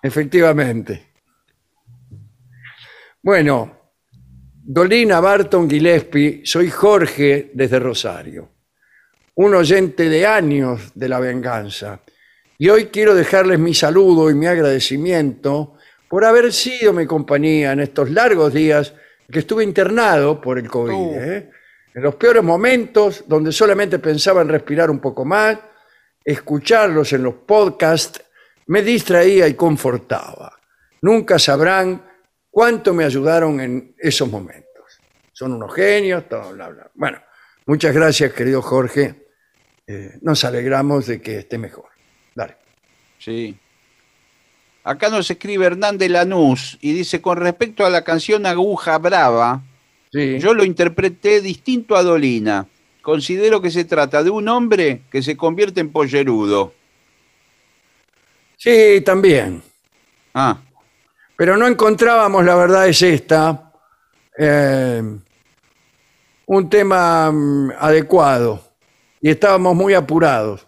S1: Efectivamente. Bueno, Dolina Barton Gillespie, soy Jorge desde Rosario, un oyente de años de la venganza. Y hoy quiero dejarles mi saludo y mi agradecimiento por haber sido mi compañía en estos largos días que estuve internado por el COVID.
S3: Oh.
S1: ¿eh? En los peores momentos, donde solamente pensaba en respirar un poco más, escucharlos en los podcasts, me distraía y confortaba. Nunca sabrán cuánto me ayudaron en esos momentos. Son unos genios, todo, bla, bla. Bueno, muchas gracias, querido Jorge. Eh, nos alegramos de que esté mejor. Dale.
S3: Sí. Acá nos escribe Hernán de Lanús y dice, con respecto a la canción Aguja Brava,
S1: Sí.
S3: yo lo interpreté distinto a Dolina. Considero que se trata de un hombre que se convierte en pollerudo.
S1: Sí, también.
S3: Ah,
S1: Pero no encontrábamos, la verdad es esta, eh, un tema mm, adecuado. Y estábamos muy apurados.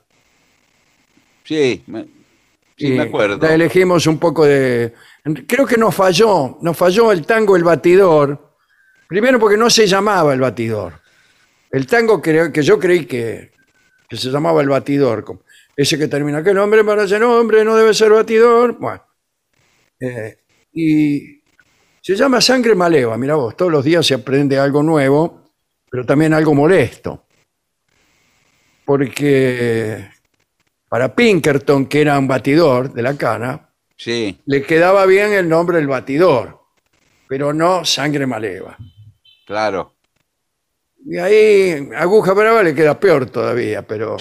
S3: sí, me, sí, me acuerdo.
S1: la elegimos un poco de... Creo que nos falló, nos falló el tango El Batidor. Primero porque no se llamaba El Batidor. El tango que, que yo creí que, que se llamaba El Batidor. Ese que termina, ¿qué nombre para ese nombre? No debe ser Batidor. Bueno. Eh, y se llama Sangre Maleva. Mira vos, todos los días se aprende algo nuevo, pero también algo molesto. Porque para Pinkerton, que era un batidor de la cana,
S3: Sí,
S1: le quedaba bien el nombre del batidor, pero no sangre maleva.
S3: Claro.
S1: Y ahí aguja brava le queda peor todavía, pero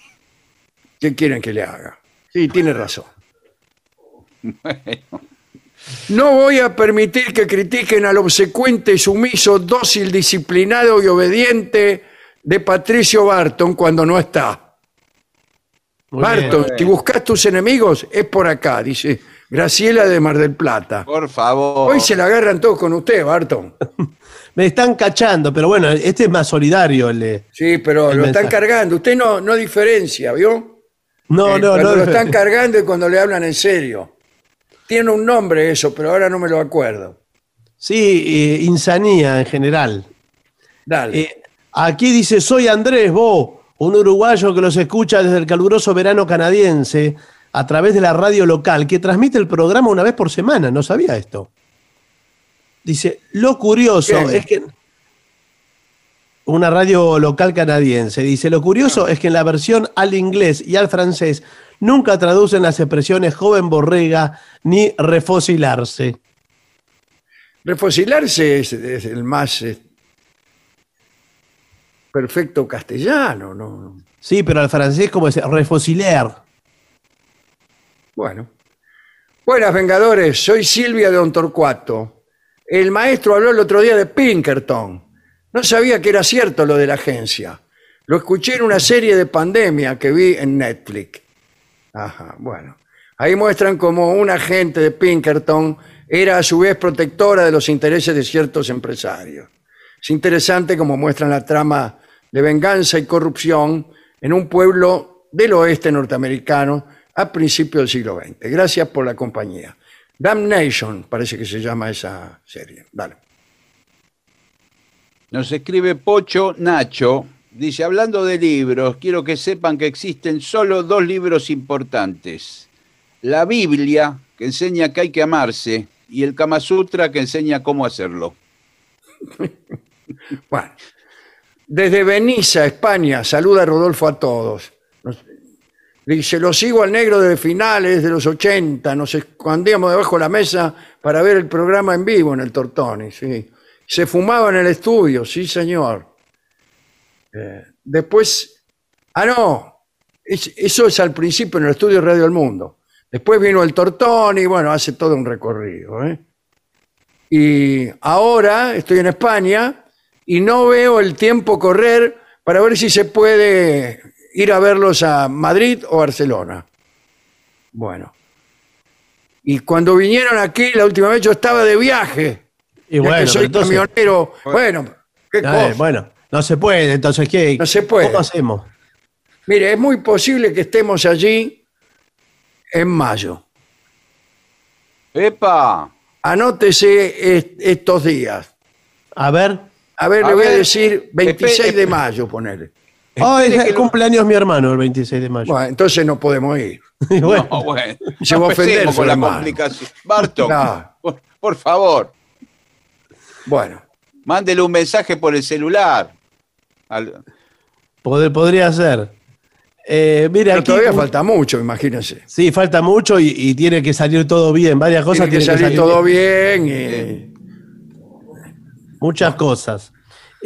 S1: ¿qué quieren que le haga? Sí, tiene razón. No voy a permitir que critiquen al obsecuente, sumiso, dócil, disciplinado y obediente de Patricio Barton cuando no está.
S2: Muy
S1: Barton,
S2: bien.
S1: si buscas tus enemigos, es por acá, dice Graciela de Mar del Plata.
S3: Por favor.
S1: Hoy se la agarran todos con usted, Barton.
S2: Me están cachando, pero bueno, este es más solidario. El
S1: Sí, pero
S2: El
S1: lo están cargando. Usted no, no diferencia, ¿vio?
S2: No,
S1: Eh,
S2: no,
S1: cuando
S2: no.
S1: lo están cargando y cuando le hablan en serio. Tiene un nombre eso, pero ahora no me lo acuerdo.
S2: Sí, eh, insanía en general.
S1: Dale.
S2: Eh, aquí dice, soy Andrés Bo, un uruguayo que los escucha desde el caluroso verano canadiense a través de la radio local, que transmite el programa una vez por semana. No sabía esto. Dice, lo curioso es que... Una radio local canadiense. Dice, lo curioso es que en la versión al inglés y al francés nunca traducen las expresiones joven borrega ni refosilarse.
S1: Refosilarse es, es el más eh, perfecto castellano, ¿no?
S2: Sí, pero al francés como es refosilar.
S1: Bueno. Buenas, Vengadores. Soy Silvia de Don Torcuato. El maestro habló el otro día de Pinkerton. No sabía que era cierto lo de la agencia. Lo escuché en una serie de pandemia que vi en Netflix. Ajá, bueno. Ahí muestran cómo un agente de Pinkerton era a su vez protectora de los intereses de ciertos empresarios. Es interesante como muestran la trama de venganza y corrupción en un pueblo del oeste norteamericano a principios del siglo XX. Gracias por la compañía. Damnation, parece que se llama esa serie. Dale.
S3: Nos escribe Pocho Nacho. Dice, hablando de libros, quiero que sepan que existen solo dos libros importantes. La Biblia, que enseña que hay que amarse, y el Kama Sutra, que enseña cómo hacerlo.
S1: Bueno, desde Beniza, España, saluda a Rodolfo a todos. Dice, lo sigo al negro de finales de los 80, nos escondíamos debajo de la mesa para ver el programa en vivo en el Tortoni, sí. Se fumaba en el estudio, sí señor. Eh, después, ah no, es- eso es al principio en el estudio Radio El Mundo. Después vino el Tortoni, bueno, hace todo un recorrido. ¿eh? Y ahora estoy en España y no veo el tiempo correr para ver si se puede ir a verlos a Madrid o Barcelona. Bueno. Y cuando vinieron aquí la última vez yo estaba de viaje.
S2: Y
S1: ya
S2: bueno,
S1: que soy
S2: entonces-
S1: camionero. Bueno, qué cosa.
S2: bueno, no se puede, entonces, ¿qué?
S1: No se puede.
S2: ¿Cómo hacemos?
S1: Mire, es muy posible que estemos allí en mayo.
S3: ¡Epa!
S1: Anótese est- estos días.
S2: A ver.
S1: A ver,
S3: A
S1: le voy a decir 26 de mayo, ponerle.
S2: Oh, es el cumpleaños mi hermano, el 26 de mayo.
S1: Bueno, entonces no podemos ir.
S2: Y bueno,
S3: No, bueno.
S1: Se va a ofender
S3: empecemos
S1: su
S3: con la
S1: hermano.
S3: complicación.
S1: No.
S3: por, por favor,
S1: Bueno,
S3: mándele un mensaje por el celular. Al-
S2: poder- podría ser. Eh, mire,
S1: pero
S2: aquí.
S1: todavía falta mucho, imagínense.
S2: Sí, falta mucho y, y tiene que salir todo bien. Varias cosas
S1: Tiene que
S2: tienen
S1: salir todo bien. y-
S2: Muchas cosas.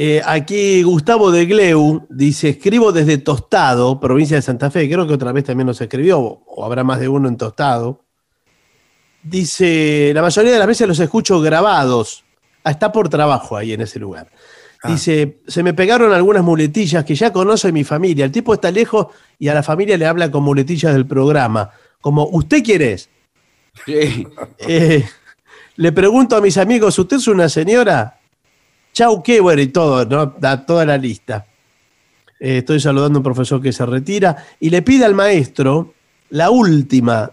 S2: Eh, aquí Gustavo de Gleu dice: Escribo desde Tostado, provincia de Santa Fe. Creo que otra vez también nos escribió, o habrá más de uno en Tostado. Dice: La mayoría de las veces los escucho grabados. Ah, está por trabajo ahí en ese lugar.
S1: Ah.
S2: Dice: Se me pegaron algunas muletillas que ya conoce mi familia. El tipo está lejos y a la familia le habla con muletillas del programa. como ¿usted quién es?
S3: Sí.
S2: Eh, le pregunto a mis amigos, ¿usted es una señora? Chau, qué bueno, y todo, ¿no? Da toda la lista. Eh, estoy saludando a un profesor que se retira y le pide al maestro la última.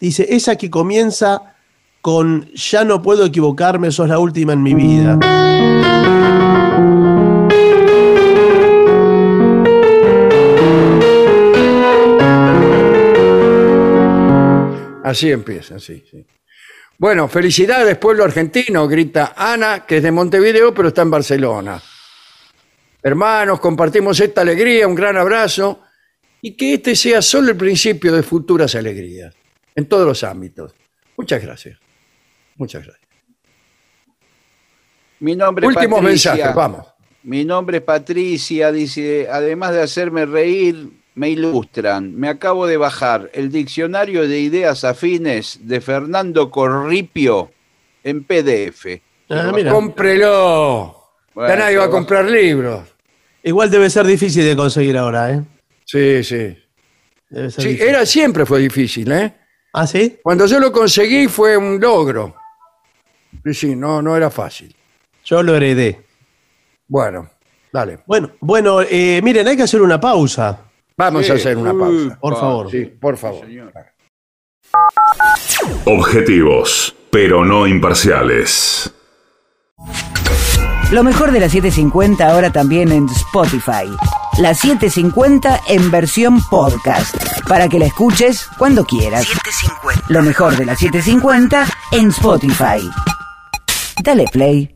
S2: Dice, esa que comienza con ya no puedo equivocarme, sos la última en mi vida.
S1: Así empieza, sí, sí. Bueno, felicidades, pueblo argentino, grita Ana, que es de Montevideo, pero está en Barcelona. Hermanos, compartimos esta alegría, un gran abrazo, y que este sea solo el principio de futuras alegrías, en todos los ámbitos. Muchas gracias. Muchas gracias.
S3: Mi nombre
S1: Últimos
S3: es Patricia.
S1: mensajes, vamos.
S3: Mi nombre es Patricia, dice, además de hacerme reír, me ilustran. Me acabo de bajar el diccionario de ideas afines de Fernando Corripio en PDF.
S2: Ah, mira.
S1: Cómprelo.
S3: Bueno,
S1: ya nadie va a comprar libros.
S2: Igual debe ser difícil de conseguir ahora, ¿eh?
S1: Sí, sí.
S2: Debe ser
S1: Sí,
S2: difícil.
S1: era siempre fue difícil, ¿eh?
S2: ¿Ah, sí?
S1: Cuando yo lo conseguí fue un logro. Sí, sí, no, no era fácil.
S2: Yo lo heredé.
S1: Bueno, dale.
S2: Bueno, bueno, eh, miren, hay que hacer una pausa.
S1: Vamos
S3: Sí.
S1: a hacer una pausa.
S2: Por favor.
S1: Sí, por favor.
S3: señor.
S4: Objetivos, pero no imparciales.
S5: Lo mejor de la 750 ahora también en Spotify. La 750 en versión podcast. Para que la escuches cuando quieras. Lo mejor de la 750 en Spotify. Dale play.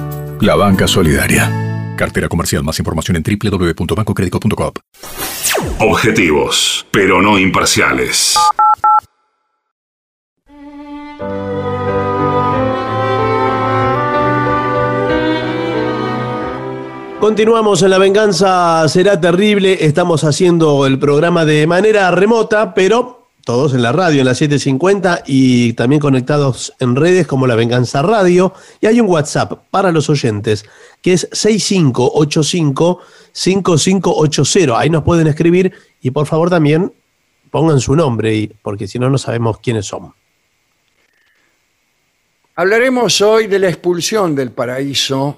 S6: la banca solidaria. Cartera comercial. Más información en www.bancocredico.com.
S4: Objetivos, pero no imparciales.
S2: Continuamos en La Venganza Será Terrible. Estamos haciendo el programa de manera remota, pero todos en la radio, en la 750 y también conectados en redes como La Venganza Radio. Y hay un WhatsApp para los oyentes que es 6585-5580. Ahí nos pueden escribir y por favor también pongan su nombre, porque si no, no sabemos quiénes son.
S1: Hablaremos hoy de la expulsión del paraíso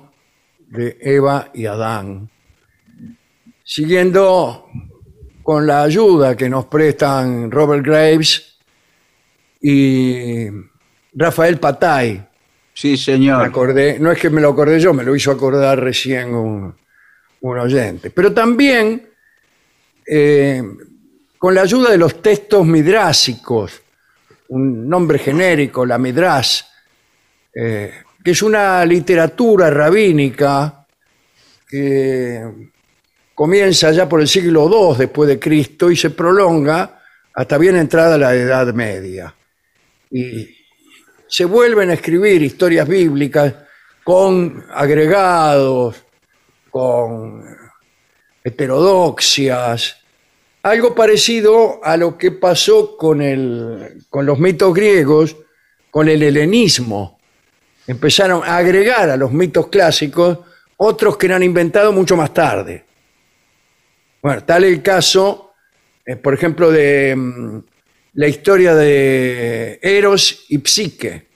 S1: de Eva y Adán, siguiendo con la ayuda que nos prestan Robert Graves y Rafael Patay.
S3: Sí,
S1: Me
S3: señor.
S1: acordé, no es que me lo acordé yo, me lo hizo acordar recién un, un oyente. Pero también eh, con la ayuda de los textos midrásicos, un nombre genérico, la midrás, eh, que es una literatura rabínica que comienza ya por el siglo II después de Cristo y se prolonga hasta bien entrada la Edad Media. Y se vuelven a escribir historias bíblicas con agregados, con heterodoxias, algo parecido a lo que pasó con, el, con los mitos griegos, con el helenismo. Empezaron a agregar a los mitos clásicos otros que eran inventados mucho más tarde. Bueno, tal el caso, eh, por ejemplo, de mm, la historia de Eros y Psique,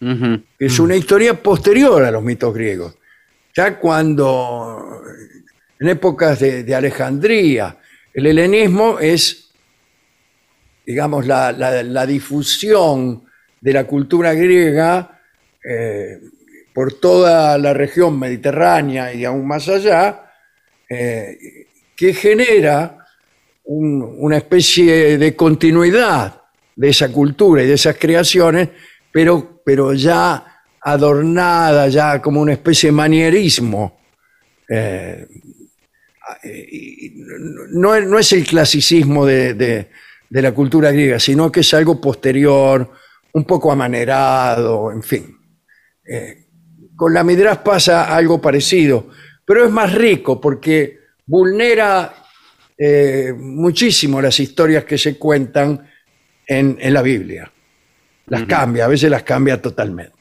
S3: Ujú.
S1: que es una historia posterior a los mitos griegos. Ya cuando, en épocas de, de Alejandría, el helenismo es, digamos, la, la- la difusión de la cultura griega eh, por toda la región mediterránea y aún más allá, eh, que genera un- una especie de continuidad de esa cultura y de esas creaciones, pero, pero ya adornada, ya como una especie de manierismo. Eh, no, no es el clasicismo de, de- la cultura griega, sino que es algo posterior, un poco amanerado, en fin. Eh, con la Midrash pasa algo parecido, pero es más rico porque vulnera eh, muchísimo las historias que se cuentan en, en la Biblia. Las cambia, a veces las cambia totalmente.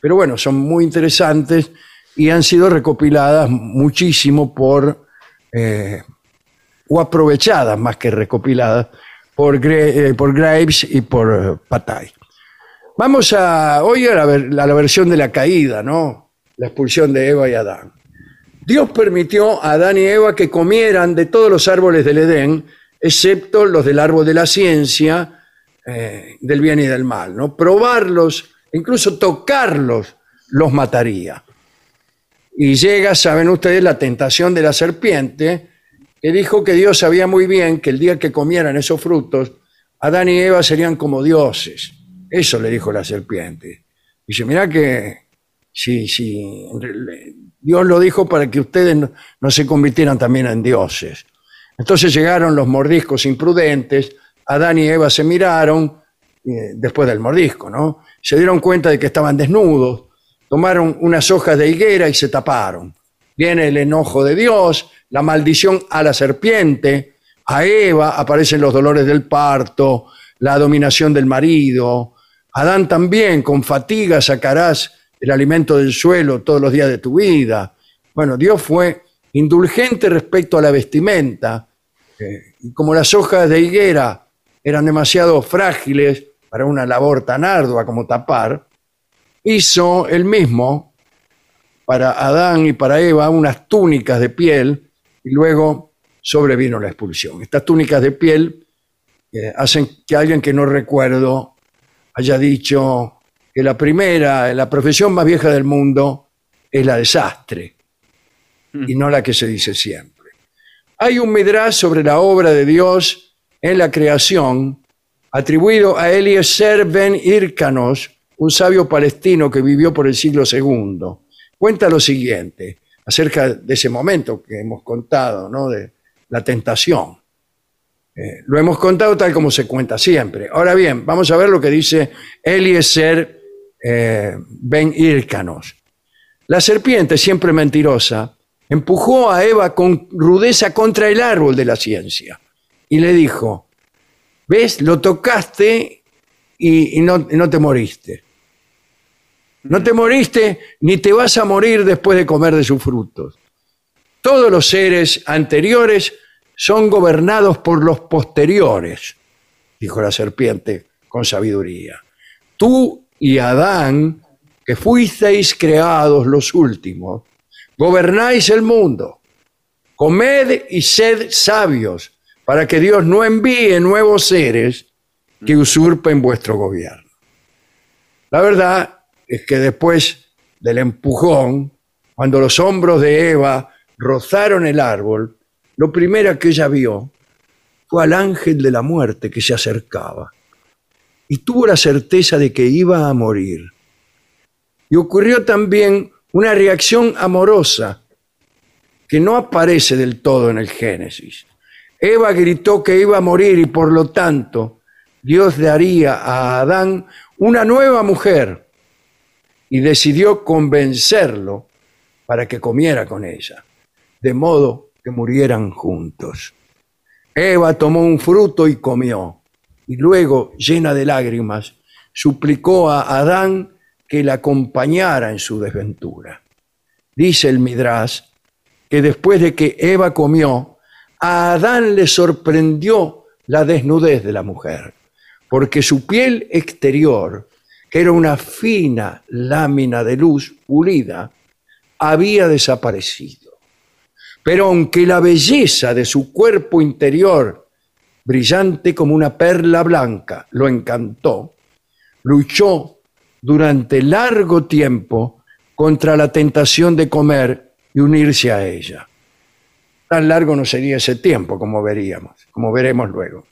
S1: Pero bueno, son muy interesantes y han sido recopiladas muchísimo por, eh, o aprovechadas más que recopiladas, por, eh, por Graves y por Patay. Vamos a hoy a la, ver- a la versión de la caída, ¿no? La expulsión de Eva y Adán. Dios permitió a Adán y Eva que comieran de todos los árboles del Edén, excepto los del árbol de la ciencia, eh, del bien y del mal, ¿no? Probarlos, incluso tocarlos, los mataría. Y llega, saben ustedes, la tentación de la serpiente, que dijo que Dios sabía muy bien que el día que comieran esos frutos, Adán y Eva serían como dioses. Eso le dijo la serpiente. Dice, mira que si, si Dios lo dijo para que ustedes no, se convirtieran también en dioses. Entonces llegaron los mordiscos imprudentes, Adán y Eva se miraron eh, después del mordisco, ¿no? Se dieron cuenta de que estaban desnudos, tomaron unas hojas de higuera y se taparon. Viene el enojo de Dios, la maldición a la serpiente, a Eva aparecen los dolores del parto, la dominación del marido. Adán también, con fatiga sacarás el alimento del suelo todos los días de tu vida. Bueno, Dios fue indulgente respecto a la vestimenta. eh, y como las hojas de higuera eran demasiado frágiles para una labor tan ardua como tapar, hizo el mismo para Adán y para Eva unas túnicas de piel y luego sobrevino la expulsión. Estas túnicas de piel eh, hacen que alguien que no recuerdo haya dicho que la primera, la profesión más vieja del mundo es la de sastre y no la que se dice siempre. Hay un midrash sobre la obra de Dios en la creación atribuido a Eliezer ben Hirkanos, un sabio palestino que vivió por el siglo II. Cuenta lo siguiente acerca de ese momento que hemos contado, ¿no? de la tentación. Eh, lo hemos contado tal como se cuenta siempre. Ahora bien, vamos a ver lo que dice Eliezer eh, ben. La serpiente, siempre mentirosa, empujó a Eva con rudeza contra el árbol de la ciencia y le dijo, ¿ves? Lo tocaste y, no, y no te moriste. No te moriste ni te vas a morir después de comer de sus frutos. Todos los seres anteriores son gobernados por los posteriores, dijo la serpiente con sabiduría. Tú y Adán, que fuisteis creados los últimos, gobernáis el mundo. Comed y sed sabios, para que Dios no envíe nuevos seres que usurpen vuestro gobierno. La verdad es que después del empujón, cuando los hombros de Eva rozaron el árbol, lo primero que ella vio fue al ángel de la muerte que se acercaba y tuvo la certeza de que iba a morir. Y ocurrió también una reacción amorosa que no aparece del todo en el Génesis. Eva gritó que iba a morir y por lo tanto Dios daría a Adán una nueva mujer y decidió convencerlo para que comiera con ella, de modo que murieran juntos. Eva tomó un fruto y comió, y luego, llena de lágrimas, suplicó a Adán que la acompañara en su desventura. Dice el Midrash que después de que Eva comió, a Adán le sorprendió la desnudez de la mujer, porque su piel exterior, que era una fina lámina de luz pulida, había desaparecido. Pero aunque la belleza de su cuerpo interior, brillante como una perla blanca, lo encantó, luchó durante largo tiempo contra la tentación de comer y unirse a ella. Tan largo no sería ese tiempo, como veríamos, como veremos luego.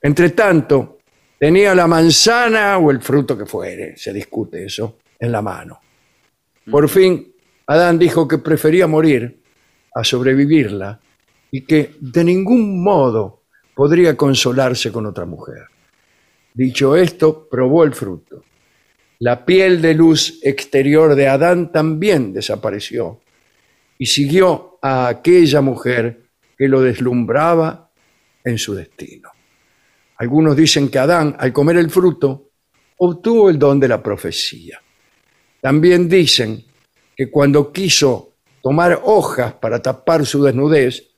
S1: Entre tanto, tenía la manzana o el fruto que fuere, se discute eso, en la mano. Por fin, Adán dijo que prefería morir a sobrevivirla y que de ningún modo podría consolarse con otra mujer. Dicho esto, probó el fruto. La piel de luz exterior de Adán también desapareció y siguió a aquella mujer que lo deslumbraba en su destino. Algunos dicen que Adán, al comer el fruto, obtuvo el don de la profecía. También dicen que cuando quiso tomar hojas para tapar su desnudez,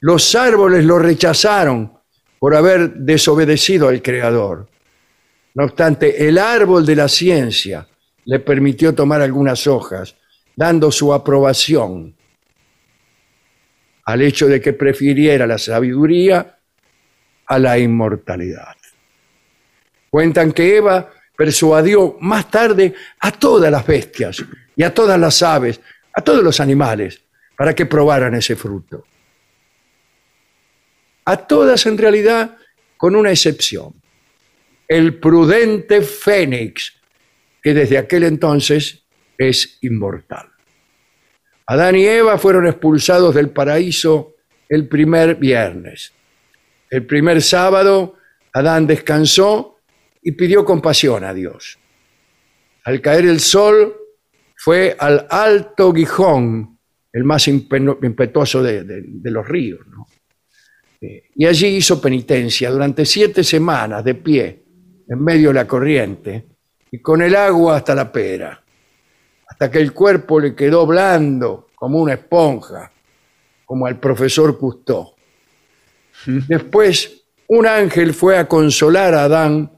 S1: los árboles lo rechazaron por haber desobedecido al Creador. No obstante, el árbol de la ciencia le permitió tomar algunas hojas, dando su aprobación al hecho de que prefiriera la sabiduría a la inmortalidad. Cuentan que Eva persuadió más tarde a todas las bestias y a todas las aves, a todos los animales, para que probaran ese fruto. A todas en realidad, con una excepción. El prudente Fénix, que desde aquel entonces es inmortal. Adán y Eva fueron expulsados del paraíso el primer viernes. El primer sábado, Adán descansó y pidió compasión a Dios. Al caer el sol, fue al alto Gijón, el más impetuoso de, los ríos. Eh, y allí hizo penitencia durante siete semanas de pie, en medio de la corriente, y con el agua hasta la pera, hasta que el cuerpo le quedó blando como una esponja, como al profesor Cousteau. Después, un ángel fue a consolar a Adán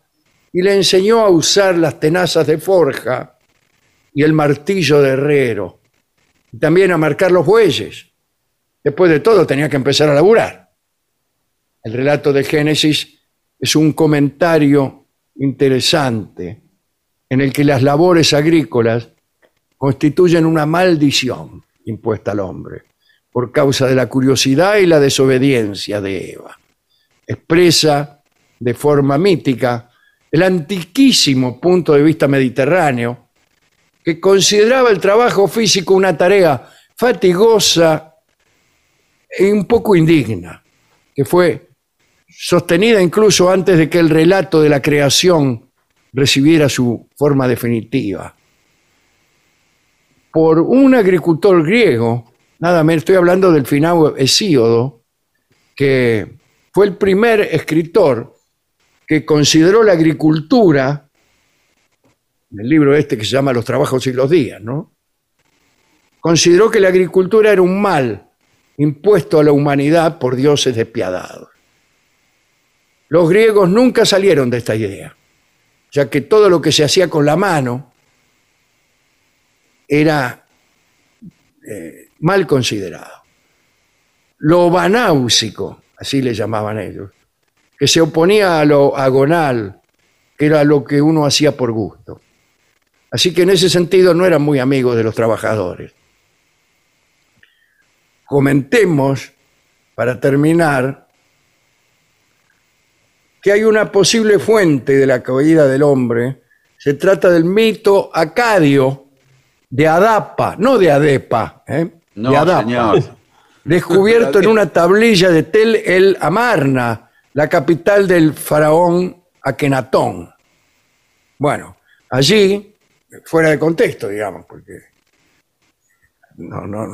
S1: y le enseñó a usar las tenazas de forja y el martillo de herrero, y también a marcar los bueyes. Después de todo, tenía que empezar a laburar. El relato de Génesis es un comentario interesante en el que las labores agrícolas constituyen una maldición impuesta al hombre por causa de la curiosidad y la desobediencia de Eva. Expresa de forma mítica el antiquísimo punto de vista mediterráneo que consideraba el trabajo físico una tarea fatigosa e un poco indigna, que fue sostenida incluso antes de que el relato de la creación recibiera su forma definitiva. Por un agricultor griego, nada menos, estoy hablando del final Hesíodo, que fue el primer escritor que consideró la agricultura, en el libro este que se llama Los trabajos y los días, ¿no? Consideró que la agricultura era un mal impuesto a la humanidad por dioses despiadados. Los griegos nunca salieron de esta idea, ya que todo lo que se hacía con la mano era eh, mal considerado. Lo banáusico, así le llamaban ellos, que se oponía a lo agonal, que era lo que uno hacía por gusto. Así que en ese sentido no eran muy amigos de los trabajadores. Comentemos, para terminar, que hay una posible fuente de la caída del hombre. Se trata del mito acadio de Adapa, no de Adepa, ¿eh?
S3: No,
S1: de Adapa,
S3: señor.
S1: descubierto en una tablilla de Tel el Amarna, la capital del faraón Akenatón. Bueno, allí, fuera de contexto, digamos, porque no, no,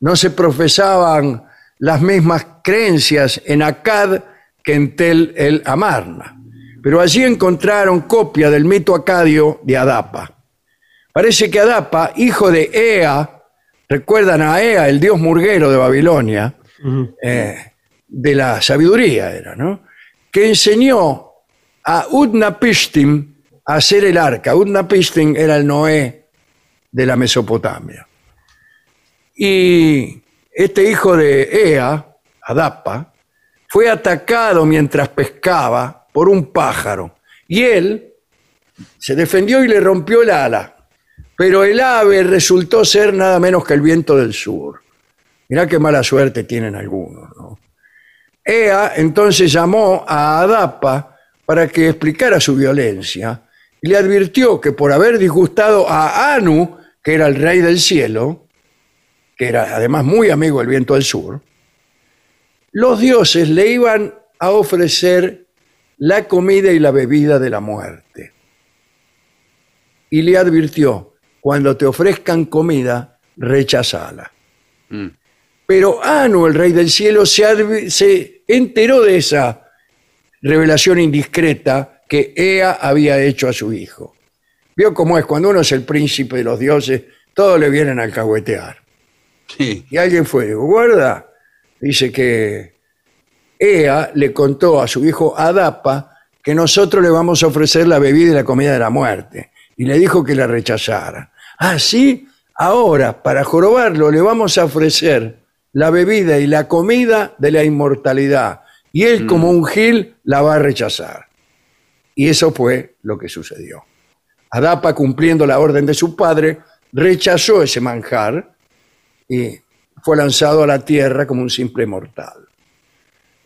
S1: no se profesaban las mismas creencias en Akkad que en Tel el Amarna. Pero allí encontraron copia del mito acadio de Adapa. Parece que Adapa, hijo de Ea, recuerdan a Ea, el dios murguero de Babilonia, eh, de la sabiduría era, ¿no? Que enseñó a Utnapishtim a hacer el arca. Utnapishtim era el Noé de la Mesopotamia. Y este hijo de Ea, Adapa, fue atacado mientras pescaba por un pájaro. Y él se defendió y le rompió el ala. Pero el ave resultó ser nada menos que el viento del sur. Mirá qué mala suerte tienen algunos, ¿no? Ea entonces llamó a Adapa para que explicara su violencia y le advirtió que por haber disgustado a Anu, que era el rey del cielo, que era además muy amigo del viento del sur, los dioses le iban a ofrecer la comida y la bebida de la muerte. Y le advirtió, cuando te ofrezcan comida, rechazala.
S3: Mm.
S1: Pero Anu, el rey del cielo, se, enteró de esa revelación indiscreta que Ea había hecho a su hijo. Vio cómo es, cuando uno es el príncipe de los dioses, todos le vienen a alcahuetear.
S3: Sí.
S1: Y alguien fue, guarda, dice que Ea le contó a su hijo Adapa que nosotros le vamos a ofrecer la bebida y la comida de la muerte. Y le dijo que la rechazara. Ah, sí, ahora para jorobarlo le vamos a ofrecer la bebida y la comida de la inmortalidad. Y él como un gil la va a rechazar. Y eso fue lo que sucedió. Adapa, cumpliendo la orden de su padre, rechazó ese manjar y fue lanzado a la tierra como un simple mortal.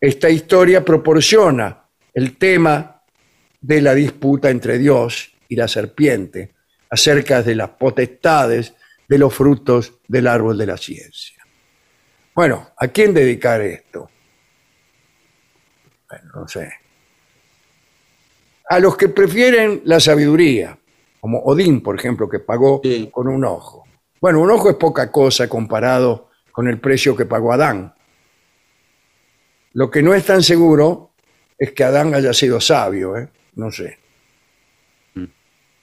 S1: Esta historia proporciona el tema de la disputa entre Dios y la serpiente acerca de las potestades de los frutos del árbol de la ciencia. Bueno, ¿a quién dedicar esto? Bueno, no sé. A los que prefieren la sabiduría, como Odín, por ejemplo, que pagó
S3: Sí.
S1: con un ojo. Bueno, un ojo es poca cosa comparado con el precio que pagó Adán. Lo que no es tan seguro es que Adán haya sido sabio, ¿eh? no sé.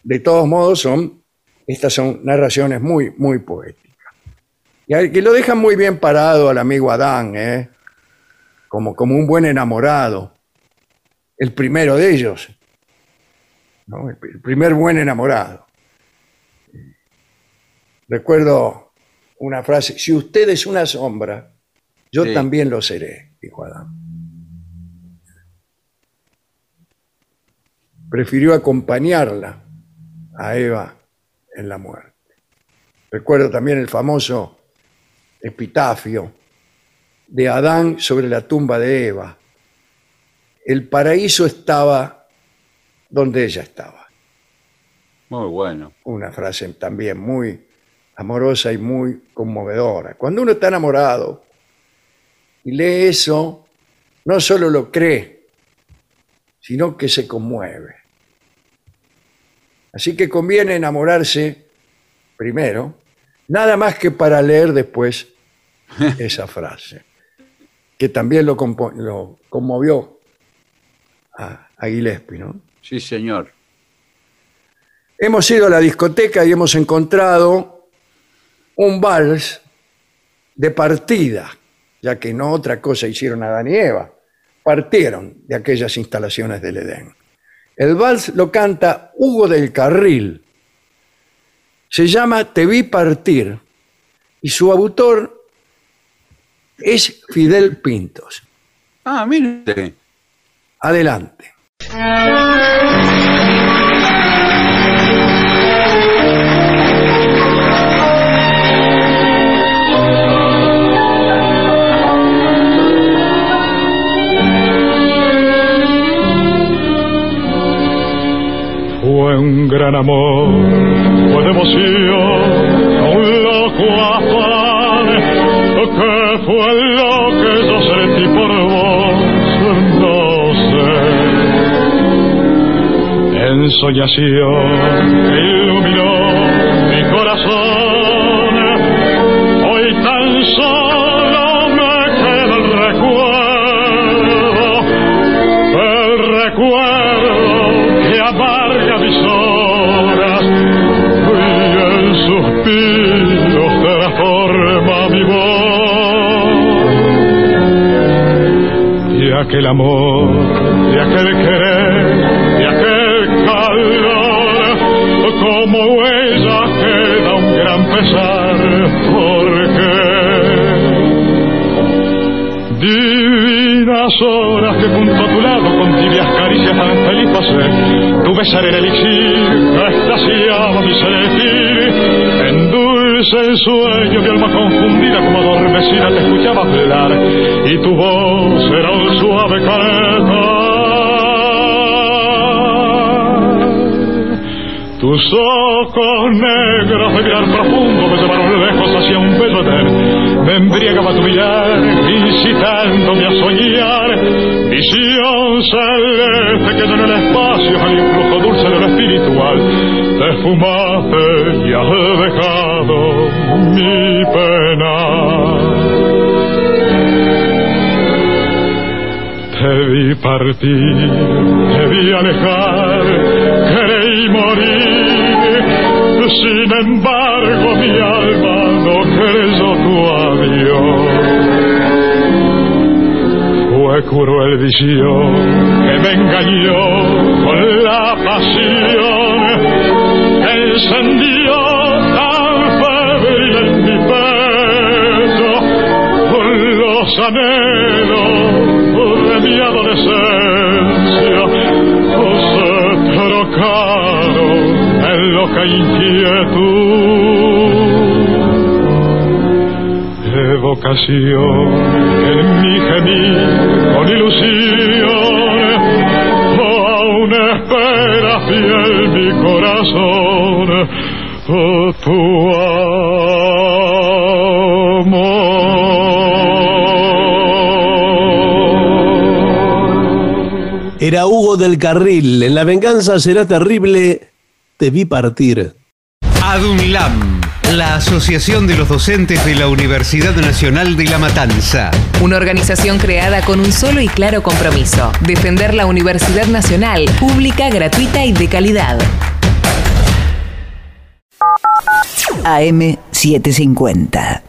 S1: De todos modos, son, estas son narraciones muy, muy poéticas. Y que lo dejan muy bien parado al amigo Adán, ¿eh? como, como un buen enamorado. El primero de ellos. ¿no? El primer buen enamorado. Recuerdo una frase, si usted es una sombra, yo
S3: Sí.
S1: también lo seré, dijo Adán. Prefirió acompañarla a Eva en la muerte. Recuerdo también el famoso epitafio de Adán sobre la tumba de Eva. El paraíso estaba donde ella estaba.
S3: Muy bueno.
S1: Una frase también muy amorosa y muy conmovedora. Cuando uno está enamorado y lee eso, no solo lo cree, sino que se conmueve. Así que conviene enamorarse primero, nada más que para leer después esa frase, que también lo, conmovió a, a Gillespie, ¿no?
S3: Sí, señor.
S1: Hemos ido a la discoteca y hemos encontrado un vals de partida, ya que no otra cosa hicieron Adán y Eva. Partieron de aquellas instalaciones del Edén. El vals lo canta Hugo del Carril. Se llama Te vi partir y su autor es Fidel Pintos.
S3: Ah, mire.
S1: Adelante.
S7: Fue un gran amor, fue emoción, un loco afán, que fue lo que yo sentí por vos, no sé. En soñación iluminó aquel amor y aquel querer y aquel calor como huella queda un gran pesar porque Divinas horas que junto a tu lado con tibias caricias tan feliz pasé Tu besar el elixir extasiaba mi sentir En dulce sueño mi alma confundida como adormecida te escuchaba hablar Y tu voz era un suave cantar tus ojos negros de mirar profundo me llevaron lejos hacia un bello Edén. Me embriagaba tu mirar, incitándome a soñar. Visión celeste que en el espacio al influjo dulce de lo espiritual te fumaste y has dejado mi pena. Te vi partir, te vi alejar, creí morir. Sin embargo, mi alma no creyó tu adiós. Fue cruel visión que me engañó con la pasión encendió febril en mi pecho con los anhelos de mi adolescencia se trocaron en loca inquietud. Evocación en mi gemir con ilusión, oh, aún espera fiel mi corazón,
S2: Hugo del Carril. En La venganza será terrible. Te vi partir.
S8: ADUNLAM, la Asociación de los Docentes de la Universidad Nacional de La Matanza.
S9: Una organización creada con un solo y claro compromiso, defender la Universidad Nacional, pública, gratuita y de calidad.
S5: AM750.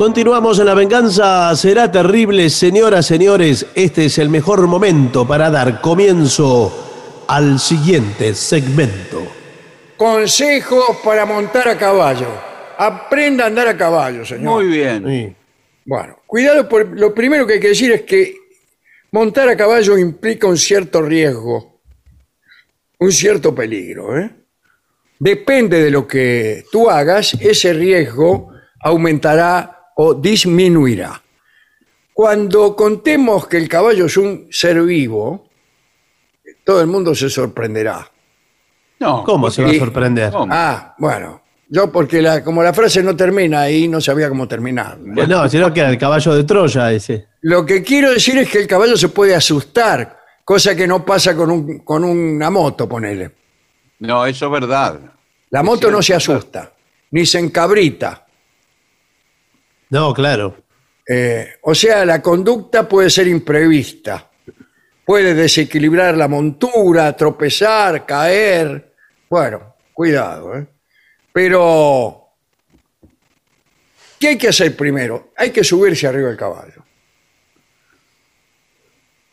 S2: Continuamos en La venganza será terrible. Señoras, señores, este es el mejor momento para dar comienzo al siguiente segmento.
S1: Consejos para montar a caballo. Aprenda a andar a caballo, señor.
S3: Muy bien.
S2: Sí.
S1: Bueno, cuidado, por, lo primero que hay que decir es que montar a caballo implica un cierto riesgo, un cierto peligro. ¿eh? Depende de lo que tú hagas, ese riesgo aumentará o disminuirá. Cuando contemos que el caballo es un ser vivo, todo el mundo se sorprenderá.
S3: No.
S2: ¿Cómo se va a sorprender?
S3: ¿Cómo?
S1: Ah, bueno, yo porque la, como la frase no termina ahí, no sabía cómo terminar.
S2: No, sino que era el caballo de Troya ese.
S1: Lo que quiero decir es que el caballo se puede asustar, cosa que no pasa con, un, con una moto, ponele.
S3: No, eso es verdad.
S1: La moto no se asusta, ni se encabrita.
S2: No, claro.
S1: Eh, o sea, la conducta puede ser imprevista. Puede desequilibrar la montura, tropezar, caer. Bueno, cuidado. ¿eh? Pero, ¿qué hay que hacer primero? Hay que subirse arriba del caballo.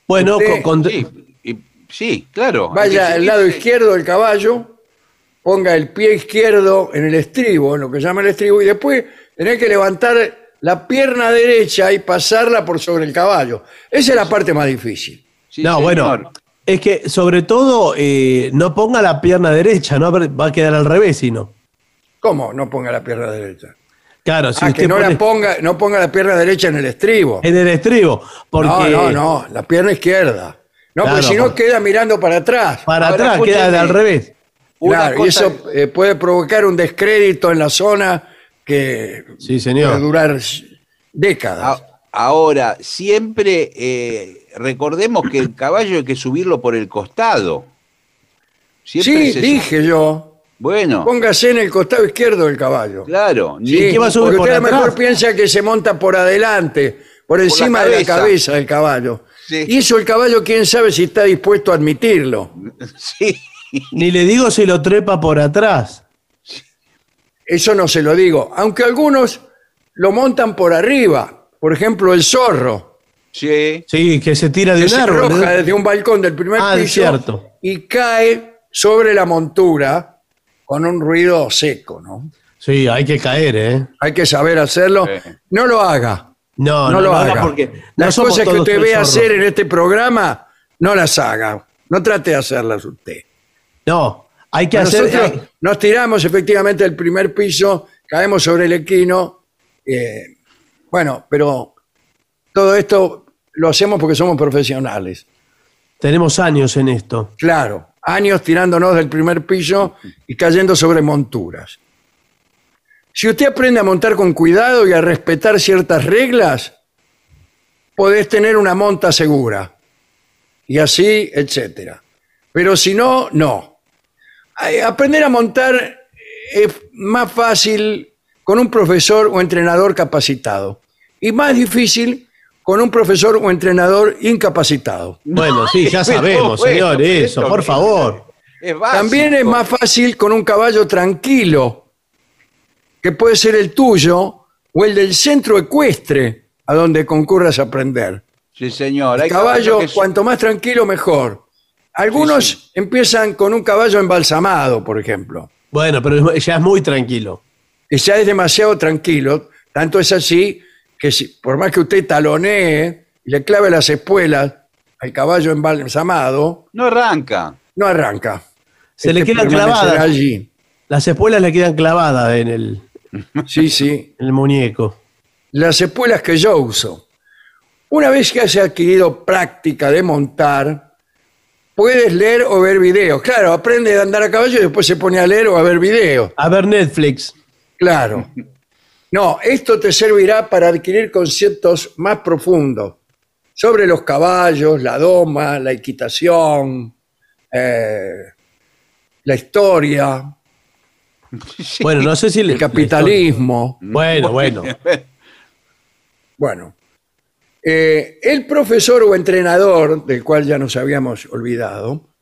S2: Bueno,
S1: Usted-
S2: con- con-
S3: Sí, y- sí, claro.
S1: Vaya al lado izquierdo del caballo, ponga el pie izquierdo en el estribo, en lo que se llama el estribo, y después tenés que levantar la pierna derecha y pasarla por sobre el caballo. Esa es la parte más difícil.
S3: Sí,
S2: no,
S3: señor.
S2: bueno, es que sobre todo eh, no ponga la pierna derecha, no va a quedar al revés, sino.
S1: ¿Cómo no ponga la pierna derecha?
S2: Claro, si
S1: ah,
S2: usted
S1: que no,
S2: pone
S1: la ponga, no ponga la pierna derecha en el estribo.
S2: en el estribo, porque
S1: No, no, no, la pierna izquierda. No,
S2: Claro,
S1: porque si no queda mirando para atrás.
S2: para
S3: Ahora,
S2: atrás queda al revés.
S3: Una
S1: Claro, y eso eh, puede provocar un descrédito en la zona que
S2: Sí,
S1: puede
S2: señor.
S1: durar décadas.
S3: Ahora, siempre eh, recordemos que el caballo hay que subirlo por el costado. Siempre
S1: sí,
S3: se-
S1: dije yo.
S3: Bueno,
S1: Póngase en el costado izquierdo del caballo.
S3: claro.
S1: Sí,
S2: ¿Y qué va a subir
S1: porque
S2: por
S1: usted a lo mejor piensa que se monta por adelante, por encima de la
S3: cabeza.
S1: cabeza del caballo.
S3: Sí.
S1: Y eso el caballo, quién sabe si está dispuesto a admitirlo.
S3: Sí.
S2: Ni le digo si lo trepa por atrás.
S1: Eso no se lo digo. Aunque algunos lo montan por arriba. Por ejemplo, el zorro.
S3: Sí.
S2: Sí, que se tira de
S1: que
S2: un
S1: se
S2: árbol.
S1: arroja desde un balcón del primer
S2: Ah,
S1: piso
S2: cierto.
S1: y cae sobre la montura con un ruido seco, ¿no?
S2: Sí, hay que caer, ¿eh?
S1: Hay que saber hacerlo.
S3: Sí.
S1: No lo haga.
S2: No,
S1: No, lo
S2: haga
S1: haga.
S2: porque
S1: Las
S2: no
S1: cosas que usted ve hacer en este programa, no las haga. No trate de hacerlas usted.
S2: No, hay que hacer.
S1: Nosotros
S2: hay-
S1: nos tiramos efectivamente del primer piso, caemos sobre el equino. eh, bueno, pero todo esto lo hacemos porque somos profesionales.
S2: tenemos años en esto.
S1: Claro, años tirándonos del primer piso y cayendo sobre monturas. Si usted aprende a montar con cuidado y a respetar ciertas reglas, podés tener una monta segura. Y así, etcétera. Pero si no, no. Aprender a montar es más fácil con un profesor o entrenador capacitado. Y más difícil con un profesor o entrenador incapacitado.
S2: Bueno, sí, ya sabemos,
S3: bueno,
S2: señor, eso, por favor.
S3: Es.
S1: También es más fácil con un caballo tranquilo, que puede ser el tuyo o el del centro ecuestre a donde concurras a aprender.
S3: Sí, señor.
S1: El
S3: Hay
S1: caballo,
S3: que-
S1: cuanto más tranquilo, mejor. Algunos
S3: Sí, sí.
S1: empiezan con un caballo embalsamado, por ejemplo.
S2: Bueno, pero ya es muy tranquilo.
S1: Y ya es demasiado tranquilo, tanto es así que si, por más que usted talonee y le clave las espuelas al caballo embalsamado,
S3: No arranca.
S1: no arranca.
S2: Se le
S1: Este
S2: quedan clavadas.
S1: allí.
S2: Las espuelas le quedan clavadas en el,
S1: Sí, sí.
S2: en el muñeco.
S1: las espuelas que yo uso. Una vez que has adquirido práctica de montar, puedes leer o ver videos. Claro, aprende a andar a caballo y después se pone a leer o a ver videos.
S2: A ver Netflix.
S1: Claro. No, esto te servirá para adquirir conceptos más profundos sobre los caballos, la doma, la equitación, eh, la historia,
S2: Bueno, no sé si le-
S1: el capitalismo.
S2: Bueno, bueno.
S1: Bueno, eh, el profesor o entrenador, del cual ya nos habíamos olvidado,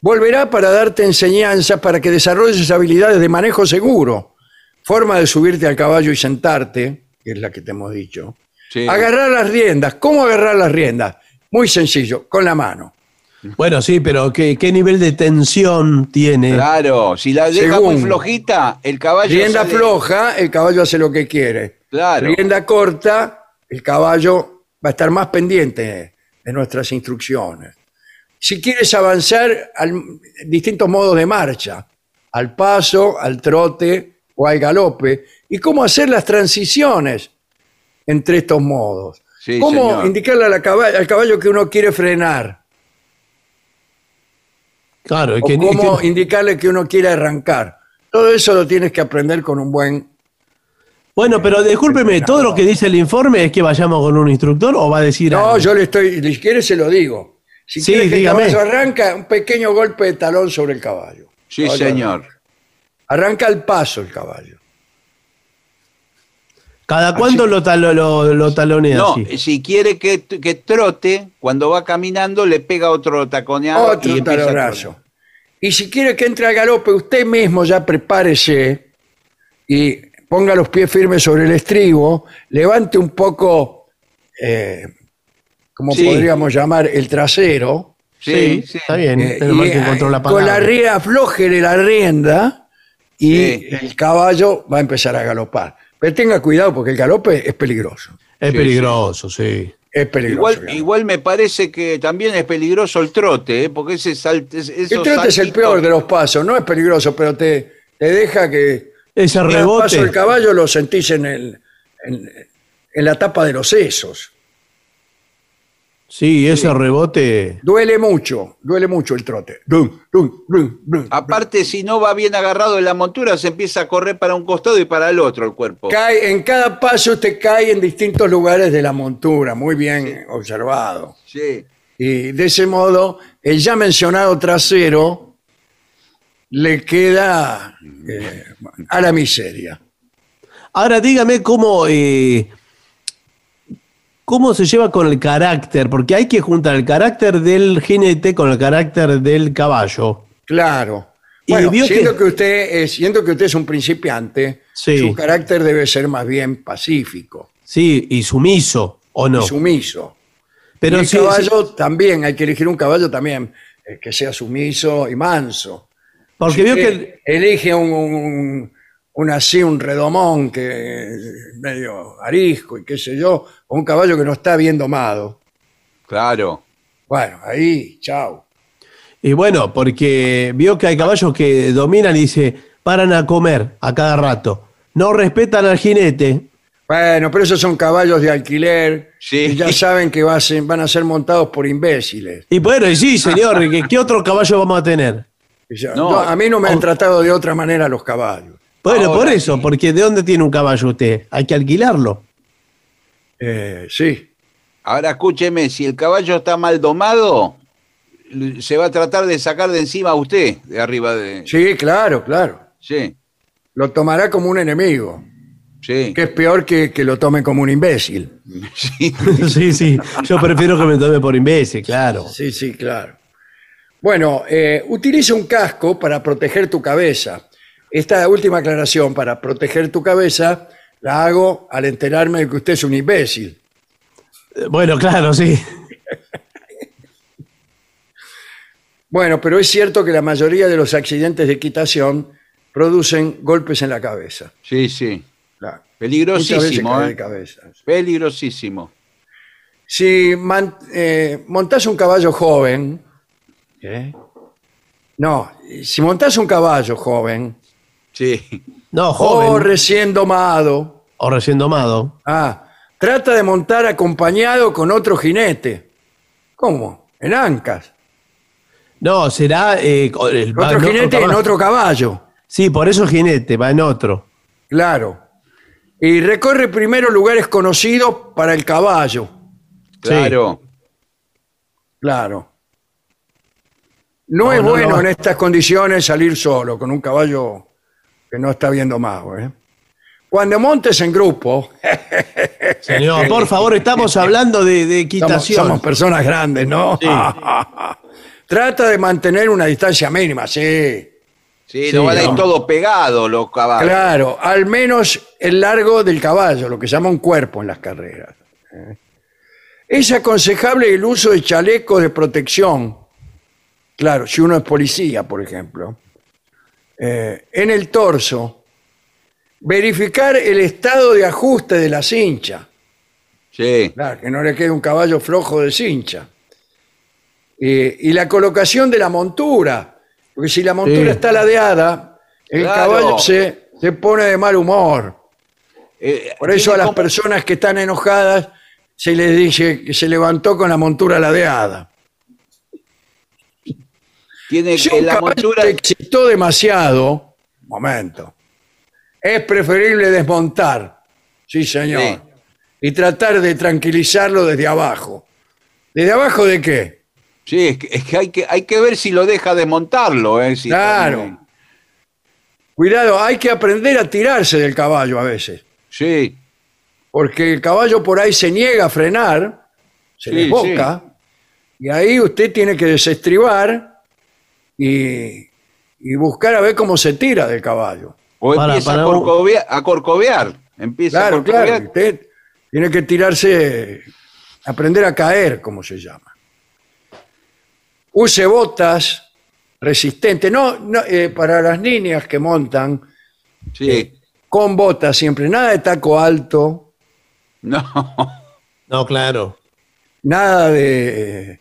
S1: volverá para darte enseñanzas para que desarrolles habilidades de manejo seguro, forma de subirte al caballo y sentarte, que es la que te hemos dicho.
S3: Sí.
S1: Agarrar las riendas. ¿Cómo agarrar las riendas? Muy sencillo, con la mano.
S2: Bueno, sí, pero ¿qué, qué nivel de tensión tiene?
S3: Claro, si la deja
S1: Según.
S3: muy flojita, el caballo.
S1: Rienda
S3: sale-
S1: floja, el caballo hace lo que quiere.
S3: Claro.
S1: Rienda corta, el caballo va a estar más pendiente de nuestras instrucciones. Si quieres avanzar, al, distintos modos de marcha, al paso, al trote o al galope, y cómo hacer las transiciones entre estos modos.
S3: Sí,
S1: cómo
S3: señor.
S1: indicarle al caballo que uno quiere frenar,
S2: Claro,
S1: o
S2: que,
S1: cómo
S2: que-
S1: indicarle que uno quiere arrancar. Todo eso lo tienes que aprender con un buen
S2: Bueno, pero discúlpeme, ¿todo lo que dice el informe es que vayamos con un instructor o va a decir
S1: No,
S2: algo?
S1: yo le estoy, si quiere se lo digo. Si
S2: Sí,
S1: quiere que
S2: dígame.
S1: el caballo arranca, un pequeño golpe de talón sobre el caballo.
S3: Sí,
S1: Caballo
S3: señor.
S1: Arranca. Arranca al paso el caballo.
S2: ¿Cada cuándo lo, talo- lo, lo talonea
S3: No,
S2: así?
S3: si quiere que, que trote, cuando va caminando le pega otro taconeado. y
S1: Otro
S3: empieza a
S1: talonazo.
S3: trotar.
S1: Y si quiere que entre al galope, usted mismo ya prepárese y ponga los pies firmes sobre el estribo, levante un poco, eh, como
S3: Sí.
S1: podríamos llamar, el trasero.
S3: Sí, sí.
S2: Está bien,
S1: eh, y,
S2: que encontró la
S1: eh, con la rienda, aflójele la rienda y
S3: Sí.
S1: el caballo va a empezar a galopar. Pero tenga cuidado porque el galope es peligroso.
S2: Es
S3: Sí,
S2: peligroso, sí.
S1: Es peligroso.
S3: Igual me parece que también es peligroso el trote, ¿eh? porque ese salte,
S1: el trote es el peor de los pasos, no es peligroso, pero te, te deja que
S2: Ese rebote.
S1: paso del caballo lo sentís en, el, en, en la tapa de los sesos.
S2: Sí, ese rebote.
S1: Duele mucho, duele mucho el trote.
S3: Aparte, si no va bien agarrado de la montura, se empieza a correr para un costado y para el otro el cuerpo.
S1: Cae, en cada paso te cae en distintos lugares de la montura, muy bien observado.
S3: Sí.
S1: Y de ese modo, el ya mencionado trasero le queda eh, a la miseria.
S2: Ahora dígame cómo, eh, cómo se lleva con el carácter, porque hay que juntar el carácter del jinete con el carácter del caballo.
S1: Claro. Bueno, siendo
S2: que-
S1: que... usted es, siendo que usted es un principiante,
S2: Sí.
S1: su carácter debe ser más bien pacífico
S2: Sí, y sumiso, ¿o no?
S1: y sumiso.
S2: Pero
S1: y el
S2: sí,
S1: caballo también, hay que elegir un caballo también eh, que sea sumiso y manso.
S2: Porque
S1: Si
S2: vio
S1: usted
S2: que...
S1: elige un, un- un así, un redomón que medio arisco y qué sé yo, o un caballo que no está bien domado.
S3: Claro.
S1: Bueno, ahí, chao.
S2: Y bueno, porque vio que hay caballos que dominan y dice, paran a comer a cada rato. No respetan al jinete.
S1: Bueno, pero esos son caballos de alquiler
S3: Sí.
S1: y ya saben que va a ser- van a ser montados por imbéciles.
S2: Y bueno, y sí, señor, ¿qué, qué otro caballo vamos a tener?
S3: No.
S1: no, a mí no me han tratado de otra manera los caballos.
S2: Bueno,
S3: Ahora
S2: por eso,
S3: sí.
S2: porque ¿de dónde tiene un caballo usted? Hay que alquilarlo.
S1: Eh, sí.
S3: Ahora escúcheme, si el caballo está mal domado, se va a tratar de sacar de encima a usted, de arriba de...
S1: Sí, claro, claro.
S3: Sí,
S1: Lo tomará como un enemigo,
S3: sí.
S1: que es peor que, que lo tome como un imbécil.
S3: sí.
S2: sí, sí. Yo prefiero que me tome por imbécil, claro.
S1: Sí, sí, claro. Bueno, eh, utiliza un casco para proteger tu cabeza. Esta última aclaración, para proteger tu cabeza, la hago al enterarme de que usted es un imbécil.
S2: Eh, Bueno, claro, sí.
S1: Bueno, pero es cierto que la mayoría de los accidentes de equitación producen golpes en la cabeza.
S3: Sí, sí.
S1: Claro. Muchas veces
S3: Peligrosísimo,
S1: cae de
S3: ¿eh?
S1: cabeza.
S3: Peligrosísimo.
S1: Si man- eh, montás un caballo joven, no, si montás un caballo joven
S3: Sí.
S2: No,
S1: o
S2: joven.
S1: recién domado,
S2: O recién domado.
S1: ah, trata de montar acompañado con otro jinete. ¿Cómo? En ancas.
S2: No, será... eh, co- el- va
S1: Otro
S2: en
S1: jinete en
S2: caballo.
S1: otro caballo.
S2: Sí, por eso jinete, va en otro.
S1: Claro. Y recorre primero lugares conocidos para el caballo.
S3: Claro.
S1: Claro. No,
S2: No,
S1: es
S2: no,
S1: bueno
S2: no.
S1: en estas condiciones salir solo con un caballo que no está bien domado. ¿eh? Cuando montes en grupo,
S2: Señor, por favor, estamos hablando de, equitación.
S1: somos personas grandes, ¿no?
S2: Sí.
S1: Trata de mantener una distancia mínima, sí.
S3: Sí,
S2: Sí,
S3: no van a ir todo pegado los caballos.
S1: Claro, al menos el largo del caballo, lo que se llama un cuerpo en las carreras. ¿eh? Es aconsejable el uso de chalecos de protección. Claro, si uno es policía, por ejemplo. Eh, en el torso. Verificar el estado de ajuste de la cincha.
S3: Sí.
S1: Claro, que no le quede un caballo flojo de cincha. Eh, y la colocación de la montura. Porque si la montura
S2: Sí.
S1: está ladeada, el
S3: Claro.
S1: caballo se, se pone de mal humor.
S3: Eh,
S1: Por eso a las personas que están enojadas se les dice que se levantó con la montura ladeada.
S3: Tiene la montura.
S1: excitó demasiado, momento, es preferible desmontar, sí señor,
S3: Sí.
S1: y tratar de tranquilizarlo desde abajo. ¿Desde abajo de qué?
S3: Sí, es que, es que hay que hay que ver si lo deja desmontarlo, ¿eh? Si
S1: Claro.
S3: también-
S1: Cuidado, hay que aprender a tirarse del caballo a veces,
S3: Sí.
S1: porque el caballo por ahí se niega a frenar, se
S3: Sí,
S1: desboca, y ahí usted tiene que desestribar y, y buscar a ver cómo se tira del caballo.
S3: O
S2: Para-
S3: empieza
S2: para
S3: a,
S2: un-
S3: corcovea- a corcovear. Empieza
S1: Claro,
S3: a corcovear.
S1: claro, usted tiene que tirarse, aprender a caer, como se llama. Use botas resistentes, no, no, eh, para las niñas que montan
S3: Sí.
S1: con botas siempre, nada de taco alto,
S3: No.
S2: No, claro.
S1: nada de,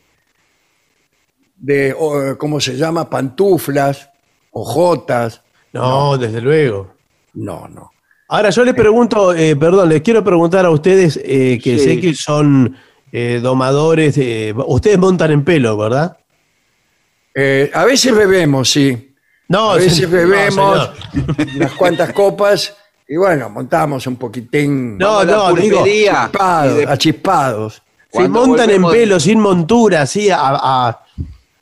S1: de o, ¿cómo se llama? Pantuflas, ojotas.
S2: No, desde luego.
S1: No, no.
S2: Ahora yo les pregunto, eh, perdón, les quiero preguntar a ustedes eh, que
S3: Sí.
S2: sé que son eh, domadores, eh, ustedes montan en pelo, ¿verdad?
S1: Eh, a veces bebemos, sí.
S2: No,
S1: A veces
S2: se-
S1: bebemos unas cuantas copas y bueno, montamos un poquitín
S2: No, no, digo,
S3: de-
S1: achispados.
S2: se
S3: Cuando
S2: montan en pelo, sin montura, así, a, a-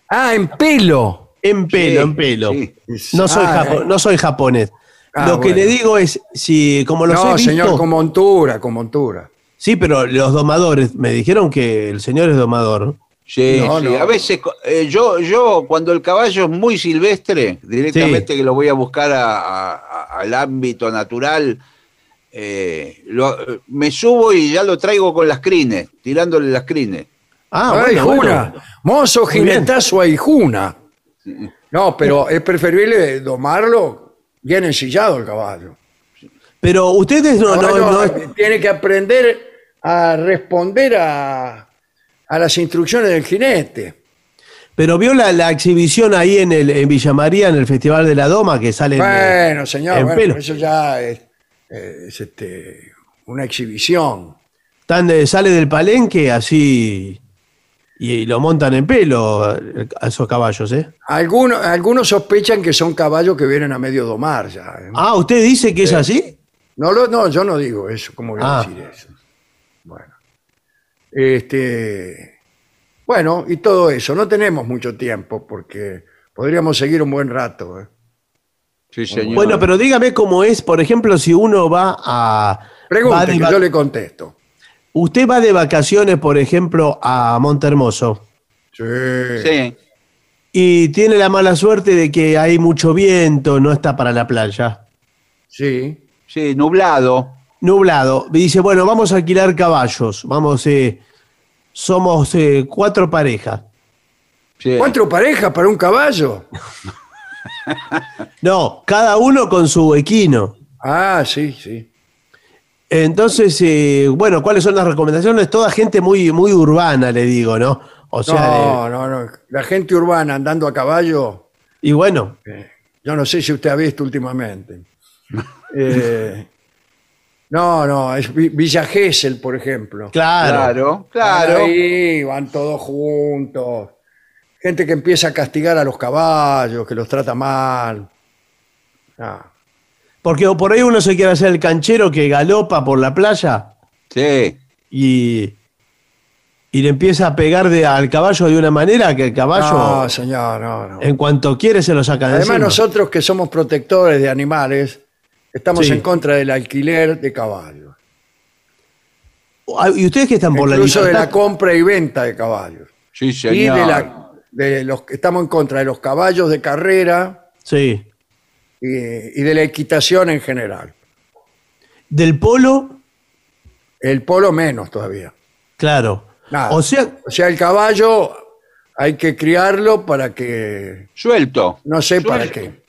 S1: Ah, en pelo.
S2: en pelo,
S3: Sí,
S2: en pelo.
S3: sí.
S2: No, soy
S1: Ah,
S2: japo-
S1: eh.
S2: no soy japonés.
S1: Ah,
S2: Lo que
S1: bueno.
S2: le digo es, si como los he
S1: No,
S2: visto,
S1: señor, con montura, con montura.
S2: sí, pero los domadores, me dijeron que el señor es domador.
S3: Sí,
S1: No,
S3: sí.
S1: no.
S3: A veces eh, yo, yo cuando el caballo es muy silvestre, directamente que lo voy a buscar a- a- a- al ámbito natural, eh, lo- eh, me subo y ya lo traigo con las crines, tirándole las crines.
S2: Ah, bueno,
S1: Juna.
S2: bueno.
S1: Mozo jinetazo a Juna. No, pero es preferible domarlo bien ensillado el caballo.
S2: Pero ustedes no, no-
S1: tiene que aprender a responder a, a las instrucciones del jinete.
S2: pero vio la, la exhibición ahí en el en Villa María en el Festival de la Doma que sale
S1: Bueno, señor,
S2: en
S1: bueno,
S2: pelo.
S1: eso ya es, eh, es, este, una exhibición.
S2: Tan, eh, sale del palenque así y, lo montan en pelo eh, a esos caballos, ¿eh?
S1: Algunos, algunos sospechan que son caballos que vienen a medio domar ya. ¿eh?
S2: Ah, ¿usted dice que es así?
S1: No, lo- no, yo no digo eso. ¿Cómo voy a
S2: Ah.
S1: decir eso? Bueno. Este, bueno, y todo eso. No tenemos mucho tiempo porque podríamos seguir un buen rato. ¿eh?
S3: Sí, señor.
S2: Bueno, pero dígame cómo es, por ejemplo, si uno va a... va
S1: Pregunte,
S2: de
S1: que
S2: va-
S1: yo le contesto.
S2: Usted va de vacaciones, por ejemplo, a Montermoso
S1: Sí.
S3: Sí.
S2: y tiene la mala suerte de que hay mucho viento, no está para la playa.
S1: Sí.
S3: Sí, nublado.
S2: Nublado. Y dice, bueno, vamos a alquilar caballos. Vamos, eh, somos eh, cuatro parejas.
S3: Sí.
S1: ¿Cuatro parejas para un caballo?
S2: No, cada uno con su equino.
S1: Ah, sí, sí.
S2: Entonces, eh, bueno, ¿cuáles son las recomendaciones? Toda gente muy, muy urbana, le digo, ¿no? O sea,
S1: no, no, no. La gente urbana andando a caballo,
S2: eh, y bueno,
S1: yo no sé si usted ha visto últimamente. Eh, no, no, es Vi- Villa Gesell, por ejemplo.
S2: claro.
S3: Claro, claro.
S1: Ahí van todos juntos. Gente que empieza a castigar a los caballos, que los trata mal. Ah,
S2: Porque por ahí uno se quiere hacer el canchero que galopa por la playa
S3: Sí.
S2: y, y le empieza a pegar de- al caballo de una manera que el caballo,
S1: No, señor, no, no.
S2: en cuanto quiere, se lo saca de
S1: Además,
S2: encima.
S1: nosotros que somos protectores de animales, estamos
S2: Sí.
S1: en contra del alquiler de caballos.
S2: ¿Y ustedes que están por la
S1: Incluso de la compra y venta de caballos.
S3: Sí,
S1: Y
S3: señor.
S1: de, la, de los que estamos en contra de los caballos de carrera
S2: Sí.
S1: Y, y de la equitación en general.
S2: Del polo,
S1: El polo menos todavía.
S2: claro.
S1: Nada.
S2: O sea,
S1: O sea, el caballo hay que criarlo para que...
S3: Suelto.
S1: No sé para qué.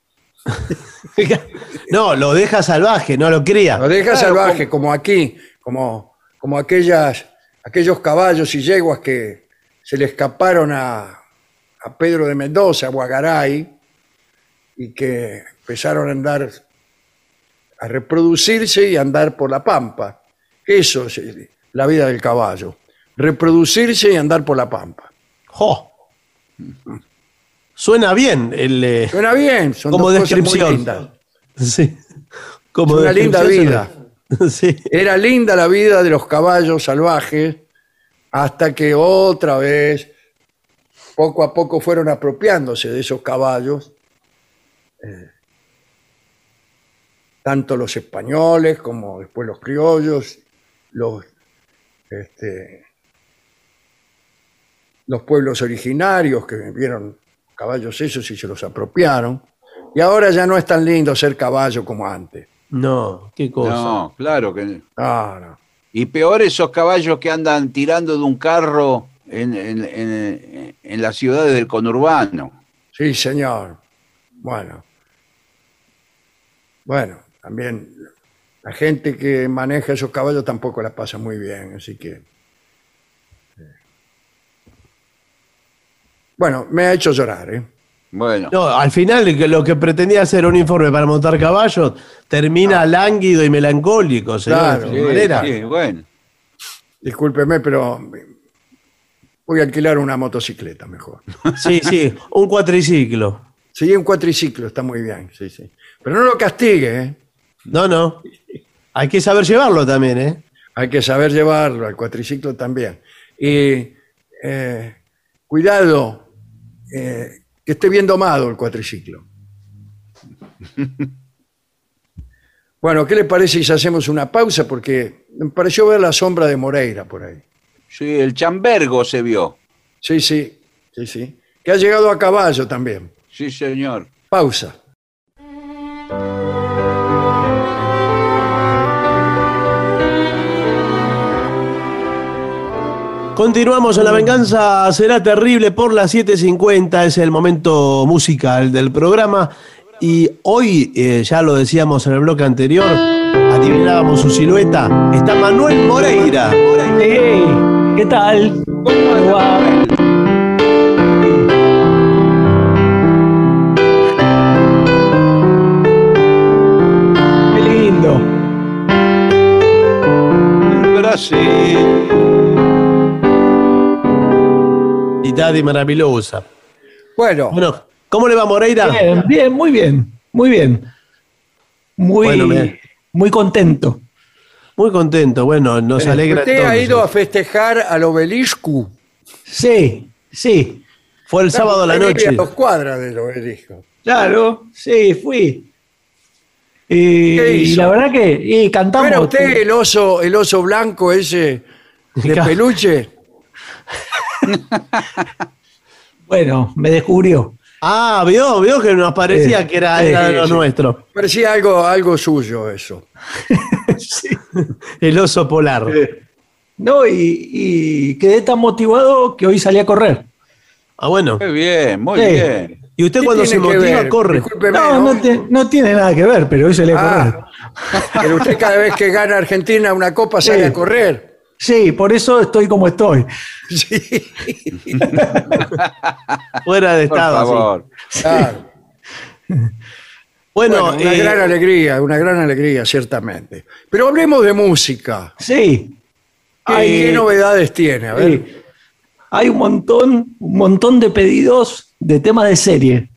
S2: no, lo deja salvaje, no lo cría.
S1: Lo deja
S3: Claro,
S1: salvaje, como aquí, como, como aquellas, aquellos caballos y yeguas que se le escaparon a, a Pedro de Mendoza, a Guagaray, y que empezaron a andar, a reproducirse y a andar por la pampa. Eso es eh, la vida del caballo. Reproducirse y andar por la pampa.
S2: Jo. Suena bien el, eh,
S1: Suena bien, son
S2: como
S1: dos cosas muy
S2: descripción.
S1: lindas.
S2: Sí. Como
S1: una linda vida.
S2: Sí.
S1: Era linda la vida de los caballos salvajes hasta que otra vez, poco a poco fueron apropiándose de esos caballos, tanto los españoles como después los criollos, los, este, los pueblos originarios que vieron caballos esos y se los apropiaron. Y ahora ya no es tan lindo ser caballo como antes.
S2: No, qué cosa.
S3: No, claro que
S1: No, no.
S3: Y peor esos caballos que andan tirando de un carro en, en- en- en las ciudades del conurbano.
S1: Sí, señor. Bueno. Bueno, también la gente que maneja esos caballos tampoco la pasa muy bien, así que... eh. Bueno, me ha hecho llorar, ¿eh?
S3: Bueno,
S2: No, al final lo que pretendía hacer un informe para montar caballos termina lánguido y melancólico, señor,
S1: Claro.
S3: sí,
S2: manera.
S3: sí, bueno.
S1: Discúlpeme, pero voy a alquilar una motocicleta mejor.
S2: Sí, sí, un cuatriciclo.
S1: Sí, un cuatriciclo, está muy bien, sí, sí. Pero no lo castigue, ¿eh?
S2: No, no. Hay que saber llevarlo también, ¿eh?
S1: Hay que saber llevarlo, al cuatriciclo también. Y eh, cuidado, eh, que esté bien domado el cuatriciclo. Bueno, ¿qué le parece si hacemos una pausa? Porque me pareció ver la sombra de Moreira por ahí.
S3: Sí, el chambergo se vio.
S1: Sí, sí, sí, sí. Que ha llegado a caballo también.
S3: Sí, señor.
S1: Pausa.
S2: Continuamos en La Venganza Será Terrible por las 7.50, es el momento musical del programa. Y hoy, eh, ya lo decíamos en el bloque anterior, adivinábamos su silueta, está Manuel Moreira.
S10: Hey, ¿qué tal? ¿Cómo va? Qué
S3: Brasil.
S2: Idade maravillosa.
S1: Bueno,
S2: Bueno, ¿cómo le va Moreira?
S10: Bien, bien, muy bien, muy bien. Muy,
S2: Bueno, me-
S10: muy contento.
S2: Muy contento, bueno, nos alegra.
S1: ¿usted ha ido a festejar al obelisco?
S10: Sí, sí.
S2: Fue el sábado a la noche.
S1: A dos cuadras del obelisco.
S10: Claro, sí, fui. Y,
S1: ¿Qué
S10: y la verdad que y
S1: ¿No
S10: cantamos.
S1: era usted el oso, el oso blanco ese de peluche?
S10: Bueno, me descubrió.
S2: Ah, vio, vio que nos parecía
S10: Sí,
S2: que era,
S10: sí,
S2: era de lo
S1: sí.
S2: nuestro.
S1: Parecía algo, algo suyo eso.
S2: El oso polar.
S10: No, y, y quedé tan motivado que hoy salí a correr.
S2: Ah, bueno.
S3: Muy bien, muy
S10: Sí.
S3: bien.
S2: Y usted
S1: ¿Qué
S2: cuando se motiva,
S1: ver?
S2: corre.
S10: No, no, te- no tiene nada que ver, pero hoy salí a correr.
S1: Ah, pero usted cada vez que gana Argentina una copa sale
S10: Sí.
S1: a correr.
S10: Sí, por eso estoy como estoy.
S1: Sí,
S2: Fuera de
S3: Por
S2: estado. sí.
S3: favor.
S1: claro.
S2: Bueno,
S1: Bueno, una
S2: eh,
S1: gran alegría, una gran alegría, ciertamente. Pero hablemos de música.
S10: Sí. Eh,
S1: ¿Qué novedades tiene? A ver.
S10: Sí. Hay un montón, un montón de pedidos de temas de serie.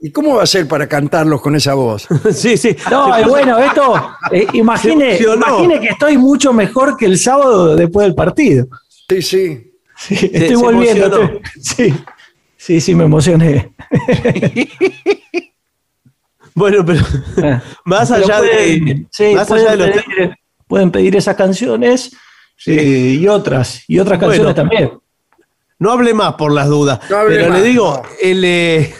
S1: ¿Y cómo va a ser para cantarlos con esa voz?
S2: sí, sí.
S10: No, eh,
S2: puso-
S10: bueno, esto, eh, imagine, que estoy mucho mejor que el sábado después del partido.
S1: Sí, sí.
S10: Sí, estoy
S2: se
S10: volviendo. estoy- sí, sí, sí, me emocioné.
S2: Bueno, pero
S10: Ah.
S2: más
S10: Pero
S2: allá de.
S10: sí,
S2: más
S10: pueden,
S2: allá de los
S10: pedir, pueden pedir esas canciones eh, y otras, y otras canciones
S2: Bueno.
S10: también.
S2: No hable más por las dudas.
S1: No hable
S2: pero
S1: más,
S2: le digo,
S1: no.
S2: el, eh,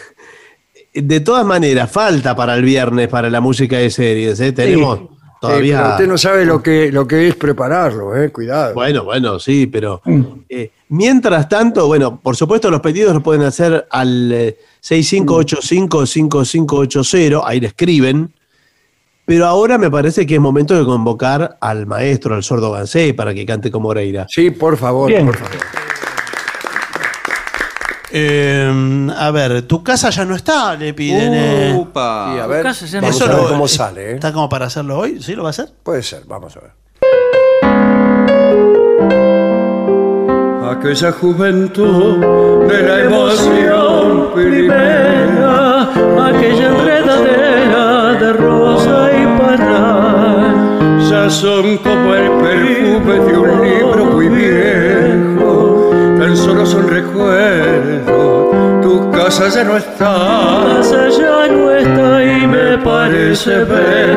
S2: de todas maneras, falta para el viernes para la música de series. ¿eh? Tenemos
S1: Sí,
S2: todavía.
S1: pero usted no sabe lo que, lo que es prepararlo, eh. Cuidado.
S2: Bueno, bueno, sí, pero
S10: Mm.
S2: eh, mientras tanto, bueno, por supuesto los pedidos los pueden hacer al eh, 6585-5580, ahí le escriben, pero ahora me parece que es momento de convocar al maestro, al sordo Gansé, para que cante como Moreira.
S1: Sí, por favor,
S10: Bien.
S1: por favor.
S2: Eh, a ver, tu casa ya no está, le piden. eh.
S3: Upa.
S1: Sí, a ver,
S11: Casa ya no
S1: vamos
S2: Eso
S1: a ver
S2: lo-
S1: cómo sale. ¿eh?
S2: ¿Está como para hacerlo hoy? ¿Sí lo va a hacer?
S1: Puede ser, vamos a ver. Aquella juventud de la emoción primera,
S10: aquella enredadera de rosa y parral.
S1: ya son como el perfume de un libro muy viejo, tan solo son recuerdos, tu casa ya no está.
S10: casa ya no está y me parece ver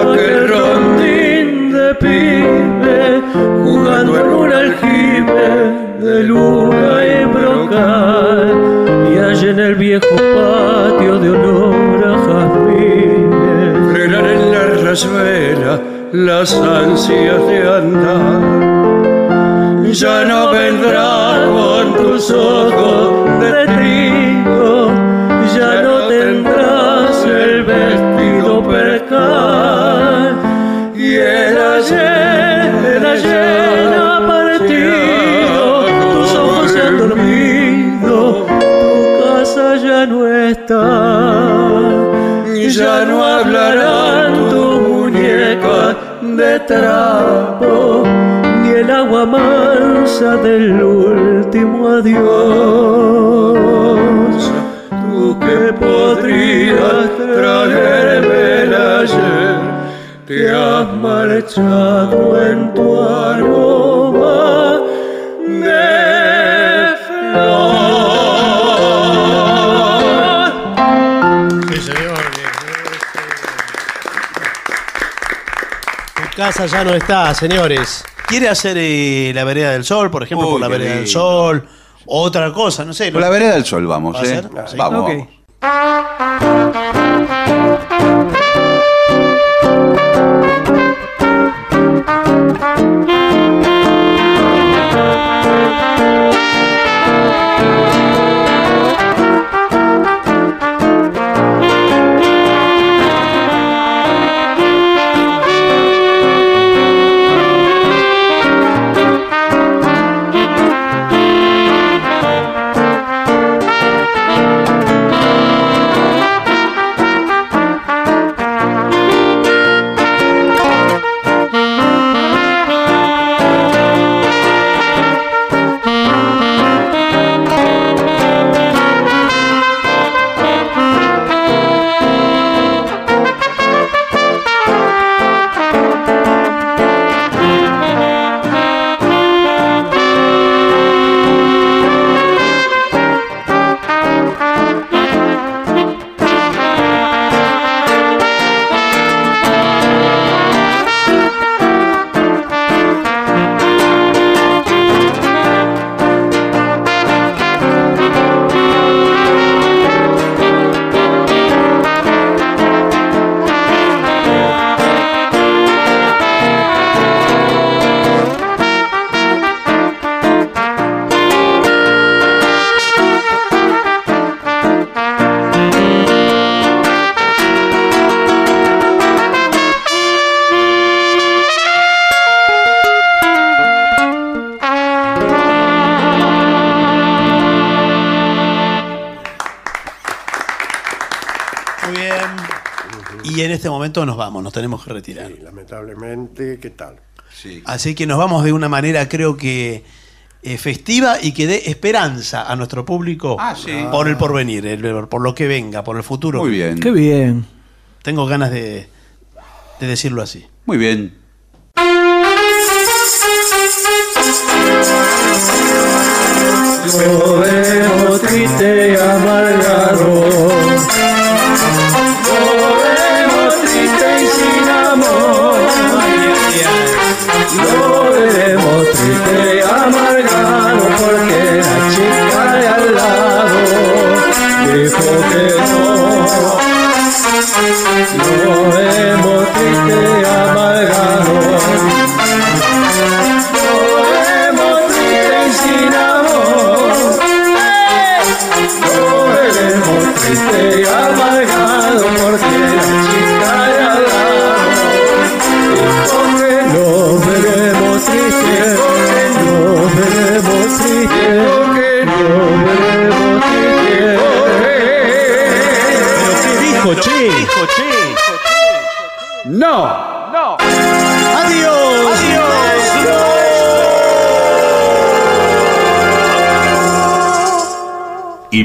S10: aquel rondín de pibe jugando en un aljibe de luna y brocal y allá en el viejo patio de olor a jazmines
S1: frenar en la rayuela las ansias de andar. Ya no vendrá con tus ojos de trigo,
S10: ya no tendrás el vestido percal
S1: y el
S10: ayer, el ayer ha partido, tus ojos se han dormido, tu casa ya no está,
S1: ya no hablarán
S10: tu muñeca de trapo, el agua mansa del último adiós. Tú que podrías traerme el ayer, te has marchado en tu aroma de flor.
S2: Sí, señor. Tu casa ya no está, señores. ¿Quiere hacer eh, la vereda del sol, por ejemplo,
S3: Uy,
S2: por la
S3: qué
S2: vereda del
S3: lindo.
S2: sol? otra cosa, no sé.
S3: Por la vereda del sol vamos,
S2: ¿Va a
S3: ¿eh?
S2: ser?
S3: Vamos,
S2: Sí.
S3: vamos.
S2: Ok. Momento nos vamos, nos tenemos que retirar.
S1: Lamentablemente, ¿qué tal?
S2: Así que nos vamos de una manera, creo que eh, festiva y que dé esperanza a nuestro público
S3: Ah, sí.
S2: por el porvenir, el- por lo que venga, por el futuro.
S3: Muy bien.
S12: Qué bien.
S2: Tengo ganas de, de decirlo así.
S3: Muy bien.
S10: Lo veo triste